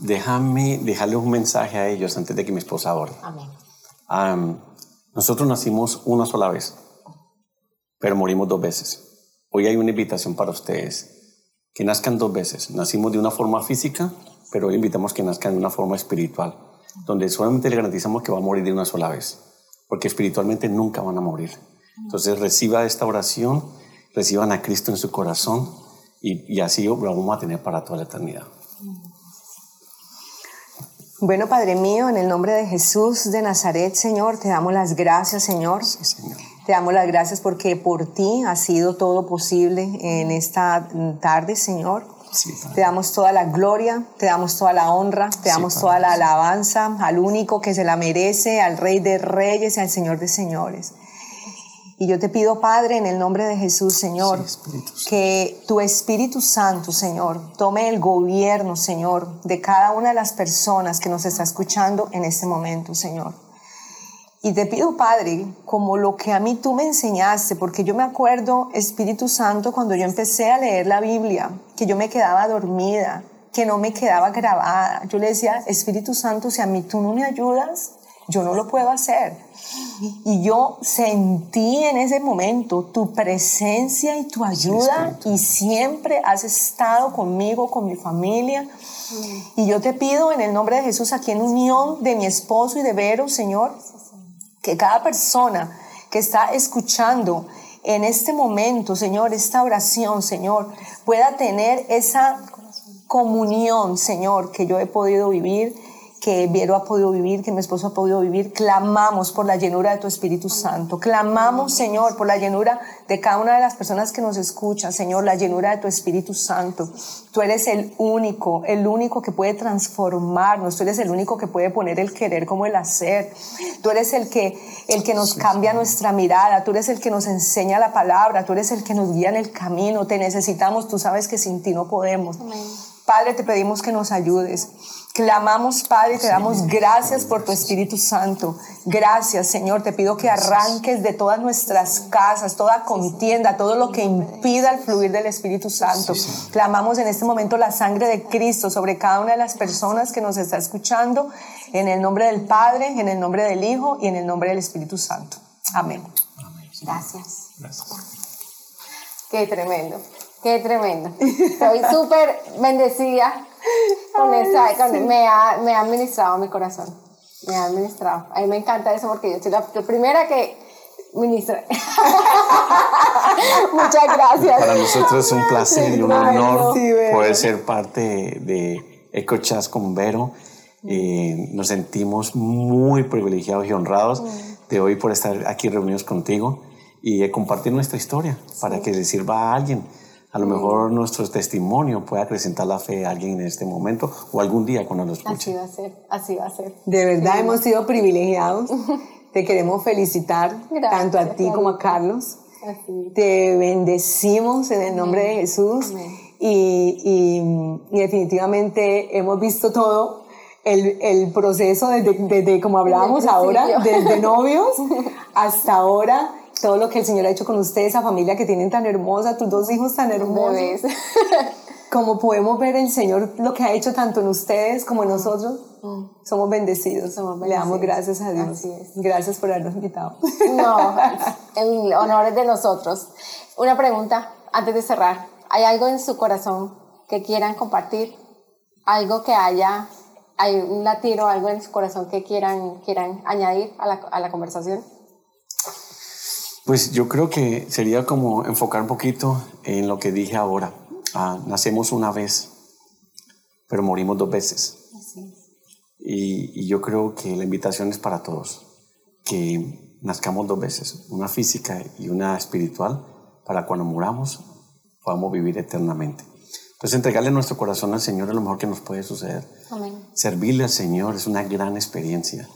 déjame dejarle un mensaje a ellos antes de que mi esposa ore. Amén. nosotros nacimos una sola vez, pero morimos dos veces. Hoy hay una invitación para ustedes, que nazcan dos veces. Nacimos de una forma física, pero hoy invitamos que nazcan de una forma espiritual, donde solamente le garantizamos que va a morir de una sola vez, porque espiritualmente nunca van a morir. Entonces reciba esta oración, reciban a Cristo en su corazón y, y así lo vamos a tener para toda la eternidad. Bueno, Padre mío, en el nombre de Jesús de Nazaret, Señor, te damos las gracias, Señor. Señor. Te damos las gracias porque por ti ha sido todo posible en esta tarde, Señor. Te damos toda la gloria, te damos toda la honra, te damos toda la alabanza al único que se la merece, al Rey de Reyes y al Señor de Señores. Y yo te pido, Padre, en el nombre de Jesús, Señor, que tu Espíritu Santo, Señor, tome el gobierno, Señor, de cada una de las personas que nos está escuchando en este momento, Señor. Y te pido, Padre, como lo que a mí tú me enseñaste, porque yo me acuerdo, Espíritu Santo, cuando yo empecé a leer la Biblia, que yo me quedaba dormida, que no me quedaba grabada. Yo le decía, Espíritu Santo, si a mí tú no me ayudas, yo no lo puedo hacer. Y yo sentí en ese momento tu presencia y tu ayuda y siempre has estado conmigo, con mi familia. Y yo te pido en el nombre de Jesús, aquí en unión de mi esposo y de Vero, Señor, que cada persona que está escuchando en este momento, Señor, esta oración, Señor, pueda tener esa comunión, Señor, que yo he podido vivir que Viero ha podido vivir, que mi esposo ha podido vivir, clamamos por la llenura de tu Espíritu Santo. Clamamos, Señor, por la llenura de cada una de las personas que nos escuchan, Señor, la llenura de tu Espíritu Santo. Tú eres el único, el único que puede transformarnos, tú eres el único que puede poner el querer como el hacer. Tú eres el que, el que nos cambia nuestra mirada, tú eres el que nos enseña la palabra, tú eres el que nos guía en el camino. Te necesitamos, tú sabes que sin ti no podemos. Padre, te pedimos que nos ayudes. Clamamos, Padre, te damos gracias por tu Espíritu Santo. Gracias, Señor. Te pido que arranques de todas nuestras casas, toda contienda, todo lo que impida el fluir del Espíritu Santo. Clamamos en este momento la sangre de Cristo sobre cada una de las personas que nos está escuchando, en el nombre del Padre, en el nombre del Hijo y en el nombre del Espíritu Santo. Amén. Gracias. Qué tremendo. Qué tremendo. Estoy súper bendecida con esa, me, ha, me ha administrado mi corazón. Me ha administrado. A mí me encanta eso porque yo soy la, primera que ministra. Muchas gracias. Para nosotros es un placer y un honor poder ser parte de EcoChas con Vero. Eh, nos sentimos muy privilegiados y honrados de hoy por estar aquí reunidos contigo y de compartir nuestra historia para que le sirva a alguien a lo mejor nuestro testimonio puede acrecentar la fe a alguien en este momento o algún día cuando lo escuche. Así va a ser, así va a ser. De verdad hemos sido privilegiados. Te queremos felicitar tanto a ti como a Carlos. Te bendecimos en el nombre de Jesús y, y, definitivamente hemos visto todo el, el proceso desde, desde, como hablábamos ahora, desde novios hasta ahora todo lo que el Señor ha hecho con ustedes, esa familia que tienen tan hermosa, tus dos hijos tan hermosos. como podemos ver el Señor lo que ha hecho tanto en ustedes como en nosotros, mm. somos, bendecidos. Le damos gracias a Dios. Gracias por habernos invitado. No, el honor es de nosotros. Una pregunta antes de cerrar. ¿Hay algo en su corazón que quieran compartir? ¿Algo que haya, hay un latido, algo en su corazón que quieran, quieran añadir a la, a la conversación? Pues yo creo que sería como enfocar un poquito en lo que dije ahora. Ah, nacemos una vez, pero morimos dos veces. Y, y, yo creo que la invitación es para todos, que nazcamos dos veces, una física y una espiritual, para cuando muramos podamos vivir eternamente. Entonces entregarle nuestro corazón al Señor es lo mejor que nos puede suceder. Servirle al Señor es una gran experiencia.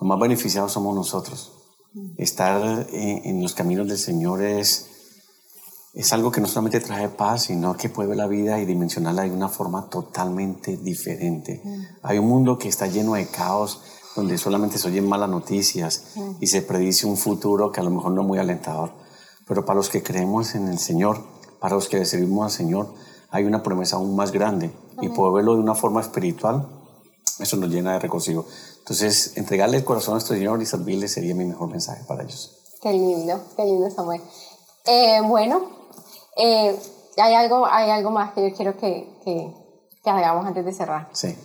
Lo más beneficiados somos nosotros. Estar en, los caminos del Señor es, es algo que no solamente trae paz, sino que puede ver la vida y dimensionarla de una forma totalmente diferente. Hay un mundo que está lleno de caos, donde solamente se oyen malas noticias y se predice un futuro que a lo mejor no es muy alentador. Pero para los que creemos en el Señor, para los que le servimos al Señor, hay una promesa aún más grande y poder verlo de una forma espiritual, eso nos llena de regocijo. Entonces, entregarle el corazón a nuestro Señor y servirle sería mi mejor mensaje para ellos. Qué lindo, qué lindo Samuel. Eh, bueno, eh, hay, algo, hay algo más que yo quiero que, que, que hagamos antes de cerrar. Sí.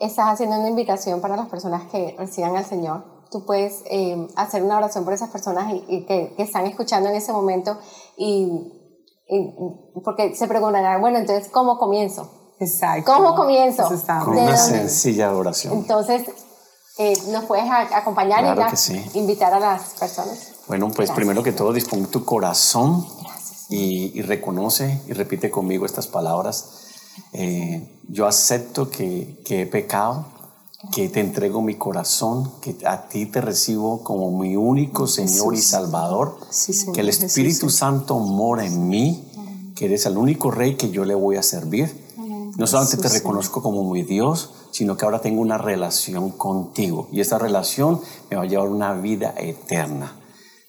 Estás haciendo una invitación para las personas que reciban al Señor. Tú puedes eh, hacer una oración por esas personas y, y que, que, están escuchando en ese momento y, y, porque se preguntarán, bueno, entonces, ¿cómo comienzo? Exacto. ¿Cómo comienzo? Con una sencilla oración. Entonces, eh, ¿nos puedes acompañar claro y sí. invitar a las personas? Bueno, pues Gracias. primero que todo, dispón tu corazón y, y, reconoce y repite conmigo estas palabras. Eh, yo acepto que, que he pecado, que te entrego mi corazón, que a ti te recibo como mi único Señor y Salvador, sí, señor. que el Espíritu Santo mora en mí, que eres el único Rey que yo le voy a servir. No solamente te reconozco como mi Dios, sino que ahora tengo una relación contigo y esta relación me va a llevar una vida eterna.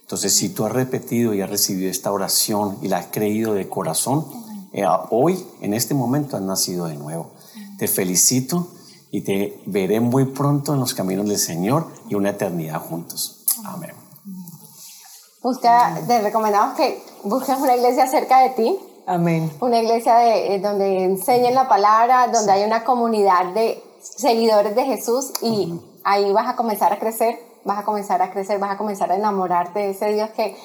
Entonces, si tú has repetido y has recibido esta oración y la has creído de corazón, eh, hoy, en este momento, has nacido de nuevo. Te felicito y te veré muy pronto en los caminos del Señor y una eternidad juntos. Amén. Busca, te recomendamos que busques una iglesia cerca de ti. Amén. Una iglesia de, eh, donde enseñen la palabra, donde hay una comunidad de seguidores de Jesús y uh -huh. ahí vas a comenzar a crecer, vas a comenzar a crecer, vas a comenzar a enamorarte de ese Dios que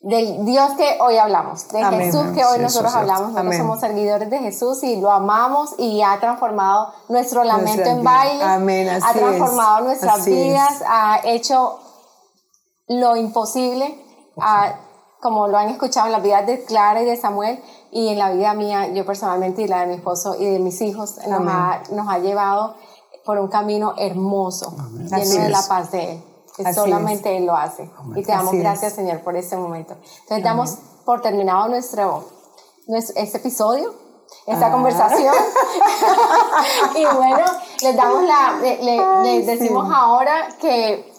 del Dios que hoy hablamos, de Amén. Jesús que hoy Sí, nosotros hablamos, nosotros Amén. somos seguidores de Jesús y lo amamos y ha transformado nuestro lamento en baile, Amén, ha es. transformado nuestras Así es. vidas, ha hecho lo imposible, ha- como lo han escuchado en las vidas de Clara y de Samuel y en la vida mía, yo personalmente y la de mi esposo y de mis hijos, nos Amén. ha, nos ha llevado por un camino hermoso, lleno Así de es. la paz de Él, que Así solamente Él lo hace. Y te damos Así es. gracias, Señor, por este momento. Entonces, damos por terminado nuestro, nuestro este episodio, esta Ah. conversación. y bueno, les damos la, le- le- les decimos sí. ahora que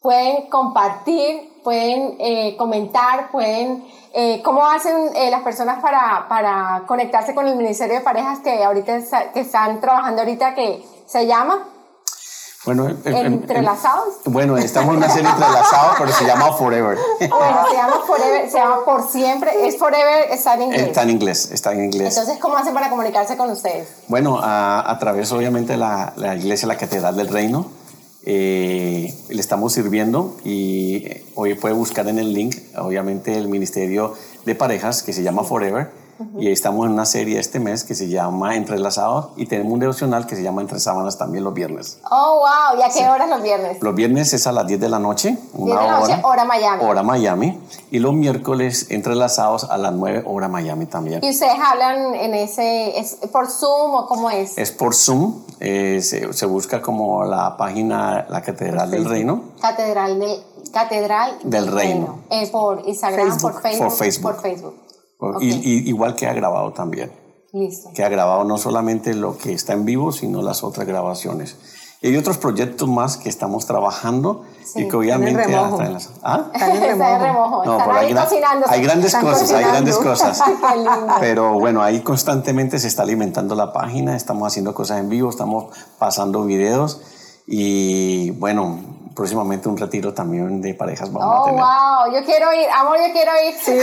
pueden compartir, pueden eh, comentar, pueden... eh, ¿Cómo hacen eh, las personas para, para conectarse con el Ministerio de Parejas que ahorita que están trabajando ahorita que se llama Bueno, el- el- el- Entrelazados? bueno, estamos en una serie entrelazada, pero se llama Forever. Bueno, se llama Forever, se llama Por Siempre, es Forever, está en inglés. Está en inglés, está en inglés. Entonces, ¿cómo hacen para comunicarse con ustedes? Bueno, a, a través obviamente de la, la iglesia, la Catedral del Reino, eh, le estamos sirviendo y eh, hoy puede buscar en el link, obviamente, el Ministerio de Parejas que se llama Forever. Y estamos en una serie este mes que se llama Entrelazados y tenemos un devocional que se llama Entre Sábanas también los viernes. Oh, wow, ¿y a qué horas los viernes? Los viernes es a las 10 de la noche, 10 una de la noche, hora. hora Miami. Hora Miami. Y los miércoles entrelazados a las 9 hora Miami también. ¿Y ustedes hablan en ese, es por Zoom o cómo es? Es por Zoom, eh, se, se busca como la página La Catedral del Reino. Catedral del, Catedral Del Reino. Eh, por Instagram, Facebook. por Facebook. Por Facebook. Por Facebook. Ok, Y, y- igual que ha grabado también. listo. Que ha grabado no solamente lo que está en vivo, sino las otras grabaciones. Y hay otros proyectos más que estamos trabajando Sí, y que obviamente... están en remojo. en las- ¿Ah? Están en Está de remojo. remojo. No, Están hay, hay grandes Están cosas, hay grandes cocinando. cosas. Qué lindo. Pero bueno, ahí constantemente se está alimentando la página, estamos haciendo cosas en vivo, estamos pasando videos y bueno, próximamente un retiro también de parejas vamos a Oh, tener. wow, yo quiero ir, amor, yo quiero ir. Sí,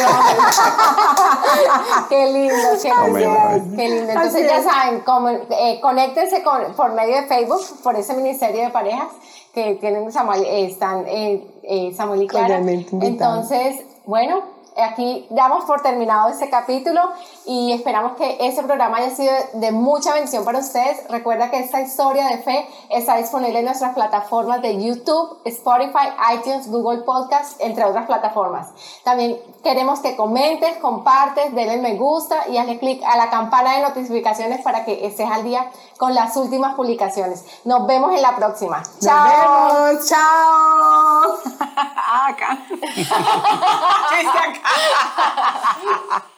qué lindo, qué Amén, lindo. amén. Qué lindo. Entonces ya saben, como, eh, conéctense con, por medio de Facebook, por ese ministerio de parejas que tienen Samuel, eh, están eh, eh, Samuel y Clara. Entonces, bueno, aquí damos por terminado este capítulo y esperamos que este programa haya sido de mucha bendición para ustedes. Recuerda que esta historia de fe está disponible en nuestras plataformas de YouTube, Spotify, iTunes, Google Podcast, entre otras plataformas. También queremos que comentes, compartes, denle me gusta y hazle clic a la campana de notificaciones para que estés al día con las últimas publicaciones. Nos vemos en la próxima. Chao. Nos vemos. Chao. Ah, acá. Acá.